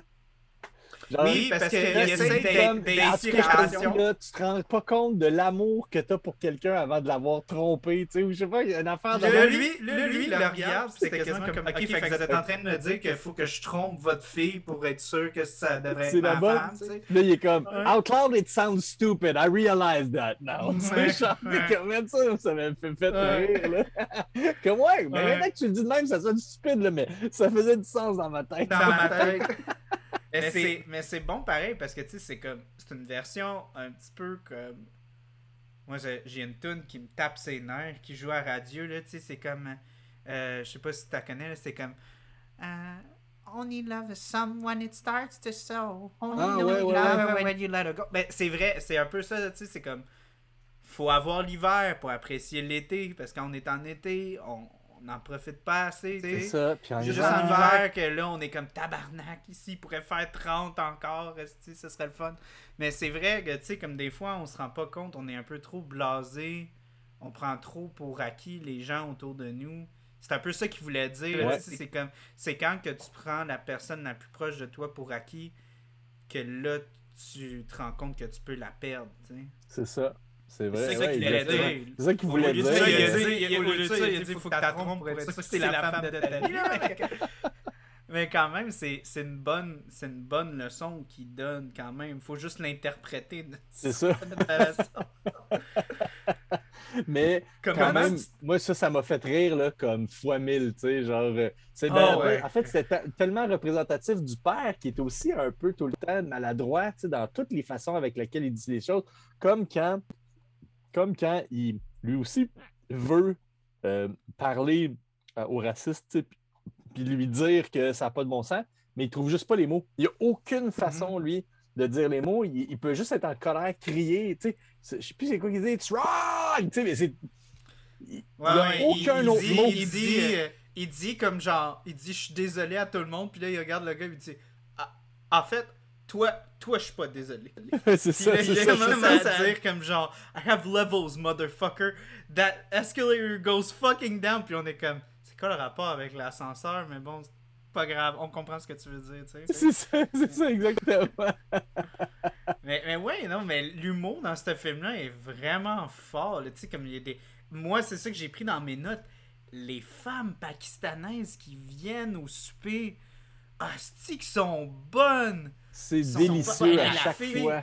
Genre, Oui, parce cas, je te dis, inspiration. là, tu te rends pas compte de l'amour que tu as pour quelqu'un avant de l'avoir trompé, tu sais, ou je sais pas, il y a une affaire de Là, lui, là, lui, il le regarde, c'était quasiment comme, ok, fait que vous êtes en train de me dire qu'il faut que je trompe votre fille pour être sûr que ça devrait C'est être la ma bonne. femme, tu sais. Là, il est comme Ouais. Out loud, it sounds stupid. I realize that now. Tu sais, genre, ouais. comme ça, ça m'a fait, fait Ouais. rire. Là. comme ouais, mais Ouais. maintenant que tu le dis de même, ça sonne stupide, là, mais ça faisait du sens dans ma tête. Dans ma tête. Mais c'est mais c'est bon pareil parce que tu sais c'est comme c'est une version un petit peu comme moi j'ai j'ai une tune qui me tape ses nerfs qui joue à radio là tu sais c'est comme euh, je sais pas si tu la connais là, c'est comme euh, Only love someone it starts to sow. Only Ah, ouais, ouais, love ouais. her when you let her go. Ben, c'est vrai, c'est un peu ça, tu sais, c'est comme faut avoir l'hiver pour apprécier l'été parce qu'on est en été, on n'en profite pas assez, tu C'est sais. ça. Puis en Juste hiver, en hiver que là, on est comme tabarnak ici, il pourrait faire 30 encore, ce serait le fun. Mais c'est vrai que, tu sais, comme des fois, on se rend pas compte, on est un peu trop blasé, on prend trop pour acquis les gens autour de nous. C'est un peu ça qu'il voulait dire. Ouais. C'est comme, c'est quand que tu prends la personne la plus proche de toi pour acquis que là, tu te rends compte que tu peux la perdre, tu sais. C'est ça. C'est vrai. C'est ça qu'il voulait dire. C'est ça qu'il voulait dire. il a dit, il- il faut que ta trompe pour être sûr que c'est la femme de ta. Mais quand même, c'est c'est une bonne c'est une bonne leçon qu'il donne quand même. Faut juste l'interpréter de C'est. Mais Comme quand même, moi, ça, ça m'a fait rire là, comme fois mille, tu sais, genre, euh, c'est Ah ben, ouais. en fait, c'était te- tellement représentatif du père qui est aussi un peu tout le temps maladroit, tu sais, dans toutes les façons avec lesquelles il dit les choses, comme quand, comme quand il, lui aussi, veut euh, parler euh, aux racistes, puis- lui dire que ça n'a pas de bon sens, mais il trouve juste pas les mots. Il n'y a aucune façon, lui, de dire les mots. Il, il peut juste être en colère, crier, tu sais. C'est- Je sais plus c'est quoi qu'il dit, it's wrong! Tu sais, mais c'est. Il Ouais, n'y a ouais, aucun il, autre dit, mot. il dit euh, il dit comme genre il dit je suis désolé à tout le monde puis là il regarde le gars et il dit Ah, en fait toi toi je suis pas désolé. c'est ça, c'est il ça. ça. à dire comme genre I have levels motherfucker that escalator goes fucking down puis on est comme c'est quoi le rapport avec l'ascenseur? Mais bon c'est pas grave on comprend ce que tu veux dire tu sais. C'est ça, c'est ça, exactement. Mais, mais ouais, non, mais l'humour dans ce film-là est vraiment fort. Tu sais, comme il y a des. Moi, c'est ça que j'ai pris dans mes notes. Les femmes pakistanaises qui viennent au souper, hostie, qui sont bonnes. C'est délicieux à la chaque fille- fois.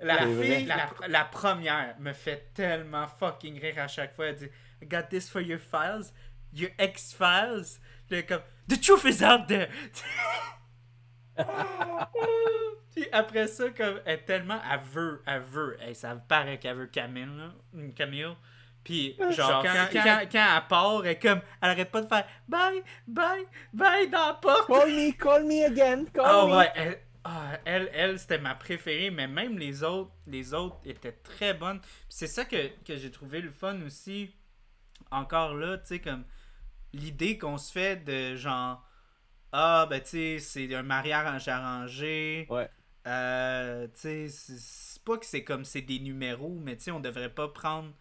La fille, la, la première, me fait tellement fucking rire à chaque fois. Elle dit I got this for your files, your ex-files. Puis elle est comme The truth is out there. Puis après ça, comme, elle est tellement. Elle veut, elle veut. Hey, ça paraît qu'elle veut Camille, là. Camille. Puis, genre, quand, quand, quand elle part, elle comme. Elle arrête pas de faire bye, bye, bye dans la porte. Call me, call me again, call Ah me. ouais, elle, ah, elle, elle, c'était ma préférée, mais même les autres, les autres étaient très bonnes. C'est ça que, que j'ai trouvé le fun aussi. Encore là, tu sais, comme l'idée qu'on se fait de genre, ah, ben tu sais, c'est un mariage arrangé. Ouais. Euh, tu sais, c'est- pas que c'est comme c'est des numéros, mais tu sais, on devrait pas prendre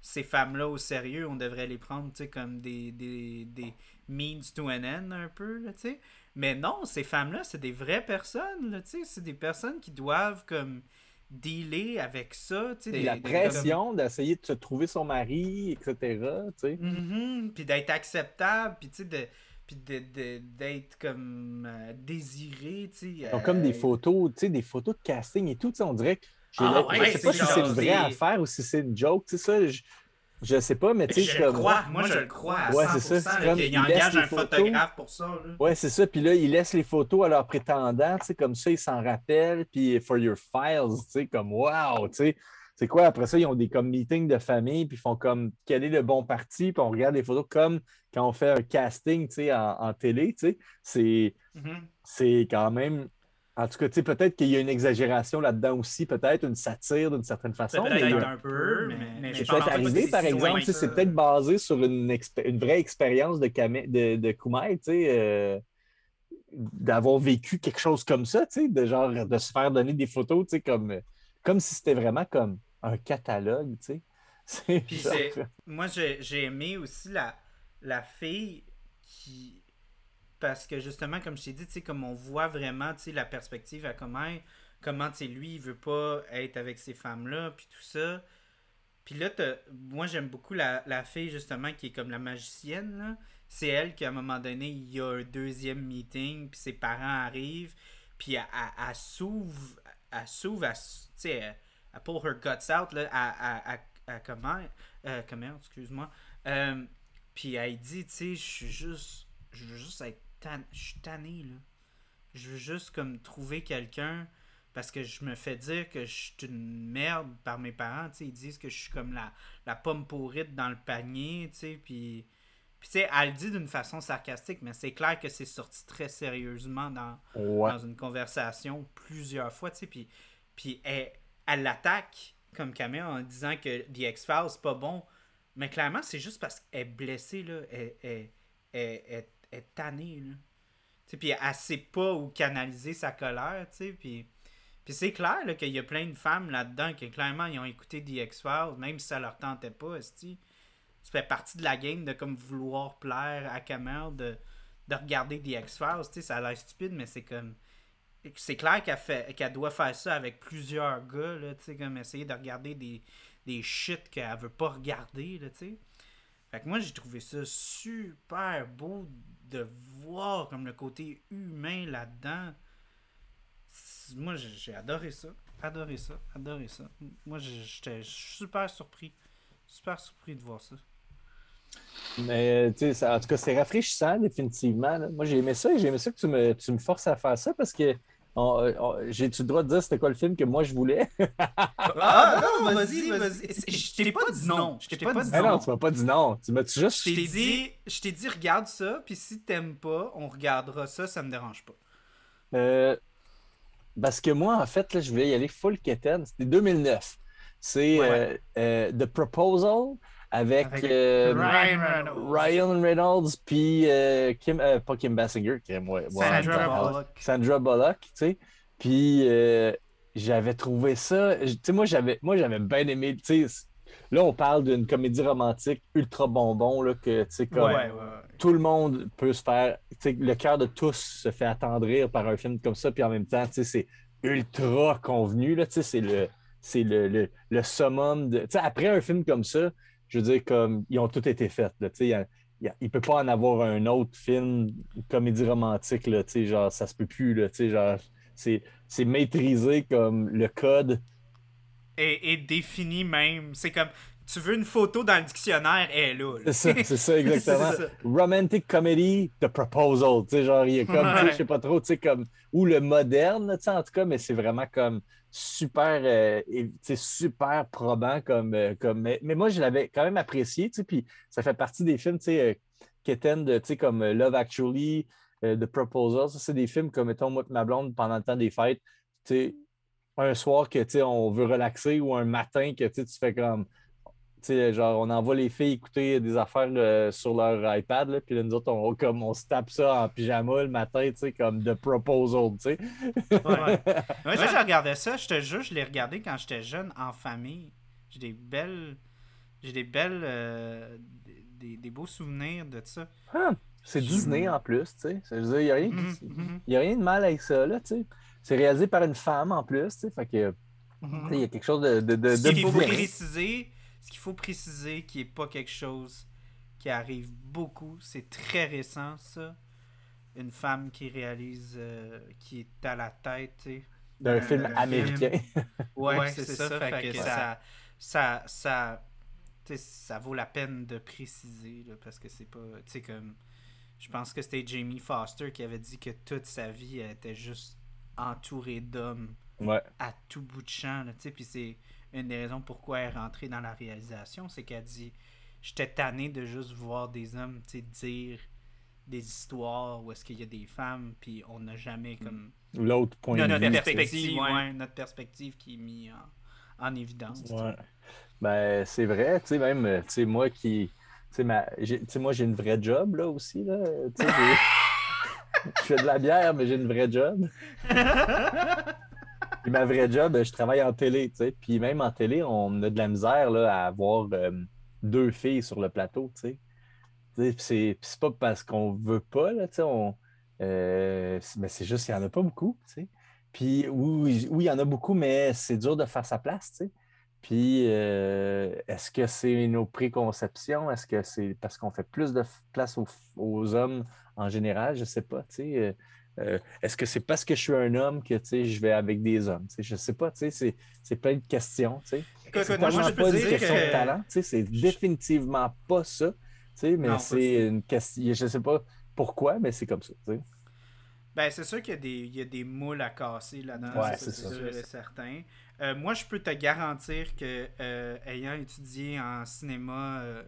ces femmes-là au sérieux. On devrait les prendre, tu sais, comme des, des, des means to an end, un peu, tu sais. Mais non, ces femmes-là, c'est des vraies personnes, tu sais. C'est des personnes qui doivent, comme, dealer avec ça, tu sais. La des- pression d'essayer de se trouver son mari, etc. Tu sais. Mhm, Puis d'être acceptable, puis tu sais, de, puis de, de- d'être comme euh, désiré, tu sais. Comme des euh, photos, tu sais, des photos de casting et tout. tu sais, On dirait que j'ai Ah la- ouais, je sais pas si c'est une vraie affaire ou si c'est une joke. Tu sais, ça, je, je sais pas, mais tu sais, Je je le comme- crois, moi je le crois à Ouais, 100%, c'est ça, c'est là, comme qu'il il laisse engage un photos. photographe pour ça. Là. Ouais, c'est ça. Puis là, ils laissent les photos à leurs prétendants, tu sais, comme ça, ils s'en rappellent. Puis for your files, tu sais, comme wow, tu sais. C'est quoi? Après ça, ils ont des comme meetings de famille, puis ils font comme quel est le bon parti, puis on regarde les photos comme quand on fait un casting, tu sais, en, en télé, tu sais. C'est, Mhm. c'est quand même En tout cas, tu sais, peut-être qu'il y a une exagération là-dedans aussi, peut-être une satire d'une certaine façon. mais Peut-être a- un peu, mais, mais je C'est pense arrivé, par si exemple, c'est peut-être basé sur une, expé- une vraie expérience de, Kame- de, de Kumail, tu sais, euh, d'avoir vécu quelque chose comme ça, tu sais, de genre de se faire donner des photos, tu sais, comme, comme si c'était vraiment comme un catalogue, tu sais. Moi, j'ai j'ai aimé aussi la, la fille qui. Parce que justement, comme je t'ai dit, tu sais, comme on voit vraiment tu sais, la perspective à comment, comment tu sais, lui, il veut pas être avec ces femmes-là, puis tout ça. Puis là, moi, j'aime beaucoup la, la fille, justement, qui est comme la magicienne. C'est elle qui, à un moment donné, il y a un deuxième meeting, puis ses parents arrivent, puis elle, elle- elle s'ouvre, elle s'ouvre, tu sais, elle, pull her guts out, là, à, comment, euh, comment, excuse-moi. Euh, puis elle dit, tu sais, je suis juste, je veux juste être je suis tanné, là. Je veux juste, comme, trouver quelqu'un, parce que je me fais dire que je suis une merde par mes parents, tu sais, ils disent que je suis comme la, la pomme pourrite dans le panier, tu sais, puis... Puis, tu sais, elle le dit d'une façon sarcastique, mais c'est clair que c'est sorti très sérieusement dans, Ouais. dans une conversation plusieurs fois, tu sais, puis, puis elle, elle l'attaque comme caméra en disant que The X-Files, c'est pas bon. Mais clairement, c'est juste parce qu'elle est blessée, là. Elle, elle, elle- elle- est tannée, là. Tu sais, puis elle sait pas où canaliser sa colère, tu sais, puis... Puis c'est clair qu'il y a plein de femmes là-dedans qui, clairement, ils ont écouté The X-Files, même si ça leur tentait pas. Ça fait partie de la game de comme vouloir plaire à Kamel, de, de regarder The X-Files, tu ça a l'air stupide, mais c'est comme... C'est clair qu'elle fait qu'elle doit faire ça avec plusieurs gars, là, tu sais, comme essayer de regarder des, des shit qu'elle veut pas regarder, là, tu sais. Fait que moi, j'ai trouvé ça super beau de voir comme le côté humain là-dedans. Moi, j'ai adoré ça. Adoré ça. Adoré ça. Moi, j'étais super surpris. Super surpris de voir ça. Mais tu sais, en tout cas, c'est rafraîchissant, définitivement. Moi, j'ai aimé ça et j'ai aimé ça que tu me, tu me forces à faire ça parce que j'ai-tu le droit de dire c'était quoi le film que moi je voulais? Ah, non, vas-y, vas-y. Je t'ai pas dit non. Je t'ai pas dit Ah non, non. tu m'as pas dit non. Tu m'as juste. Je t'ai dit, je t'ai dit, regarde ça, puis si t'aimes pas, on regardera ça, ça me dérange pas. Euh, parce que moi, en fait, là, je voulais y aller full Keten. C'était 2009. C'est Ouais. euh, euh, The Proposal avec, Avec euh, Ryan Reynolds. Ryan Reynolds puis euh, Kim, euh, pas Kim Basinger, Kim, ouais, Sandra ouais, Bullock. Sandra Bullock, tu sais. Puis j'avais trouvé ça, tu sais, moi j'avais, moi j'avais bien aimé, tu sais. Là, on parle d'une comédie romantique ultra bonbon, là, que, tu sais, comme Ouais, ouais. tout le monde peut se faire. tu sais, Le cœur de tous se fait attendrir par un film comme ça, puis en même temps, tu sais, c'est ultra convenu. Là, tu sais, c'est le, c'est le, le, le summum de. tu sais, Après un film comme ça, je veux dire, comme ils ont tous été faits. là, il ne peut pas en avoir un autre film, une comédie romantique, là, genre, ça se peut plus. Là, genre, c'est, c'est maîtrisé comme le code. Et, et défini même. C'est comme, tu veux une photo dans le dictionnaire, elle est là. là. C'est ça, c'est ça, exactement. C'est ça. Romantic comedy, The Proposal. Tu sais, genre, il y a comme, tu sais, Ouais. je sais pas trop, tu sais, comme, ou le moderne, tu sais, en tout cas, mais c'est vraiment comme super, euh, super probant comme, euh, comme, mais, mais moi, je l'avais quand même apprécié, puis ça fait partie des films, euh, qui étaient comme Love Actually, The Proposal. Ça, c'est des films comme, mettons, ma blonde, pendant le temps des fêtes, un soir que, on veut relaxer ou un matin que, tu fais comme, genre, on envoie les filles écouter des affaires euh, sur leur iPad, là, puis là, nous autres, on, comme, on se tape ça en pyjama le matin, tu sais, comme The Proposal, tu sais. Ouais. Moi, j'ai regardé ça, je te jure, je l'ai regardé quand j'étais jeune, en famille. J'ai des belles. J'ai des belles. euh, des, des- beaux souvenirs de ça. Ah, c'est Disney en plus, tu sais. Je veux dire, il n'y a, rien Mhm, mhm, y a rien de mal avec ça, là, tu sais. C'est réalisé par une femme en plus, tu sais, fait que, mhm. sais, il y a quelque chose de, de, de, Ce de qu'il faut bien. préciser, ce qu'il faut préciser, qui est pas quelque chose qui arrive beaucoup, c'est très récent ça. Une femme qui réalise, euh, qui est à la tête, tu sais. d'un film américain. Ouais, c'est ça. Fait que ça, ça, ça, ça vaut la peine de préciser là, parce que c'est pas, tu sais comme, je pense que c'était Jamie Foster qui avait dit que toute sa vie elle était juste entourée d'hommes ouais. à tout bout de champ, tu sais, puis c'est une des raisons pourquoi elle est rentrée dans la réalisation, c'est qu'elle dit j'étais tanné de juste voir des hommes, tu sais, dire des histoires où est-ce qu'il y a des femmes, puis on n'a jamais comme l'autre point de notre vue. perspective, ouais, notre perspective qui est mise en, en évidence. Ouais. Ben, c'est vrai, tu sais, même, tu sais, moi qui. Tu sais, ma- j'ai- tu sais, moi, j'ai une vraie job, là, aussi, là. Tu sais, j'ai- je fais de la bière, mais j'ai une vraie job. Ma vraie job, je travaille en télé, tu sais. Puis même en télé, on a de la misère, là, à avoir euh, deux filles sur le plateau, tu sais. Puis c'est pas parce qu'on veut pas, là, tu sais, on... euh, mais c'est juste qu'il y en a pas beaucoup, tu sais. Puis oui, oui, il y en a beaucoup, mais c'est dur de faire sa place, tu sais. Puis, euh, est-ce que c'est nos préconceptions? Est-ce que c'est parce qu'on fait plus de place aux, aux hommes en général? Je ne sais pas. tu sais. Euh, est-ce que c'est parce que je suis un homme que je vais avec des hommes? Je ne sais pas. C'est c'est plein de questions. Écoute, moi, je pas une dire question de que- talent. tu sais, C'est définitivement pas ça. Mais Non, c'est une question. Je ne sais pas pourquoi, mais c'est comme ça. Ben, c'est sûr qu'il y, a des- il y a des moules à casser là-dedans. Ouais, c'est sûr certain. Euh, moi, je peux te garantir que, euh, ayant étudié en cinéma euh,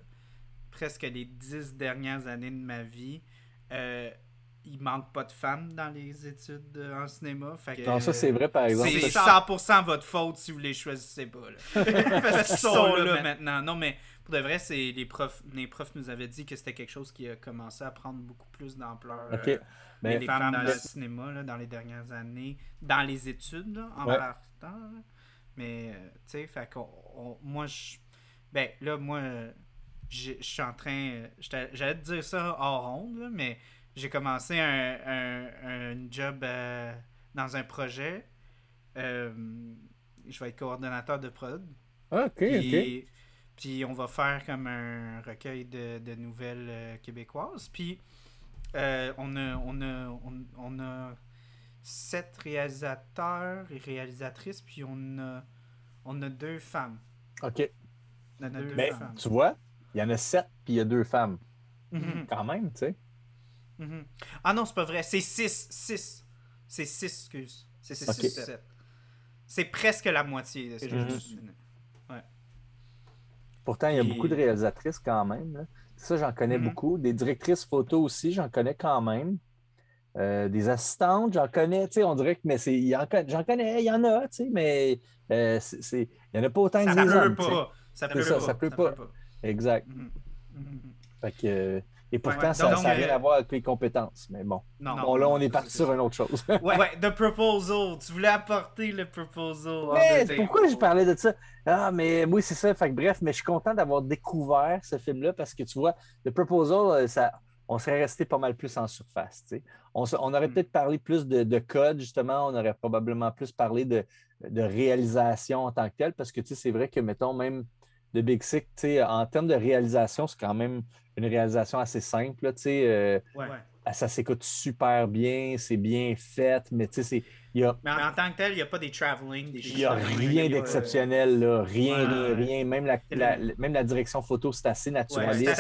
presque les dix dernières années de ma vie, il manque pas de femmes dans les études euh, en cinéma. Fait que, Non, ça, c'est vrai, par exemple. C'est Ça, 100% votre faute si vous les choisissez pas. Là. Parce qu'ils sont là maintenant. Non, mais pour de vrai, c'est les profs, les profs nous avaient dit que c'était quelque chose qui a commencé à prendre beaucoup plus d'ampleur. OK. euh, Mais- les femmes dans le cinéma là, dans les dernières années, dans les études là, en Ouais. partant. là. Mais, euh, tu sais, fait qu'on. on- moi, je. Ben, là, moi, je suis en train. j'étais- J'allais te dire ça hors ronde, là, mais j'ai commencé un, un, un job euh, dans un projet. Euh, je vais être coordonnateur de prod. Ah, OK, OK. Puis, puis on va faire comme un recueil de, de nouvelles euh, québécoises. Puis euh, on, a, on, a, on, on a sept réalisateurs et réalisatrices, puis on a, on a deux femmes. OK. On a deux Mais femmes. tu vois, il y en a sept, puis il y a deux femmes. Mhm, Quand même, tu sais. Mhm. Ah non, c'est pas vrai. C'est six. Six. C'est six, excuse. C'est six, Ok. six, sept. C'est presque la moitié de ce que Mhm. je. Pourtant, il y a Et- beaucoup de réalisatrices quand même. là. Ça, j'en connais Mhm. beaucoup. Des directrices photo aussi, j'en connais quand même. Euh, des assistantes, j'en connais, tu sais, on dirait que, mais c'est, il y en con- j'en connais, il y en a, tu sais, mais euh, c'est, il n'y en a pas autant Ça que des peut hommes, pas. Ça peut ça, pas. ça peut pas. Exact. Mhm. Mhm. Fait que, euh, et pourtant, ouais, ça n'a rien euh, à voir avec les compétences. Mais bon. Non, bon, là, on est parti sur une autre chose. Ouais, ouais, The Proposal. Tu voulais apporter le Proposal. Mais pourquoi je parlais de ça? Ah, mais oui, c'est ça. Fait que, bref, mais je suis content d'avoir découvert ce film-là parce que tu vois, The Proposal, euh, ça, on serait resté pas mal plus en surface. tu sais. On, on aurait Mm. peut-être parlé plus de, de code, justement. On aurait probablement plus parlé de, de réalisation en tant que telle parce que tu sais, c'est vrai que, mettons, même de Big Sick, en termes de réalisation, c'est quand même une réalisation assez simple. là, euh, Ouais. ça s'écoute super bien, c'est bien fait, mais tu sais, Mais en, tant que tel, il n'y a pas des traveling. Des il n'y a rien pas- d'exceptionnel, là. Rien, Ouais. rien, rien. Même la, même la direction photo, c'est assez naturaliste.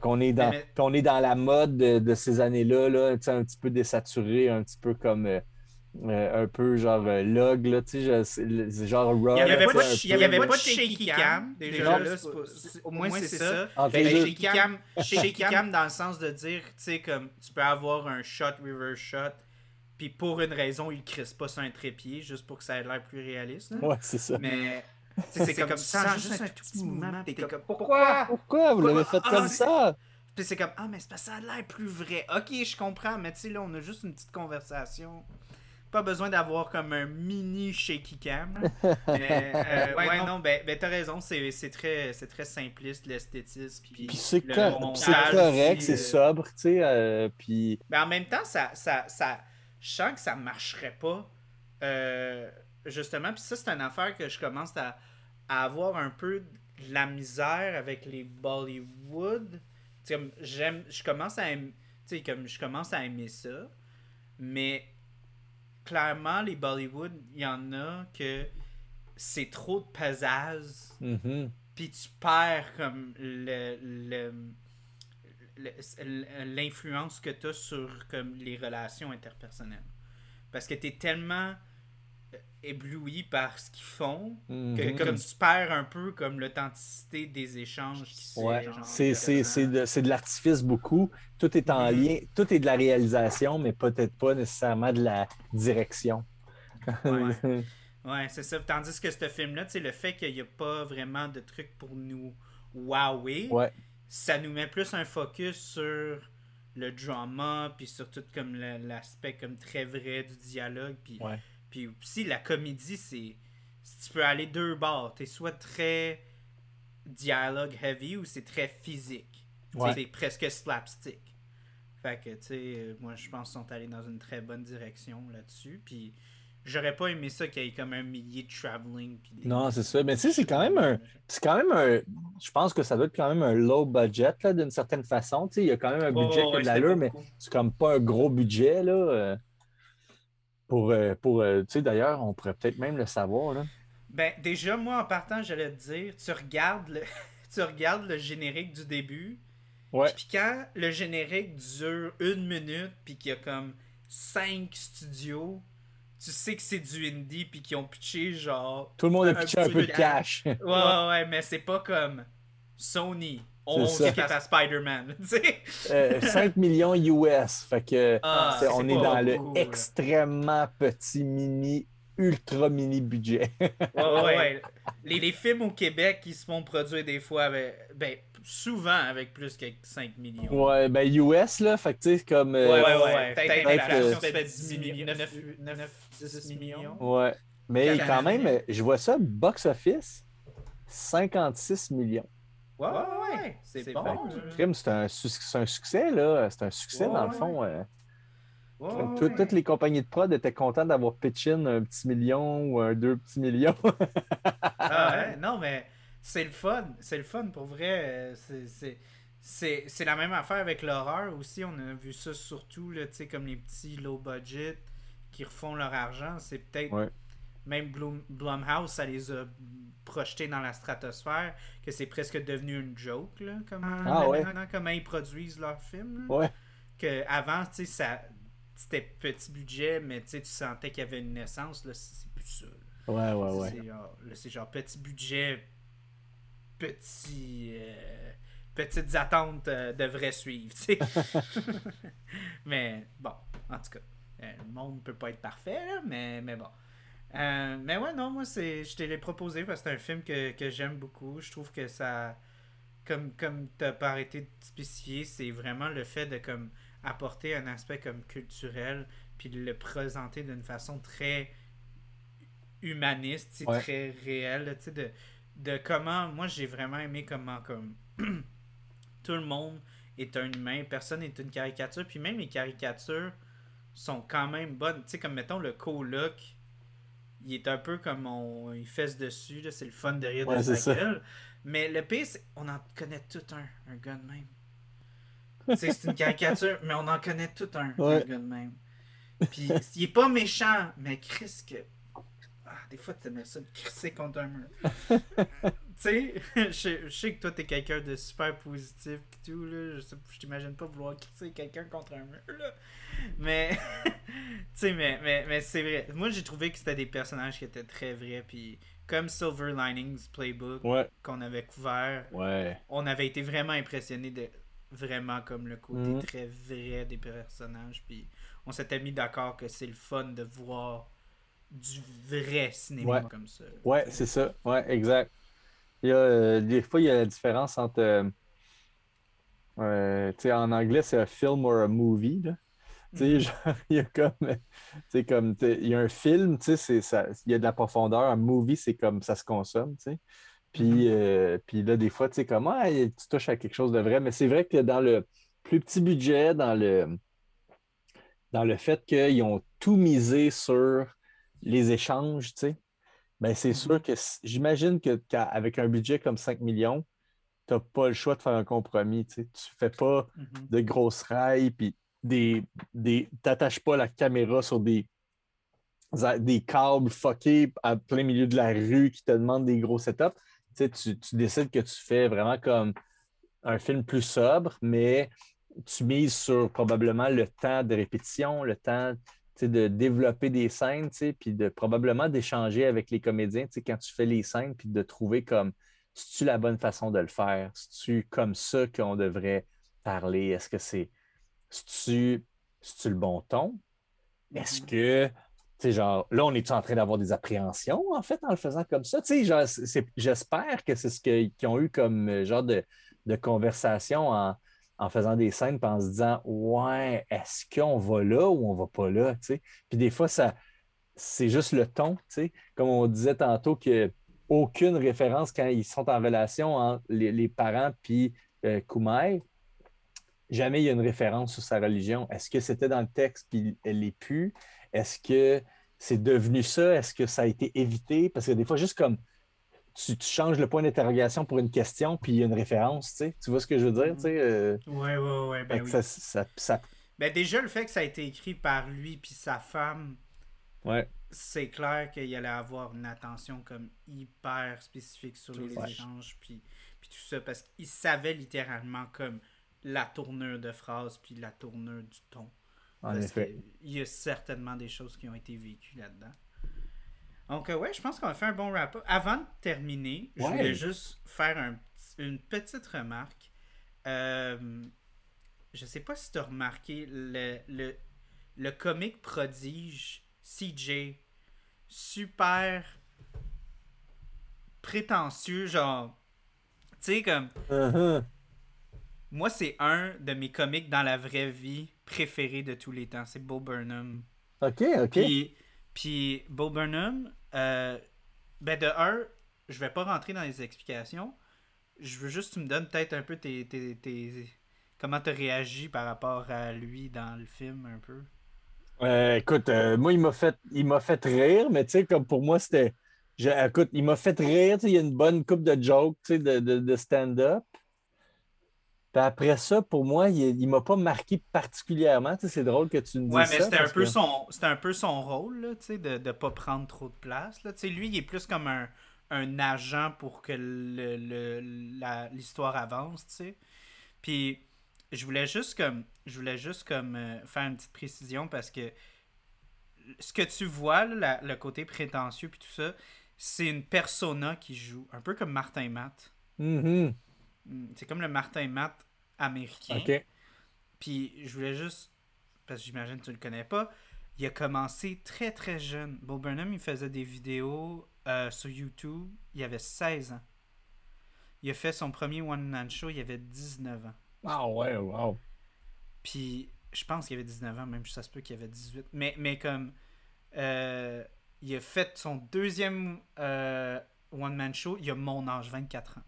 qu'on est dans, Mais- on est dans la mode de, de ces années-là, là, un petit peu désaturé, un petit peu comme euh, euh, un peu genre euh, log, là, tu sais, genre raw. Il n'y avait, pas, il y avait pas de shaky cam. Déjà, là, au moins, c'est ça. Deux. shaky cam, shaky cam dans le sens de dire, tu sais, comme tu peux avoir un shot, reverse shot, puis pour une raison, il ne crisse pas sur un trépied, juste pour que ça ait l'air plus réaliste. là. Ouais, c'est ça. Mais c'est comme ça, juste un tout petit mouvement, t'es comme, pourquoi? Pourquoi? Vous l'avez fait Ah, comme c'est- ça? Puis c'est comme, ah, mais c'est parce que ça a l'air plus vrai. Ok, je comprends, mais tu sais, là, on a juste une petite conversation. Pas besoin d'avoir comme un mini shaky cam. mais, euh, ouais, non, ben, ben t'as raison, c'est c'est très, c'est très simpliste, l'esthétisme. Puis, Puis c'est le cor- montage c'est correct, c'est euh, sobre, tu sais, euh, puis Mais en même temps, ça, ça, ça, je sens que ça marcherait pas. euh, justement, puis ça, c'est une affaire que je commence à, à avoir un peu de la misère avec les Bollywood. Tu sais, comme, j'aime, je commence à aimer, tu sais, comme je commence à aimer ça, mais clairement, les Bollywood, il y en a que c'est trop de pesaz mhm. puis tu perds comme le- l'influence que tu as sur comme les relations interpersonnelles. Parce que tu es tellement ébloui par ce qu'ils font, Mhm. que comme tu perds un peu comme l'authenticité des échanges qui se Ouais, c'est c'est- c'est quasiment. de, c'est de l'artifice beaucoup. Tout est en Mhm. lien, tout est de la réalisation, mais peut-être pas nécessairement de la direction. Ouais. Ouais, c'est ça. Tandis que ce film-là, le fait qu'il n'y a pas vraiment de trucs pour nous wower, Ouais. ça nous met plus un focus sur le drama, puis sur tout comme l'aspect comme très vrai du dialogue, puis Ouais. Puis aussi la comédie, c'est si tu peux aller deux bords, t'es soit très dialogue heavy ou c'est très physique. Ouais. C'est presque slapstick. Fait que, tu sais, euh, moi, je pense qu'ils sont allés dans une très bonne direction là-dessus. Puis, j'aurais pas aimé ça qu'il y ait comme un millier de traveling. des- Non, c'est ça. Mais tu sais, c'est quand même un. C'est quand même un. Je pense que ça doit être quand même un low budget, là, d'une certaine façon. Tu sais, il y a quand même un budget ouais, qui a de l'allure, mais c'est comme pas un gros budget, là. Pour, euh, pour euh, tu sais, d'ailleurs, on pourrait peut-être même le savoir, là. Ben, déjà, moi, en partant, j'allais te dire, tu regardes le, tu regardes le générique du début, Ouais. puis quand le générique dure une minute, puis qu'il y a comme cinq studios, tu sais que c'est du indie, puis qu'ils ont pitché genre. Tout le monde a pitché un peu de de cash. Ouais, ouais, ouais, mais c'est pas comme Sony. On C'est ça. skip à Spider-Man, tu sais. Euh, 5 millions US. Fait que Ah, on est dans le beaucoup, là. extrêmement petit mini, ultra mini budget. Ouais, ouais, ouais. Les, les films au Québec qui se font produire des fois, avec, ben, souvent avec plus que 5 millions. ouais, ben US, là. Fait que tu sais, comme. euh, Ouais, ouais, ouais. Peut-être Peut-être, l'inflation euh, fait 10 millions, 9, 9, 10 millions. Ouais. Mais quand même, je vois ça, box-office, 56 millions. Ouais, ouais, ouais. C'est bon. Crime, c'est un, un succès, là. C'est un succès, Ouais, dans le fond. euh. Ouais, Comme ouais, tout- ouais. Toutes les compagnies de prod étaient contentes d'avoir pitch in un petit million ou un deux petits millions. Ah ouais, non, mais c'est le fun. C'est le fun pour vrai. c'est- c'est- C'est c'est la même affaire avec l'horreur aussi. On a vu ça surtout, là, tu sais, comme les petits low budget qui refont leur argent. C'est peut-être. Même Blum- Blumhouse, ça les a projetés dans la stratosphère, que c'est presque devenu une joke, là, comment, Ah ouais. maintenant, comment ils produisent leurs films. là. ouais. Que avant, tu sais. C'était petit budget, mais tu sentais qu'il y avait une naissance. Là, c'est plus ça. là. Ouais, ouais, ouais. C'est genre, là, c'est genre petit budget, petit, euh, petites attentes euh, devraient suivre, tu sais. mais bon, en tout cas, euh, le monde peut pas être parfait, là, mais, mais bon. Euh, mais ouais, non, moi, c'est, je te l'ai proposé parce que c'est un film que, que j'aime beaucoup. Je trouve que ça, comme, comme t'as pas arrêté de spécifier, c'est vraiment le fait de comme apporter un aspect comme culturel puis de le présenter d'une façon très humaniste, Ouais. très réel, là, tu sais, de, de comment, moi j'ai vraiment aimé comment comme tout le monde est un humain, personne n'est une caricature, puis même les caricatures sont quand même bonnes, tu sais, comme mettons le coloc, il est un peu comme on il fesse dessus, là, c'est le fun de rire Ouais, de sa gueule, mais le pire, c'est on en connaît tout un, un gars de même. C'est une caricature, mais on en connaît tout un, un gars de même. Puis il est pas méchant, mais Chris que. Ah, des fois t'aimais ça me crisser contre un mur. Tu sais, je, sais- je sais que toi t'es quelqu'un de super positif et tout, là. Je, sais- je t'imagine pas vouloir crisser quelqu'un contre un mur, là. Mais. tu sais, mais, mais, mais c'est vrai. Moi j'ai trouvé que c'était des personnages qui étaient très vrais. Puis comme Silver Linings Playbook Ouais, qu'on avait couvert, ouais. on avait été vraiment impressionnés de vraiment comme le côté Mhm. très vrai des personnages puis on s'était mis d'accord que c'est le fun de voir du vrai cinéma Ouais. comme ça Ouais, c'est ça. Ouais, exact. Il y a, euh, des fois, il y a la différence entre. euh, euh, en anglais, c'est un film ou un movie. Là. Mhm. genre, il y a comme. Comme. Il y a un film, c'est ça, il y a de la profondeur. Un movie, c'est comme ça se consomme, tu sais. Puis, euh, puis là, des fois, tu sais, comme, ah, tu touches à quelque chose de vrai. Mais c'est vrai que dans le plus petit budget, dans le, dans le fait qu'ils ont tout misé sur les échanges, tu sais, ben c'est Mhm. sûr que j'imagine qu'avec un budget comme 5 millions, tu n'as pas le choix de faire un compromis. Tu ne fais pas Mhm. de grosses rails, puis des, des, t'attaches pas la caméra sur des, des câbles fuckés à plein milieu de la rue qui te demandent des gros setups. Tu, tu, tu décides que tu fais vraiment comme un film plus sobre, mais tu mises sur probablement le temps de répétition, le temps. De développer des scènes, puis de probablement d'échanger avec les comédiens quand tu fais les scènes, puis de trouver comme, c'est-tu la bonne façon de le faire? C'est-tu comme ça qu'on devrait parler? Est-ce que c'est, c'est-tu, le bon ton? Est-ce Mm-hmm. que, tu sais, genre, là, on est en train d'avoir des appréhensions, en fait, en le faisant comme ça? J'espère que c'est ce qu'ils ont eu comme euh, genre de, de conversation en, en faisant des scènes, en se disant, ouais, est-ce qu'on va là ou on va pas là? Puis des fois, ça, c'est juste le ton. Comme on disait tantôt que aucune référence quand ils sont en relation entre les, les parents puis euh, jamais il y a une référence sur sa religion. Est-ce que c'était dans le texte puis elle l'est plus? Est-ce que c'est devenu ça? Est-ce que ça a été évité? Parce que des fois, juste comme tu, tu changes le point d'interrogation pour une question, puis il y a une référence, tu sais. Tu vois ce que je veux dire? tu sais, euh, Ouais, ouais, ouais. fait Ben oui. ça, ça- ça- Ben déjà, le fait que ça a été écrit par lui puis sa femme, ouais. c'est clair qu'il allait avoir une attention comme hyper spécifique sur les Ouais. échanges puis, puis tout ça parce qu'il savait littéralement comme la tournure de phrase puis la tournure du ton. En Parce effet. qu'il y a certainement des choses qui ont été vécues là-dedans. Donc, euh, ouais, je pense qu'on a fait un bon wrap-up. Avant de terminer, je voulais juste faire un une petite remarque. Euh, je sais pas si tu as remarqué le, le, le comique prodige CJ, super prétentieux, genre. Tu sais, comme. Uh-huh. Moi, c'est un de mes comiques dans la vraie vie préférés de tous les temps. C'est Bo Burnham. OK, OK. Puis, puis Bo Burnham, euh, ben de un, je vais pas rentrer dans les explications. Je veux juste que tu me donnes peut-être un peu tes, tes, tes- comment tu réagi par rapport à lui dans le film un peu. Euh, écoute, euh, moi, il m'a fait, il m'a fait rire, mais tu sais, comme pour moi, c'était. écoute, il m'a fait rire, il y a une bonne coupe de jokes, de, de, de stand-up. Puis après ça, pour moi, il, il m'a pas marqué particulièrement. Tu sais, c'est drôle que tu me dises Ouais, ça. mais c'était un peu que- son c'était un peu son rôle là, tu sais, de ne pas prendre trop de place là. Tu sais, lui, il est plus comme un, un agent pour que le- le- l'histoire avance, tu sais. Puis je voulais juste comme je voulais juste comme euh, faire une petite précision parce que ce que tu vois là, la- le côté prétentieux puis tout ça, c'est une persona qui joue, un peu comme Martin Matt. Mhm. Mm, C'est comme le Martin Matt américain. OK. Puis je voulais juste, parce que j'imagine que tu le connais pas, il a commencé très très jeune. Bo Burnham, il faisait des vidéos euh, sur YouTube, il avait 16 ans. Il a fait son premier one-man show, il avait 19 ans. Ah ouais, wow. Puis je pense qu'il avait 19 ans, même si ça se peut qu'il avait 18. Mais, mais comme, euh, il a fait son deuxième euh, one-man show, il a mon âge, 24 ans.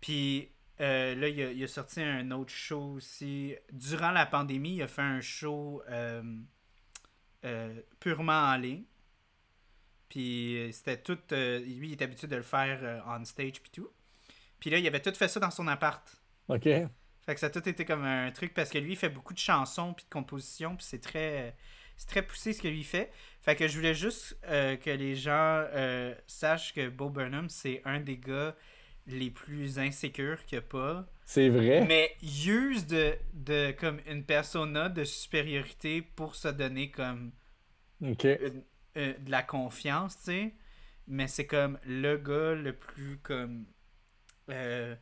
Puis euh, là, il a, il a sorti un autre show aussi. Durant la pandémie, il a fait un show euh, euh, purement en ligne. Puis c'était tout. lui, il est habitué de le faire on stage puis tout. Puis là, il avait tout fait ça dans son appart. OK. Fait que ça a tout été comme un truc parce que lui, il fait beaucoup de chansons puis de compositions puis c'est très c'est très poussé ce que lui fait. Fait que je voulais juste que les gens sachent que Bo Burnham, c'est un des gars les plus insécures a pas. C'est vrai. Mais use de, de comme une persona de supériorité pour se donner comme OK. une- euh, de la confiance, tu sais. Mais c'est comme le gars le plus comme. euh,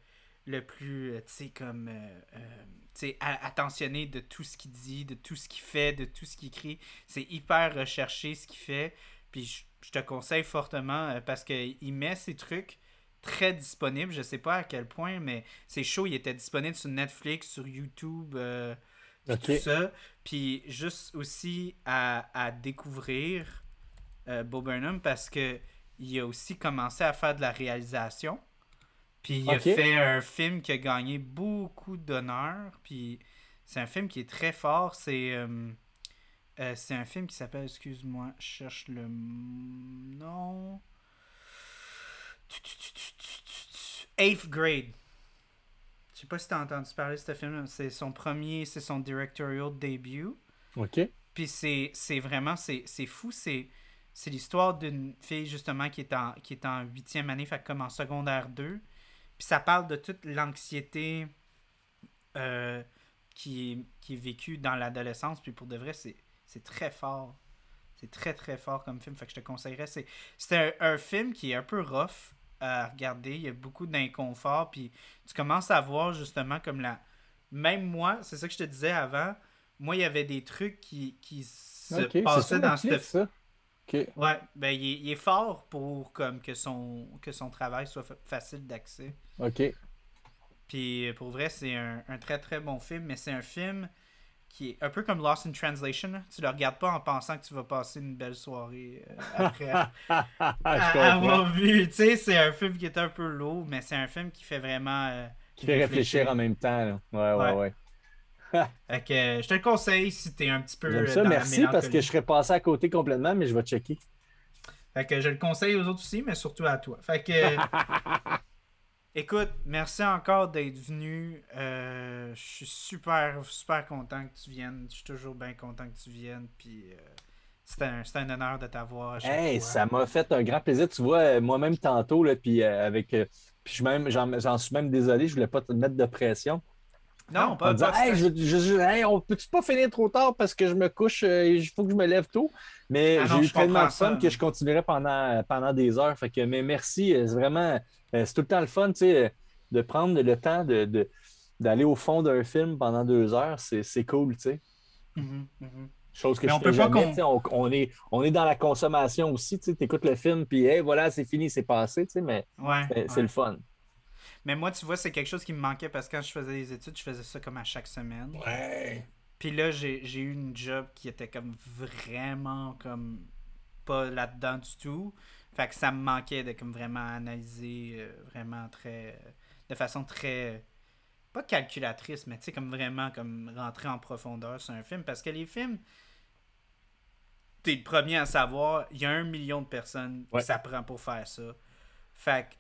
le plus, euh, tu sais, comme. euh, tu sais, attentionné de tout ce qu'il dit, de tout ce qu'il fait, de tout ce qu'il écrit. C'est hyper recherché ce qu'il fait. Puis je, je te conseille fortement parce qu'il met ses trucs très disponibles. Je sais pas à quel point, mais ses shows, ils étaient disponibles sur Netflix, sur YouTube. euh, tout ça. Puis juste aussi à, à découvrir euh, Bo Burnham parce que il a aussi commencé à faire de la réalisation. Puis il a fait un film qui a gagné beaucoup d'honneur. Puis c'est un film qui est très fort. C'est euh, euh, c'est un film qui s'appelle, excuse-moi, je cherche le nom. Eighth Grade. Je sais pas si t'as entendu parler de ce film. C'est son premier, c'est son directorial debut. OK. Puis c'est c'est vraiment, c'est c'est fou. C'est c'est l'histoire d'une fille justement qui est en qui est en huitième année, fait comme en secondaire 2. Puis ça parle de toute l'anxiété euh, qui, est, qui est vécue dans l'adolescence. Puis pour de vrai, c'est C'est très fort. C'est très très fort comme film. Fait que je te conseillerais. C'est, c'est un, un film qui est un peu rough à regarder. Il y a beaucoup d'inconfort. Puis tu commences à voir justement comme la. Même moi, c'est ça que je te disais avant. Moi, il y avait des trucs qui, qui se passaient dans ce. Ok. Ouais, ben il est, il est fort pour comme que son que son travail soit fa- facile d'accès. Ok. Puis pour vrai, c'est un, un très très bon film, mais c'est un film qui est un peu comme Lost in Translation. Tu le regardes pas en pensant que tu vas passer une belle soirée euh, après à- avoir vu. Tu sais, c'est un film qui est un peu lourd, mais c'est un film qui fait vraiment. euh, Qui fait réfléchir en même temps. là. Ouais, ouais, Ouais. ouais. Fait que euh, je te le conseille si t'es un petit peu. Ça, dans la merci, parce que je serais passé à côté complètement, mais je vais checker. Fait que je le conseille aux autres aussi, mais surtout à toi. Fait que. Écoute, merci encore d'être venu. Euh, je suis super, super content que tu viennes. Je suis toujours bien content que tu viennes. Puis euh, c'est un, honneur de t'avoir Hey, fois. ça m'a fait un grand plaisir. Tu vois, euh, moi-même tantôt, là, puis euh, avec. puis j'en suis même désolé, je voulais pas te mettre de pression. Non, En pas, disant, pas hey, je, je- je- hey, on peut-tu pas finir trop tard parce que je me couche, euh, et il faut que je me lève tôt? Mais Ah j'ai eu tellement de fun que je continuerai pendant, pendant des heures. Fait que, mais merci, euh, c'est vraiment, euh, c'est tout le temps le fun, tu sais, de prendre le temps de, de- d'aller au fond d'un film pendant deux heures. C'est, c'est cool, tu sais. Mhm, mhm. Chose que Mais je on fais peut pas jamais, sais, on, on est, on est dans la consommation aussi, tu sais, écoutes le film, puis hey, voilà, c'est fini, c'est passé, tu sais, mais Ouais, c'est, c'est ouais. le fun. Mais moi, tu vois, c'est quelque chose qui me manquait parce que quand je faisais des études, je faisais ça comme à chaque semaine. Ouais. Puis là, j'ai eu une job qui était comme vraiment comme pas là-dedans du tout. Fait que ça me manquait de comme vraiment analyser euh, vraiment très de façon très pas calculatrice, mais tu sais comme vraiment comme rentrer en profondeur sur un film parce que les films t'es le premier à savoir, il y a un million de personnes Ouais. qui s'apprend pour faire ça. Fait que tu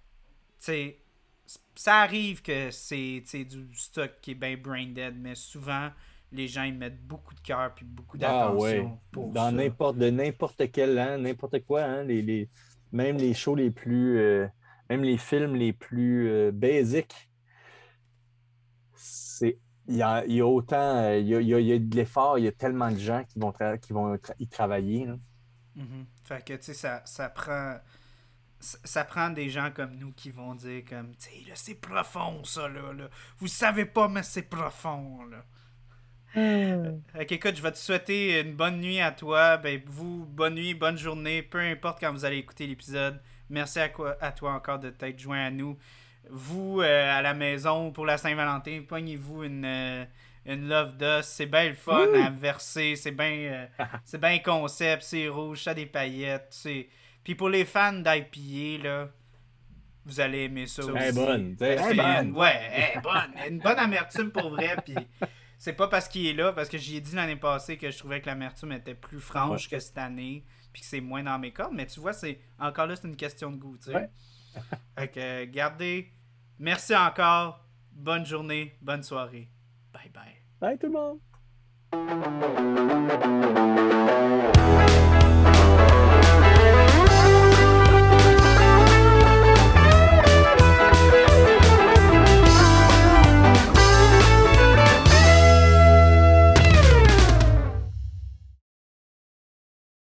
sais ça arrive que c'est du stock qui est bien brain dead, mais souvent les gens ils mettent beaucoup de cœur puis beaucoup Ah d'attention ouais. pour Dans n'importe de n'importe quel hein, n'importe quoi, hein, les, les- même les shows les plus euh, même les films les plus euh, basiques, c'est il y a, il y a autant il y a, il y a- il y a de l'effort, il y a tellement de gens qui vont tra- qui vont tra- y travailler. là. Mhm. Fait que, tu sais, ça, ça prend... Ça, prend des gens comme nous qui vont dire comme, tu sais, là, c'est profond, ça, là, là. Vous savez pas, mais c'est profond, là. Fait que, écoute, je vais te souhaiter une bonne nuit à toi. Ben, vous, bonne nuit, bonne journée, peu importe quand vous allez écouter l'épisode. Merci à, quoi, à toi encore de t'être joint à nous. Vous, euh, à la maison, pour la Saint-Valentin, pognez-vous une, euh, une Love Dust. C'est bien le fun à verser. C'est bien euh, c'est bien concept. C'est rouge, ça a des paillettes. c'est Puis pour les fans d'IPA, là, vous allez aimer ça aussi. Elle est bonne, elle est bonne. une- Ouais, elle est bonne. Une bonne amertume pour vrai. Puis c'est pas parce qu'il est là, parce que j'y ai dit l'année passée que je trouvais que l'amertume était plus franche que cette année, puis que c'est moins dans mes cordes. Mais tu vois, c'est encore là, c'est une question de goût. Tu sais. Ouais. fait que, gardez. Merci encore. Bonne journée, bonne soirée. Bye bye. Bye tout le monde!